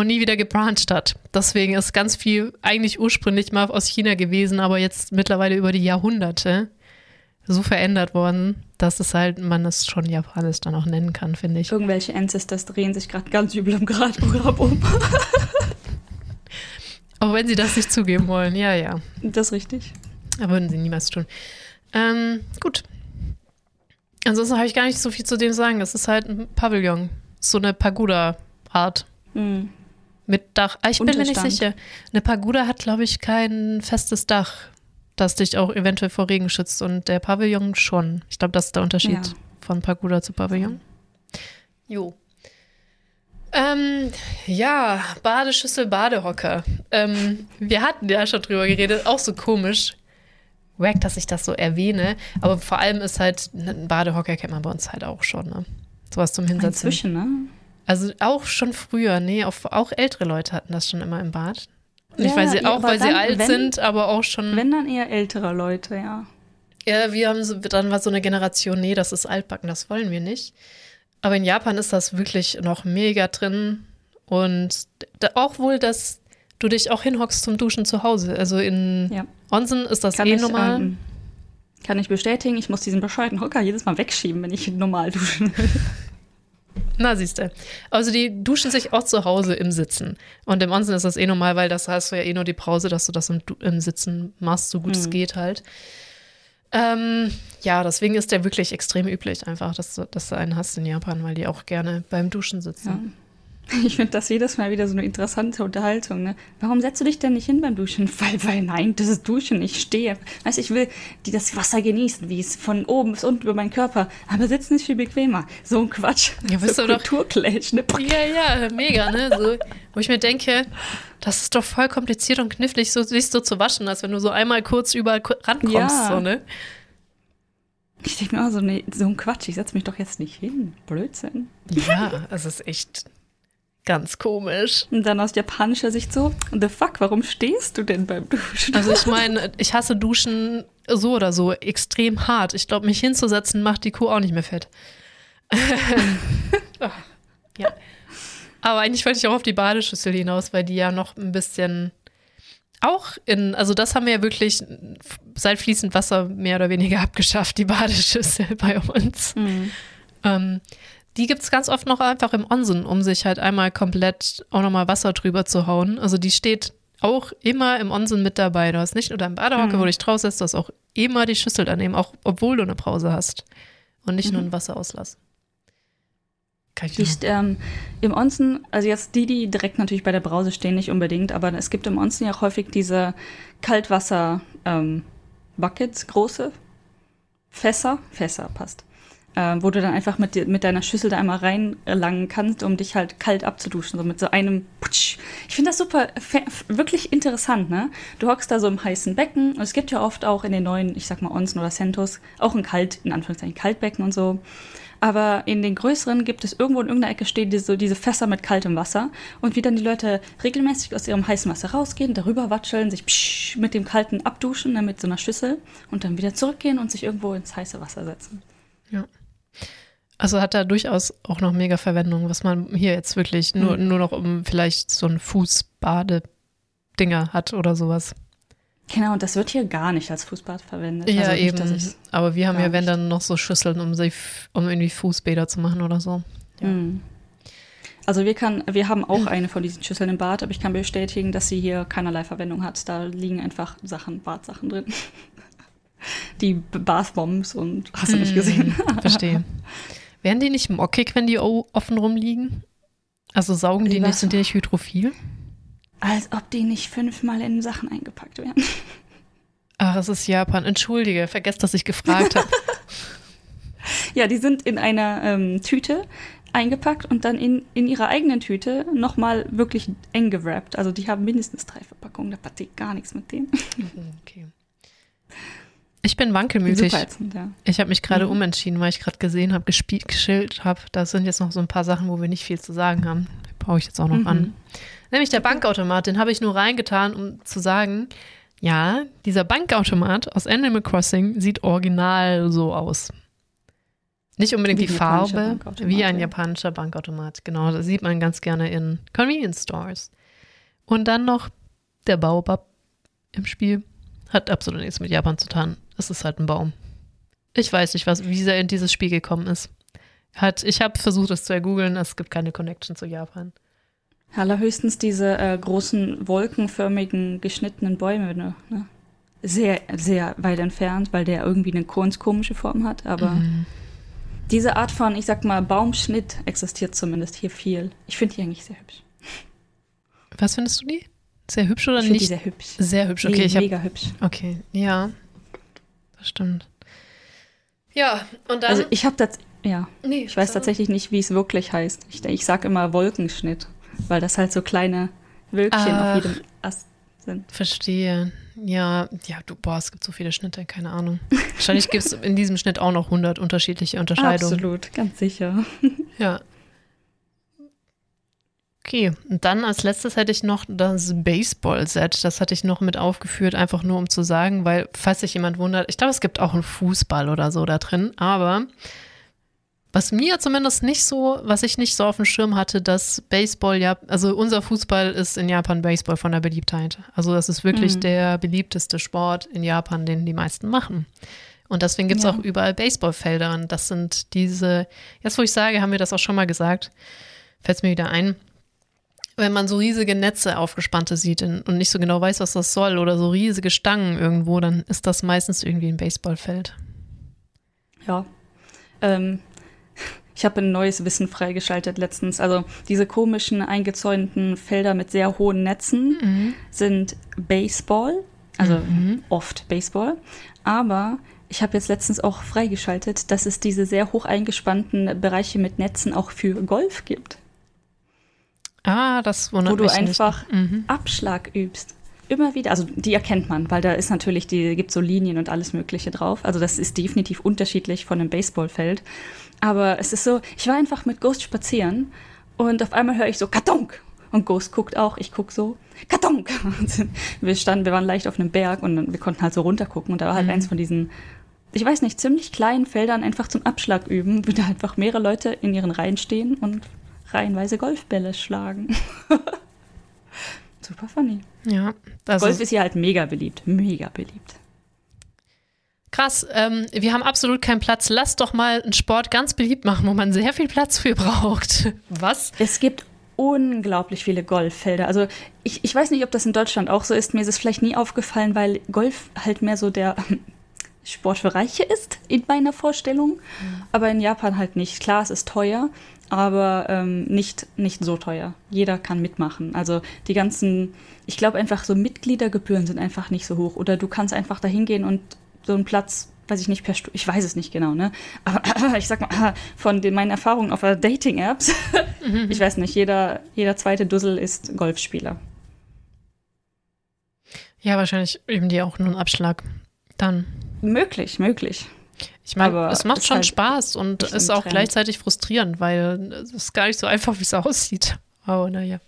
und nie wieder gebrancht hat. Deswegen ist ganz viel eigentlich ursprünglich mal aus China gewesen, aber jetzt mittlerweile über die Jahrhunderte so verändert worden, dass es halt, man es schon japanisch dann auch nennen kann, finde ich. Irgendwelche Ancestors drehen sich gerade ganz übel im Gradprogramm um. auch wenn sie das nicht zugeben wollen, ja, ja. Das ist richtig. Würden sie niemals tun. Ähm, gut. Ansonsten habe ich gar nicht so viel zu dem sagen. Es ist halt ein Pavillon. So eine Pagoda-Art. Mhm. Mit Dach. Ah, ich bin mir nicht sicher. Eine Pagoda hat, glaube ich, kein festes Dach, das dich auch eventuell vor Regen schützt. Und der Pavillon schon. Ich glaube, das ist der Unterschied ja. von Pagoda zu Pavillon. Jo. Ähm, ja, Badeschüssel, Badehocker. Ähm, wir hatten ja schon drüber geredet, auch so komisch. Wack, dass ich das so erwähne. Aber vor allem ist halt, ein Badehocker kennt man bei uns halt auch schon, ne? Sowas zum Hinsetzen. Inzwischen, ne? Also auch schon früher, nee, auch, auch ältere Leute hatten das schon immer im Bad. Nicht, ja, weil sie, auch weil dann, sie alt wenn, sind, aber auch schon. Wenn dann eher ältere Leute, ja. Ja, wir haben so, dann war so eine Generation, nee, das ist altbacken, das wollen wir nicht. Aber in Japan ist das wirklich noch mega drin. Und da, auch wohl, dass du dich auch hinhockst zum Duschen zu Hause. Also in ja. Onsen ist das kann eh ich, normal. Ähm, kann ich bestätigen, ich muss diesen bescheuerten Hocker jedes Mal wegschieben, wenn ich normal duschen will. Na, siehst du. Also die duschen sich auch zu Hause im Sitzen. Und im Onsen ist das eh normal, weil das hast du ja eh nur die Pause, dass du das im, im Sitzen machst, so gut mhm. es geht halt. Ähm, ja, deswegen ist der wirklich extrem üblich, einfach, dass du, dass du einen hast in Japan, weil die auch gerne beim Duschen sitzen. Ich finde das jedes Mal wieder so eine interessante Unterhaltung. Ne? Warum setzt du dich denn nicht hin beim Duschen? Weil, weil, nein, das ist Duschen. Ich stehe. Weißt ich will die das Wasser genießen, wie es von oben bis unten über meinen Körper. Aber sitzen ist viel bequemer. So ein Quatsch. Ja, bist so du Kulturclash, ne? Ja, ja, mega, ne? So, wo ich mir denke, das ist doch voll kompliziert und knifflig, so sich so zu waschen, als wenn du so einmal kurz überall rankommst, ja. so, ne? Ich denke mir auch so, ne, so ein Quatsch, ich setze mich doch jetzt nicht hin. Blödsinn. Ja, es ist echt Ganz komisch. Und dann aus japanischer Sicht so, the fuck, warum stehst du denn beim Duschen? Also ich meine, ich hasse Duschen so oder so extrem hart. Ich glaube, mich hinzusetzen macht die Kuh auch nicht mehr fett. ja. Aber eigentlich wollte ich auch auf die Badeschüssel hinaus, weil die ja noch ein bisschen auch in, also das haben wir ja wirklich seit fließend Wasser mehr oder weniger abgeschafft, die Badeschüssel bei uns. Mhm. Ähm, die gibt es ganz oft noch einfach im Onsen, um sich halt einmal komplett auch nochmal Wasser drüber zu hauen. Also die steht auch immer im Onsen mit dabei. Du hast nicht nur dein Badehocke, mhm. wo du dich draus setzt, du hast auch immer die Schüssel daneben, auch obwohl du eine Pause hast. Und nicht mhm. nur einen Wasserauslass. Die, ähm, Im Onsen, also jetzt die, die direkt natürlich bei der Brause stehen, nicht unbedingt, aber es gibt im Onsen ja auch häufig diese Kaltwasser-Buckets, ähm, große Fässer, Fässer passt, äh, wo du dann einfach mit, mit deiner Schüssel da einmal reinlangen kannst, um dich halt kalt abzuduschen, so mit so einem Putsch. Ich finde das super, wirklich interessant, ne? Du hockst da so im heißen Becken und es gibt ja oft auch in den neuen, ich sag mal Onsen oder Centos, auch ein Kalt, in Anführungszeichen Kaltbecken und so. Aber in den größeren gibt es irgendwo in irgendeiner Ecke stehen diese, diese Fässer mit kaltem Wasser und wie dann die Leute regelmäßig aus ihrem heißen Wasser rausgehen, darüber watscheln, sich mit dem kalten abduschen, ne, mit so einer Schüssel und dann wieder zurückgehen und sich irgendwo ins heiße Wasser setzen. Ja. Also hat da durchaus auch noch mega Verwendung, was man hier jetzt wirklich nur, mhm. nur noch um vielleicht so ein Fußbade-Dinger hat oder sowas. Genau, und das wird hier gar nicht als Fußbad verwendet. Ja, also nicht, eben. Aber wir haben ja, wenn dann noch so Schüsseln, um, sich, um irgendwie Fußbäder zu machen oder so. Ja. Mhm. Also wir, kann, wir haben auch eine von diesen Schüsseln im Bad, aber ich kann bestätigen, dass sie hier keinerlei Verwendung hat. Da liegen einfach Sachen, Badsachen drin. Die Bathbombs und hast du nicht mhm. gesehen. Verstehe. Werden die nicht mockig, wenn die offen rumliegen? Also saugen die, nicht, sind die nicht hydrophil? Als ob die nicht fünfmal in Sachen eingepackt werden. Ach, es ist Japan. Entschuldige, vergesst, dass ich gefragt habe. ja, die sind in einer ähm, Tüte eingepackt und dann in, in ihrer eigenen Tüte nochmal wirklich eng gewrappt. Also die haben mindestens drei Verpackungen, da passiert gar nichts mit denen. Okay. Ich bin wankelmütig. Ja. Ich habe mich gerade mhm. umentschieden, weil ich gerade gesehen habe, gespielt, geschillt habe. Da sind jetzt noch so ein paar Sachen, wo wir nicht viel zu sagen haben. Brauche ich jetzt auch noch mhm. an. Nämlich der Bankautomat, den habe ich nur reingetan, um zu sagen, ja, dieser Bankautomat aus Animal Crossing sieht original so aus. Nicht unbedingt wie die Farbe, wie ein japanischer Bankautomat. Genau, das sieht man ganz gerne in Convenience Stores. Und dann noch der Baobab im Spiel. Hat absolut nichts mit Japan zu tun. Es ist halt ein Baum. Ich weiß nicht, was, wie er in dieses Spiel gekommen ist. Hat, ich habe versucht, es zu ergoogeln. Es gibt keine Connection zu Japan. Allerhöchstens diese äh, großen wolkenförmigen geschnittenen Bäume. Ne? Sehr, sehr weit entfernt, weil der irgendwie eine ganz komische Form hat. Aber mhm. diese Art von, ich sag mal, Baumschnitt existiert zumindest hier viel. Ich finde die eigentlich sehr hübsch. Was findest du die? Sehr hübsch oder ich nicht? Die sehr hübsch. Sehr hübsch, okay. Nee, mega hab, hübsch. Okay, ja. Das stimmt. Ja, und dann. Also ich habe das, ja. Nee, ich weiß tatsächlich nicht, wie es wirklich heißt. Ich, ich sage immer Wolkenschnitt, weil das halt so kleine Wölkchen Ach, auf jedem Ast sind. Verstehe. Ja, ja, du, boah, es gibt so viele Schnitte, keine Ahnung. Wahrscheinlich gibt es in diesem Schnitt auch noch 100 unterschiedliche Unterscheidungen. Absolut, ganz sicher. Ja, Okay, und dann als letztes hätte ich noch das Baseball-Set. Das hatte ich noch mit aufgeführt, einfach nur um zu sagen, weil, falls sich jemand wundert, ich glaube, es gibt auch einen Fußball oder so da drin, aber was mir zumindest nicht so, was ich nicht so auf dem Schirm hatte, dass Baseball ja, also unser Fußball ist in Japan Baseball von der Beliebtheit. Also das ist wirklich mhm. der beliebteste Sport in Japan, den die meisten machen. Und deswegen gibt es Ja. auch überall Baseballfelder. Und das sind diese, jetzt wo ich sage, haben wir das auch schon mal gesagt, fällt es mir wieder ein. Wenn man so riesige Netze aufgespannte sieht und nicht so genau weiß, was das soll, oder so riesige Stangen irgendwo, dann ist das meistens irgendwie ein Baseballfeld. Ja. Ähm, ich habe ein neues Wissen freigeschaltet letztens. Also diese komischen eingezäunten Felder mit sehr hohen Netzen sind Baseball, also oft Baseball. Aber ich habe jetzt letztens auch freigeschaltet, dass es diese sehr hoch eingespannten Bereiche mit Netzen auch für Golf gibt, Ah, das wundert wo du mich einfach. Mhm. Abschlag übst. Immer wieder, also die erkennt man, weil da ist natürlich, die gibt so Linien und alles Mögliche drauf. Also das ist definitiv unterschiedlich von einem Baseballfeld. Aber es ist so, ich war einfach mit Ghost spazieren und auf einmal höre ich so Kartonk. Und Ghost guckt auch, ich guck so, Kartonk. Wir standen, wir waren leicht auf einem Berg und wir konnten halt so runtergucken und da war halt eins von diesen, ich weiß nicht, ziemlich kleinen Feldern einfach zum Abschlag üben, wo da einfach mehrere Leute in ihren Reihen stehen und reihenweise Golfbälle schlagen. Super funny. Ja, das Golf ist hier halt mega beliebt. Mega beliebt. krass. Ähm, wir haben absolut keinen Platz. Lass doch mal einen Sport ganz beliebt machen, wo man sehr viel Platz für braucht. Was? Es gibt unglaublich viele Golffelder. Also ich, ich weiß nicht, ob das in Deutschland auch so ist. Mir ist es vielleicht nie aufgefallen, weil Golf halt mehr so der Sport für Reiche ist in meiner Vorstellung. Aber in Japan halt nicht. Klar, es ist teuer, aber ähm, nicht, nicht so teuer. Jeder kann mitmachen. Also die ganzen, ich glaube einfach so Mitgliedergebühren sind einfach nicht so hoch. Oder du kannst einfach da hingehen und so einen Platz, weiß ich nicht, per Stu ich weiß es nicht genau, ne? Aber ich sag mal, von den, meinen Erfahrungen auf Dating-Apps, ich weiß nicht, jeder, jeder zweite Dussel ist Golfspieler. Ja, wahrscheinlich üben die auch nur einen Abschlag. Dann. Möglich, möglich. Ich meine, es macht schon halt Spaß und ist auch Trend. gleichzeitig frustrierend, weil es ist gar nicht so einfach, wie es aussieht. Aber naja.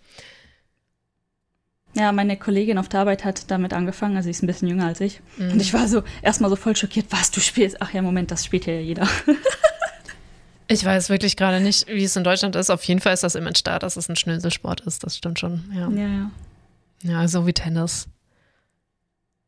Ja, meine Kollegin auf der Arbeit hat damit angefangen, also sie ist ein bisschen jünger als ich. Mhm. Und ich war so erstmal so voll schockiert, was du spielst. Ach ja, Moment, das spielt ja jeder. Ich weiß wirklich gerade nicht, wie es in Deutschland ist. Auf jeden Fall ist das Image da, dass es ein Schnöselsport ist. Das stimmt schon. Ja, Ja, ja. ja so wie Tennis.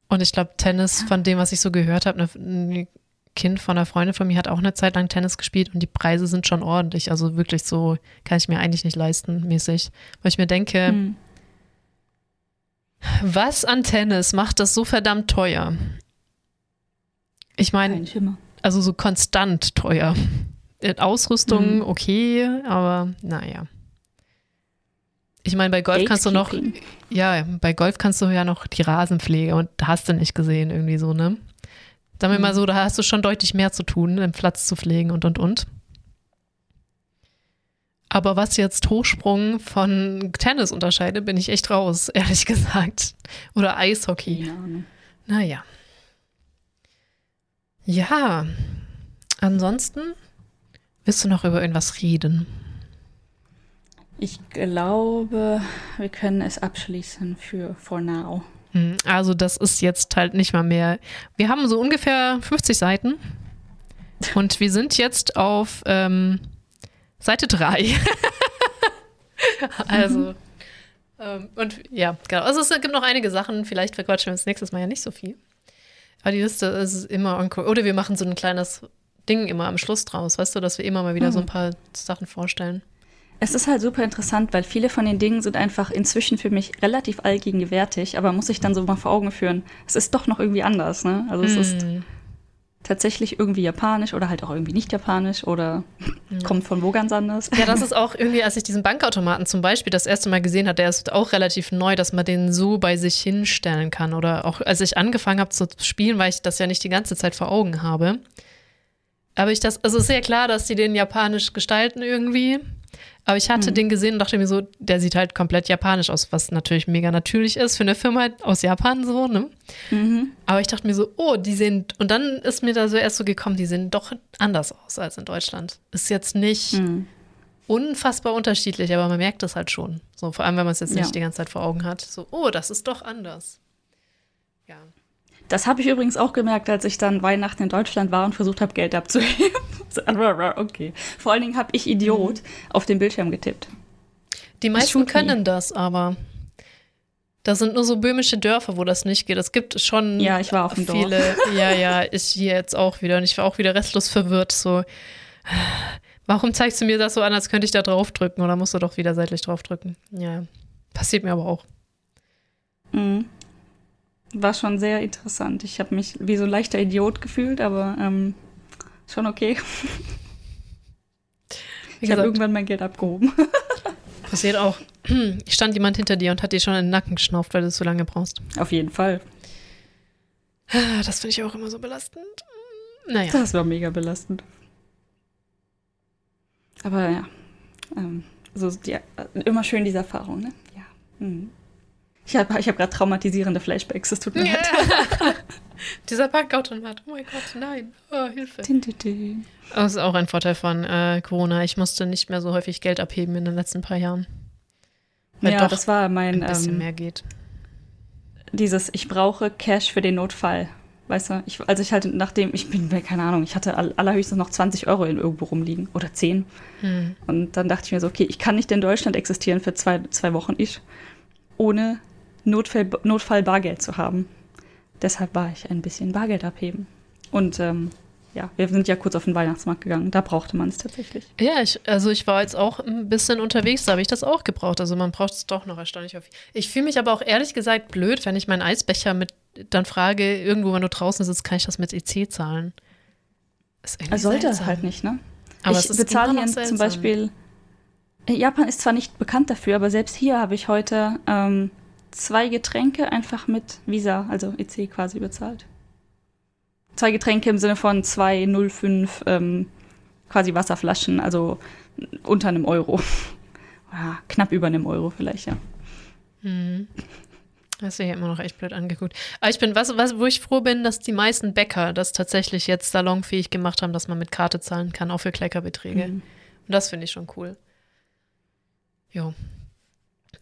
Und ich glaube, Tennis, von dem, was ich so gehört habe, ein Kind von einer Freundin von mir hat auch eine Zeit lang Tennis gespielt und die Preise sind schon ordentlich. Also wirklich so, kann ich mir eigentlich nicht leisten, mäßig. Weil ich mir denke, Hm. was an Tennis macht das so verdammt teuer? Ich meine, also so konstant teuer. Äh, Ausrüstung, Mhm. okay, aber naja. Ich meine, bei Golf kannst du noch, ja, bei Golf kannst du ja noch die Rasenpflege und hast du nicht gesehen, irgendwie so, ne? Sagen wir Mhm. mal so, da hast du schon deutlich mehr zu tun, den Platz zu pflegen und und und. Aber was jetzt Hochsprung von Tennis unterscheidet, bin ich echt raus, ehrlich gesagt. Oder Eishockey. Ahnung. Naja. Ja. Ansonsten willst du noch über irgendwas reden? Ich glaube, wir können es abschließen für for now. Hm, Also das ist jetzt halt nicht mal mehr. Wir haben so ungefähr 50 Seiten und wir sind jetzt auf ähm, Seite 3. also ähm, und ja, genau. Also es gibt noch einige Sachen. Vielleicht verquatschen wir uns nächstes Mal ja nicht so viel. Aber die Liste ist immer encore. Oder wir machen so ein kleines Ding immer am Schluss draus, weißt du, dass wir immer mal wieder so ein paar Sachen vorstellen. Es ist halt super interessant, weil viele von den Dingen sind einfach inzwischen für mich relativ allgegenwärtig, aber muss ich dann so mal vor Augen führen, es ist doch noch irgendwie anders, ne? Also es ist Hm. tatsächlich irgendwie japanisch oder halt auch irgendwie nicht japanisch oder kommt von wo ganz anders. Ja, das ist auch irgendwie, als ich diesen Bankautomaten zum Beispiel das erste Mal gesehen habe, der ist auch relativ neu, dass man den so bei sich hinstellen kann. Oder auch als ich angefangen habe zu spielen, weil ich das ja nicht die ganze Zeit vor Augen habe. Aber ich das, also ist sehr klar, dass die den japanisch gestalten irgendwie. Aber ich hatte den gesehen und dachte mir so, der sieht halt komplett japanisch aus, was natürlich mega natürlich ist für eine Firma aus Japan so, ne? Mhm. Aber ich dachte mir so, oh, die sehen, und dann ist mir da so erst so gekommen, die sehen doch anders aus als in Deutschland. Ist jetzt nicht Mhm. unfassbar unterschiedlich, aber man merkt das halt schon. So, vor allem, wenn man es jetzt Ja. nicht die ganze Zeit vor Augen hat. So, oh, das ist doch anders. Ja. Das habe ich übrigens auch gemerkt, als ich dann Weihnachten in Deutschland war und versucht habe, Geld abzuheben. Okay. Vor allen Dingen habe ich Idiot auf den Bildschirm getippt. Die meisten können das, aber Da sind nur so böhmische Dörfer, wo das nicht geht. Es gibt schon ja, ich war auf dem viele. Dorf. Ja, ja, ich hier jetzt auch wieder. Und ich war auch wieder restlos verwirrt. So, warum zeigst du mir das so an, als könnte ich da draufdrücken? Oder musst du doch wieder seitlich draufdrücken? Ja, passiert mir aber auch. Mhm. War schon sehr interessant. Ich habe mich wie so ein leichter Idiot gefühlt, aber ähm, schon okay. ich habe irgendwann mein Geld abgehoben. Passiert auch. Stand jemand hinter dir und hat dir schon in den Nacken geschnauft, weil du so lange brauchst. Auf jeden Fall. Das finde ich auch immer so belastend. Naja. Das war mega belastend. Aber ja. Ähm, also ja, immer schön diese Erfahrung, ne? Ja. Mhm. Ich habe ich hab gerade traumatisierende Flashbacks, das tut mir leid. Dieser Bankautomat, oh mein Gott, nein. Oh, Hilfe. Das ist auch ein Vorteil von äh, Corona. Ich musste nicht mehr so häufig Geld abheben in den letzten paar Jahren. Weil ja, das war mein. Ein bisschen ähm, mehr geht. Dieses, ich brauche Cash für den Notfall. Weißt du, ich, also ich halt, nachdem, ich bin, keine Ahnung, ich hatte allerhöchstens noch 20 Euro in irgendwo rumliegen oder 10. Hm. Und dann dachte ich mir so, okay, ich kann nicht in Deutschland existieren für zwei, zwei Wochen, ich, ohne Notfall, Notfall Bargeld zu haben. Deshalb war ich ein bisschen Bargeld abheben. Und ähm, ja, wir sind ja kurz auf den Weihnachtsmarkt gegangen. Da brauchte man es tatsächlich. Ja, ich, also ich war jetzt auch ein bisschen unterwegs, da habe ich das auch gebraucht. Also man braucht es doch noch erstaunlich häufig. Ich fühle mich aber auch ehrlich gesagt blöd, wenn ich meinen Eisbecher mit dann frage, irgendwo, wenn du draußen sitzt, kann ich das mit EC zahlen? Er sollte es halt nicht, ne? Aber ich bezahle hier zum Beispiel. Japan ist zwar nicht bekannt dafür, aber selbst hier habe ich heute ähm, zwei Getränke einfach mit Visa, also EC quasi bezahlt. Zwei Getränke im Sinne von 2,05 ähm, quasi Wasserflaschen, also unter einem Euro. ja, knapp über einem Euro vielleicht, ja. Hm. Das ist ja immer noch echt blöd angeguckt. Aber ich bin, was, was, wo ich froh bin, dass die meisten Bäcker das tatsächlich jetzt salonfähig gemacht haben, dass man mit Karte zahlen kann, auch für Kleckerbeträge. Mhm. Und das finde ich schon cool. Jo.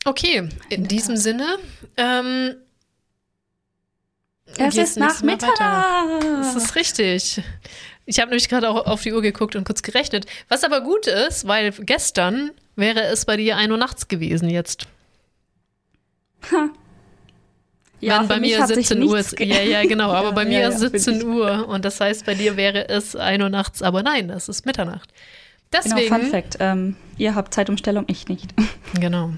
Okay, in diesem Sinne. Ähm, es ist Nachmittag. Das ist richtig. Ich habe nämlich gerade auch auf die Uhr geguckt und kurz gerechnet. Was aber gut ist, weil gestern wäre es bei dir 1 Uhr nachts gewesen jetzt. Ha. Ja, Wenn bei mir 17 Uhr ist. Ja, ja, genau. Aber ja, bei mir ja, ist 17 Uhr. Und das heißt, bei dir wäre es 1 Uhr nachts. Aber nein, es ist Mitternacht. Deswegen, genau, Fun Fact. Ähm, ihr habt Zeitumstellung, ich nicht. Genau.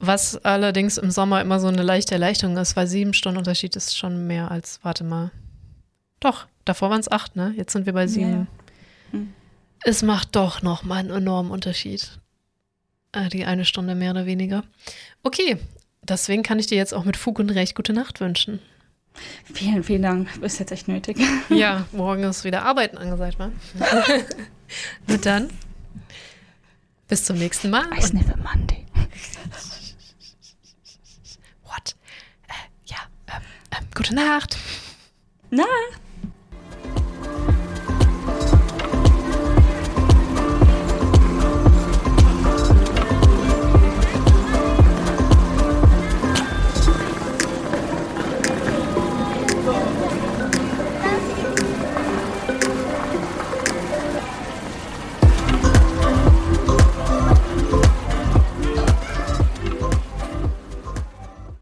Was allerdings im Sommer immer so eine leichte Erleichterung ist, weil sieben Stunden Unterschied ist schon mehr als, warte mal. Doch, davor waren es acht, ne? Jetzt sind wir bei sieben. Ja. Hm. Es macht doch noch mal einen enormen Unterschied. Äh, die eine Stunde mehr oder weniger. Okay, deswegen kann ich dir jetzt auch mit Fug und Recht gute Nacht wünschen. Vielen, vielen Dank. Ist jetzt echt nötig. Ja, morgen ist wieder Arbeiten angesagt, wa? Und dann bis zum nächsten Mal. I never Monday. Gute Nacht. Nacht.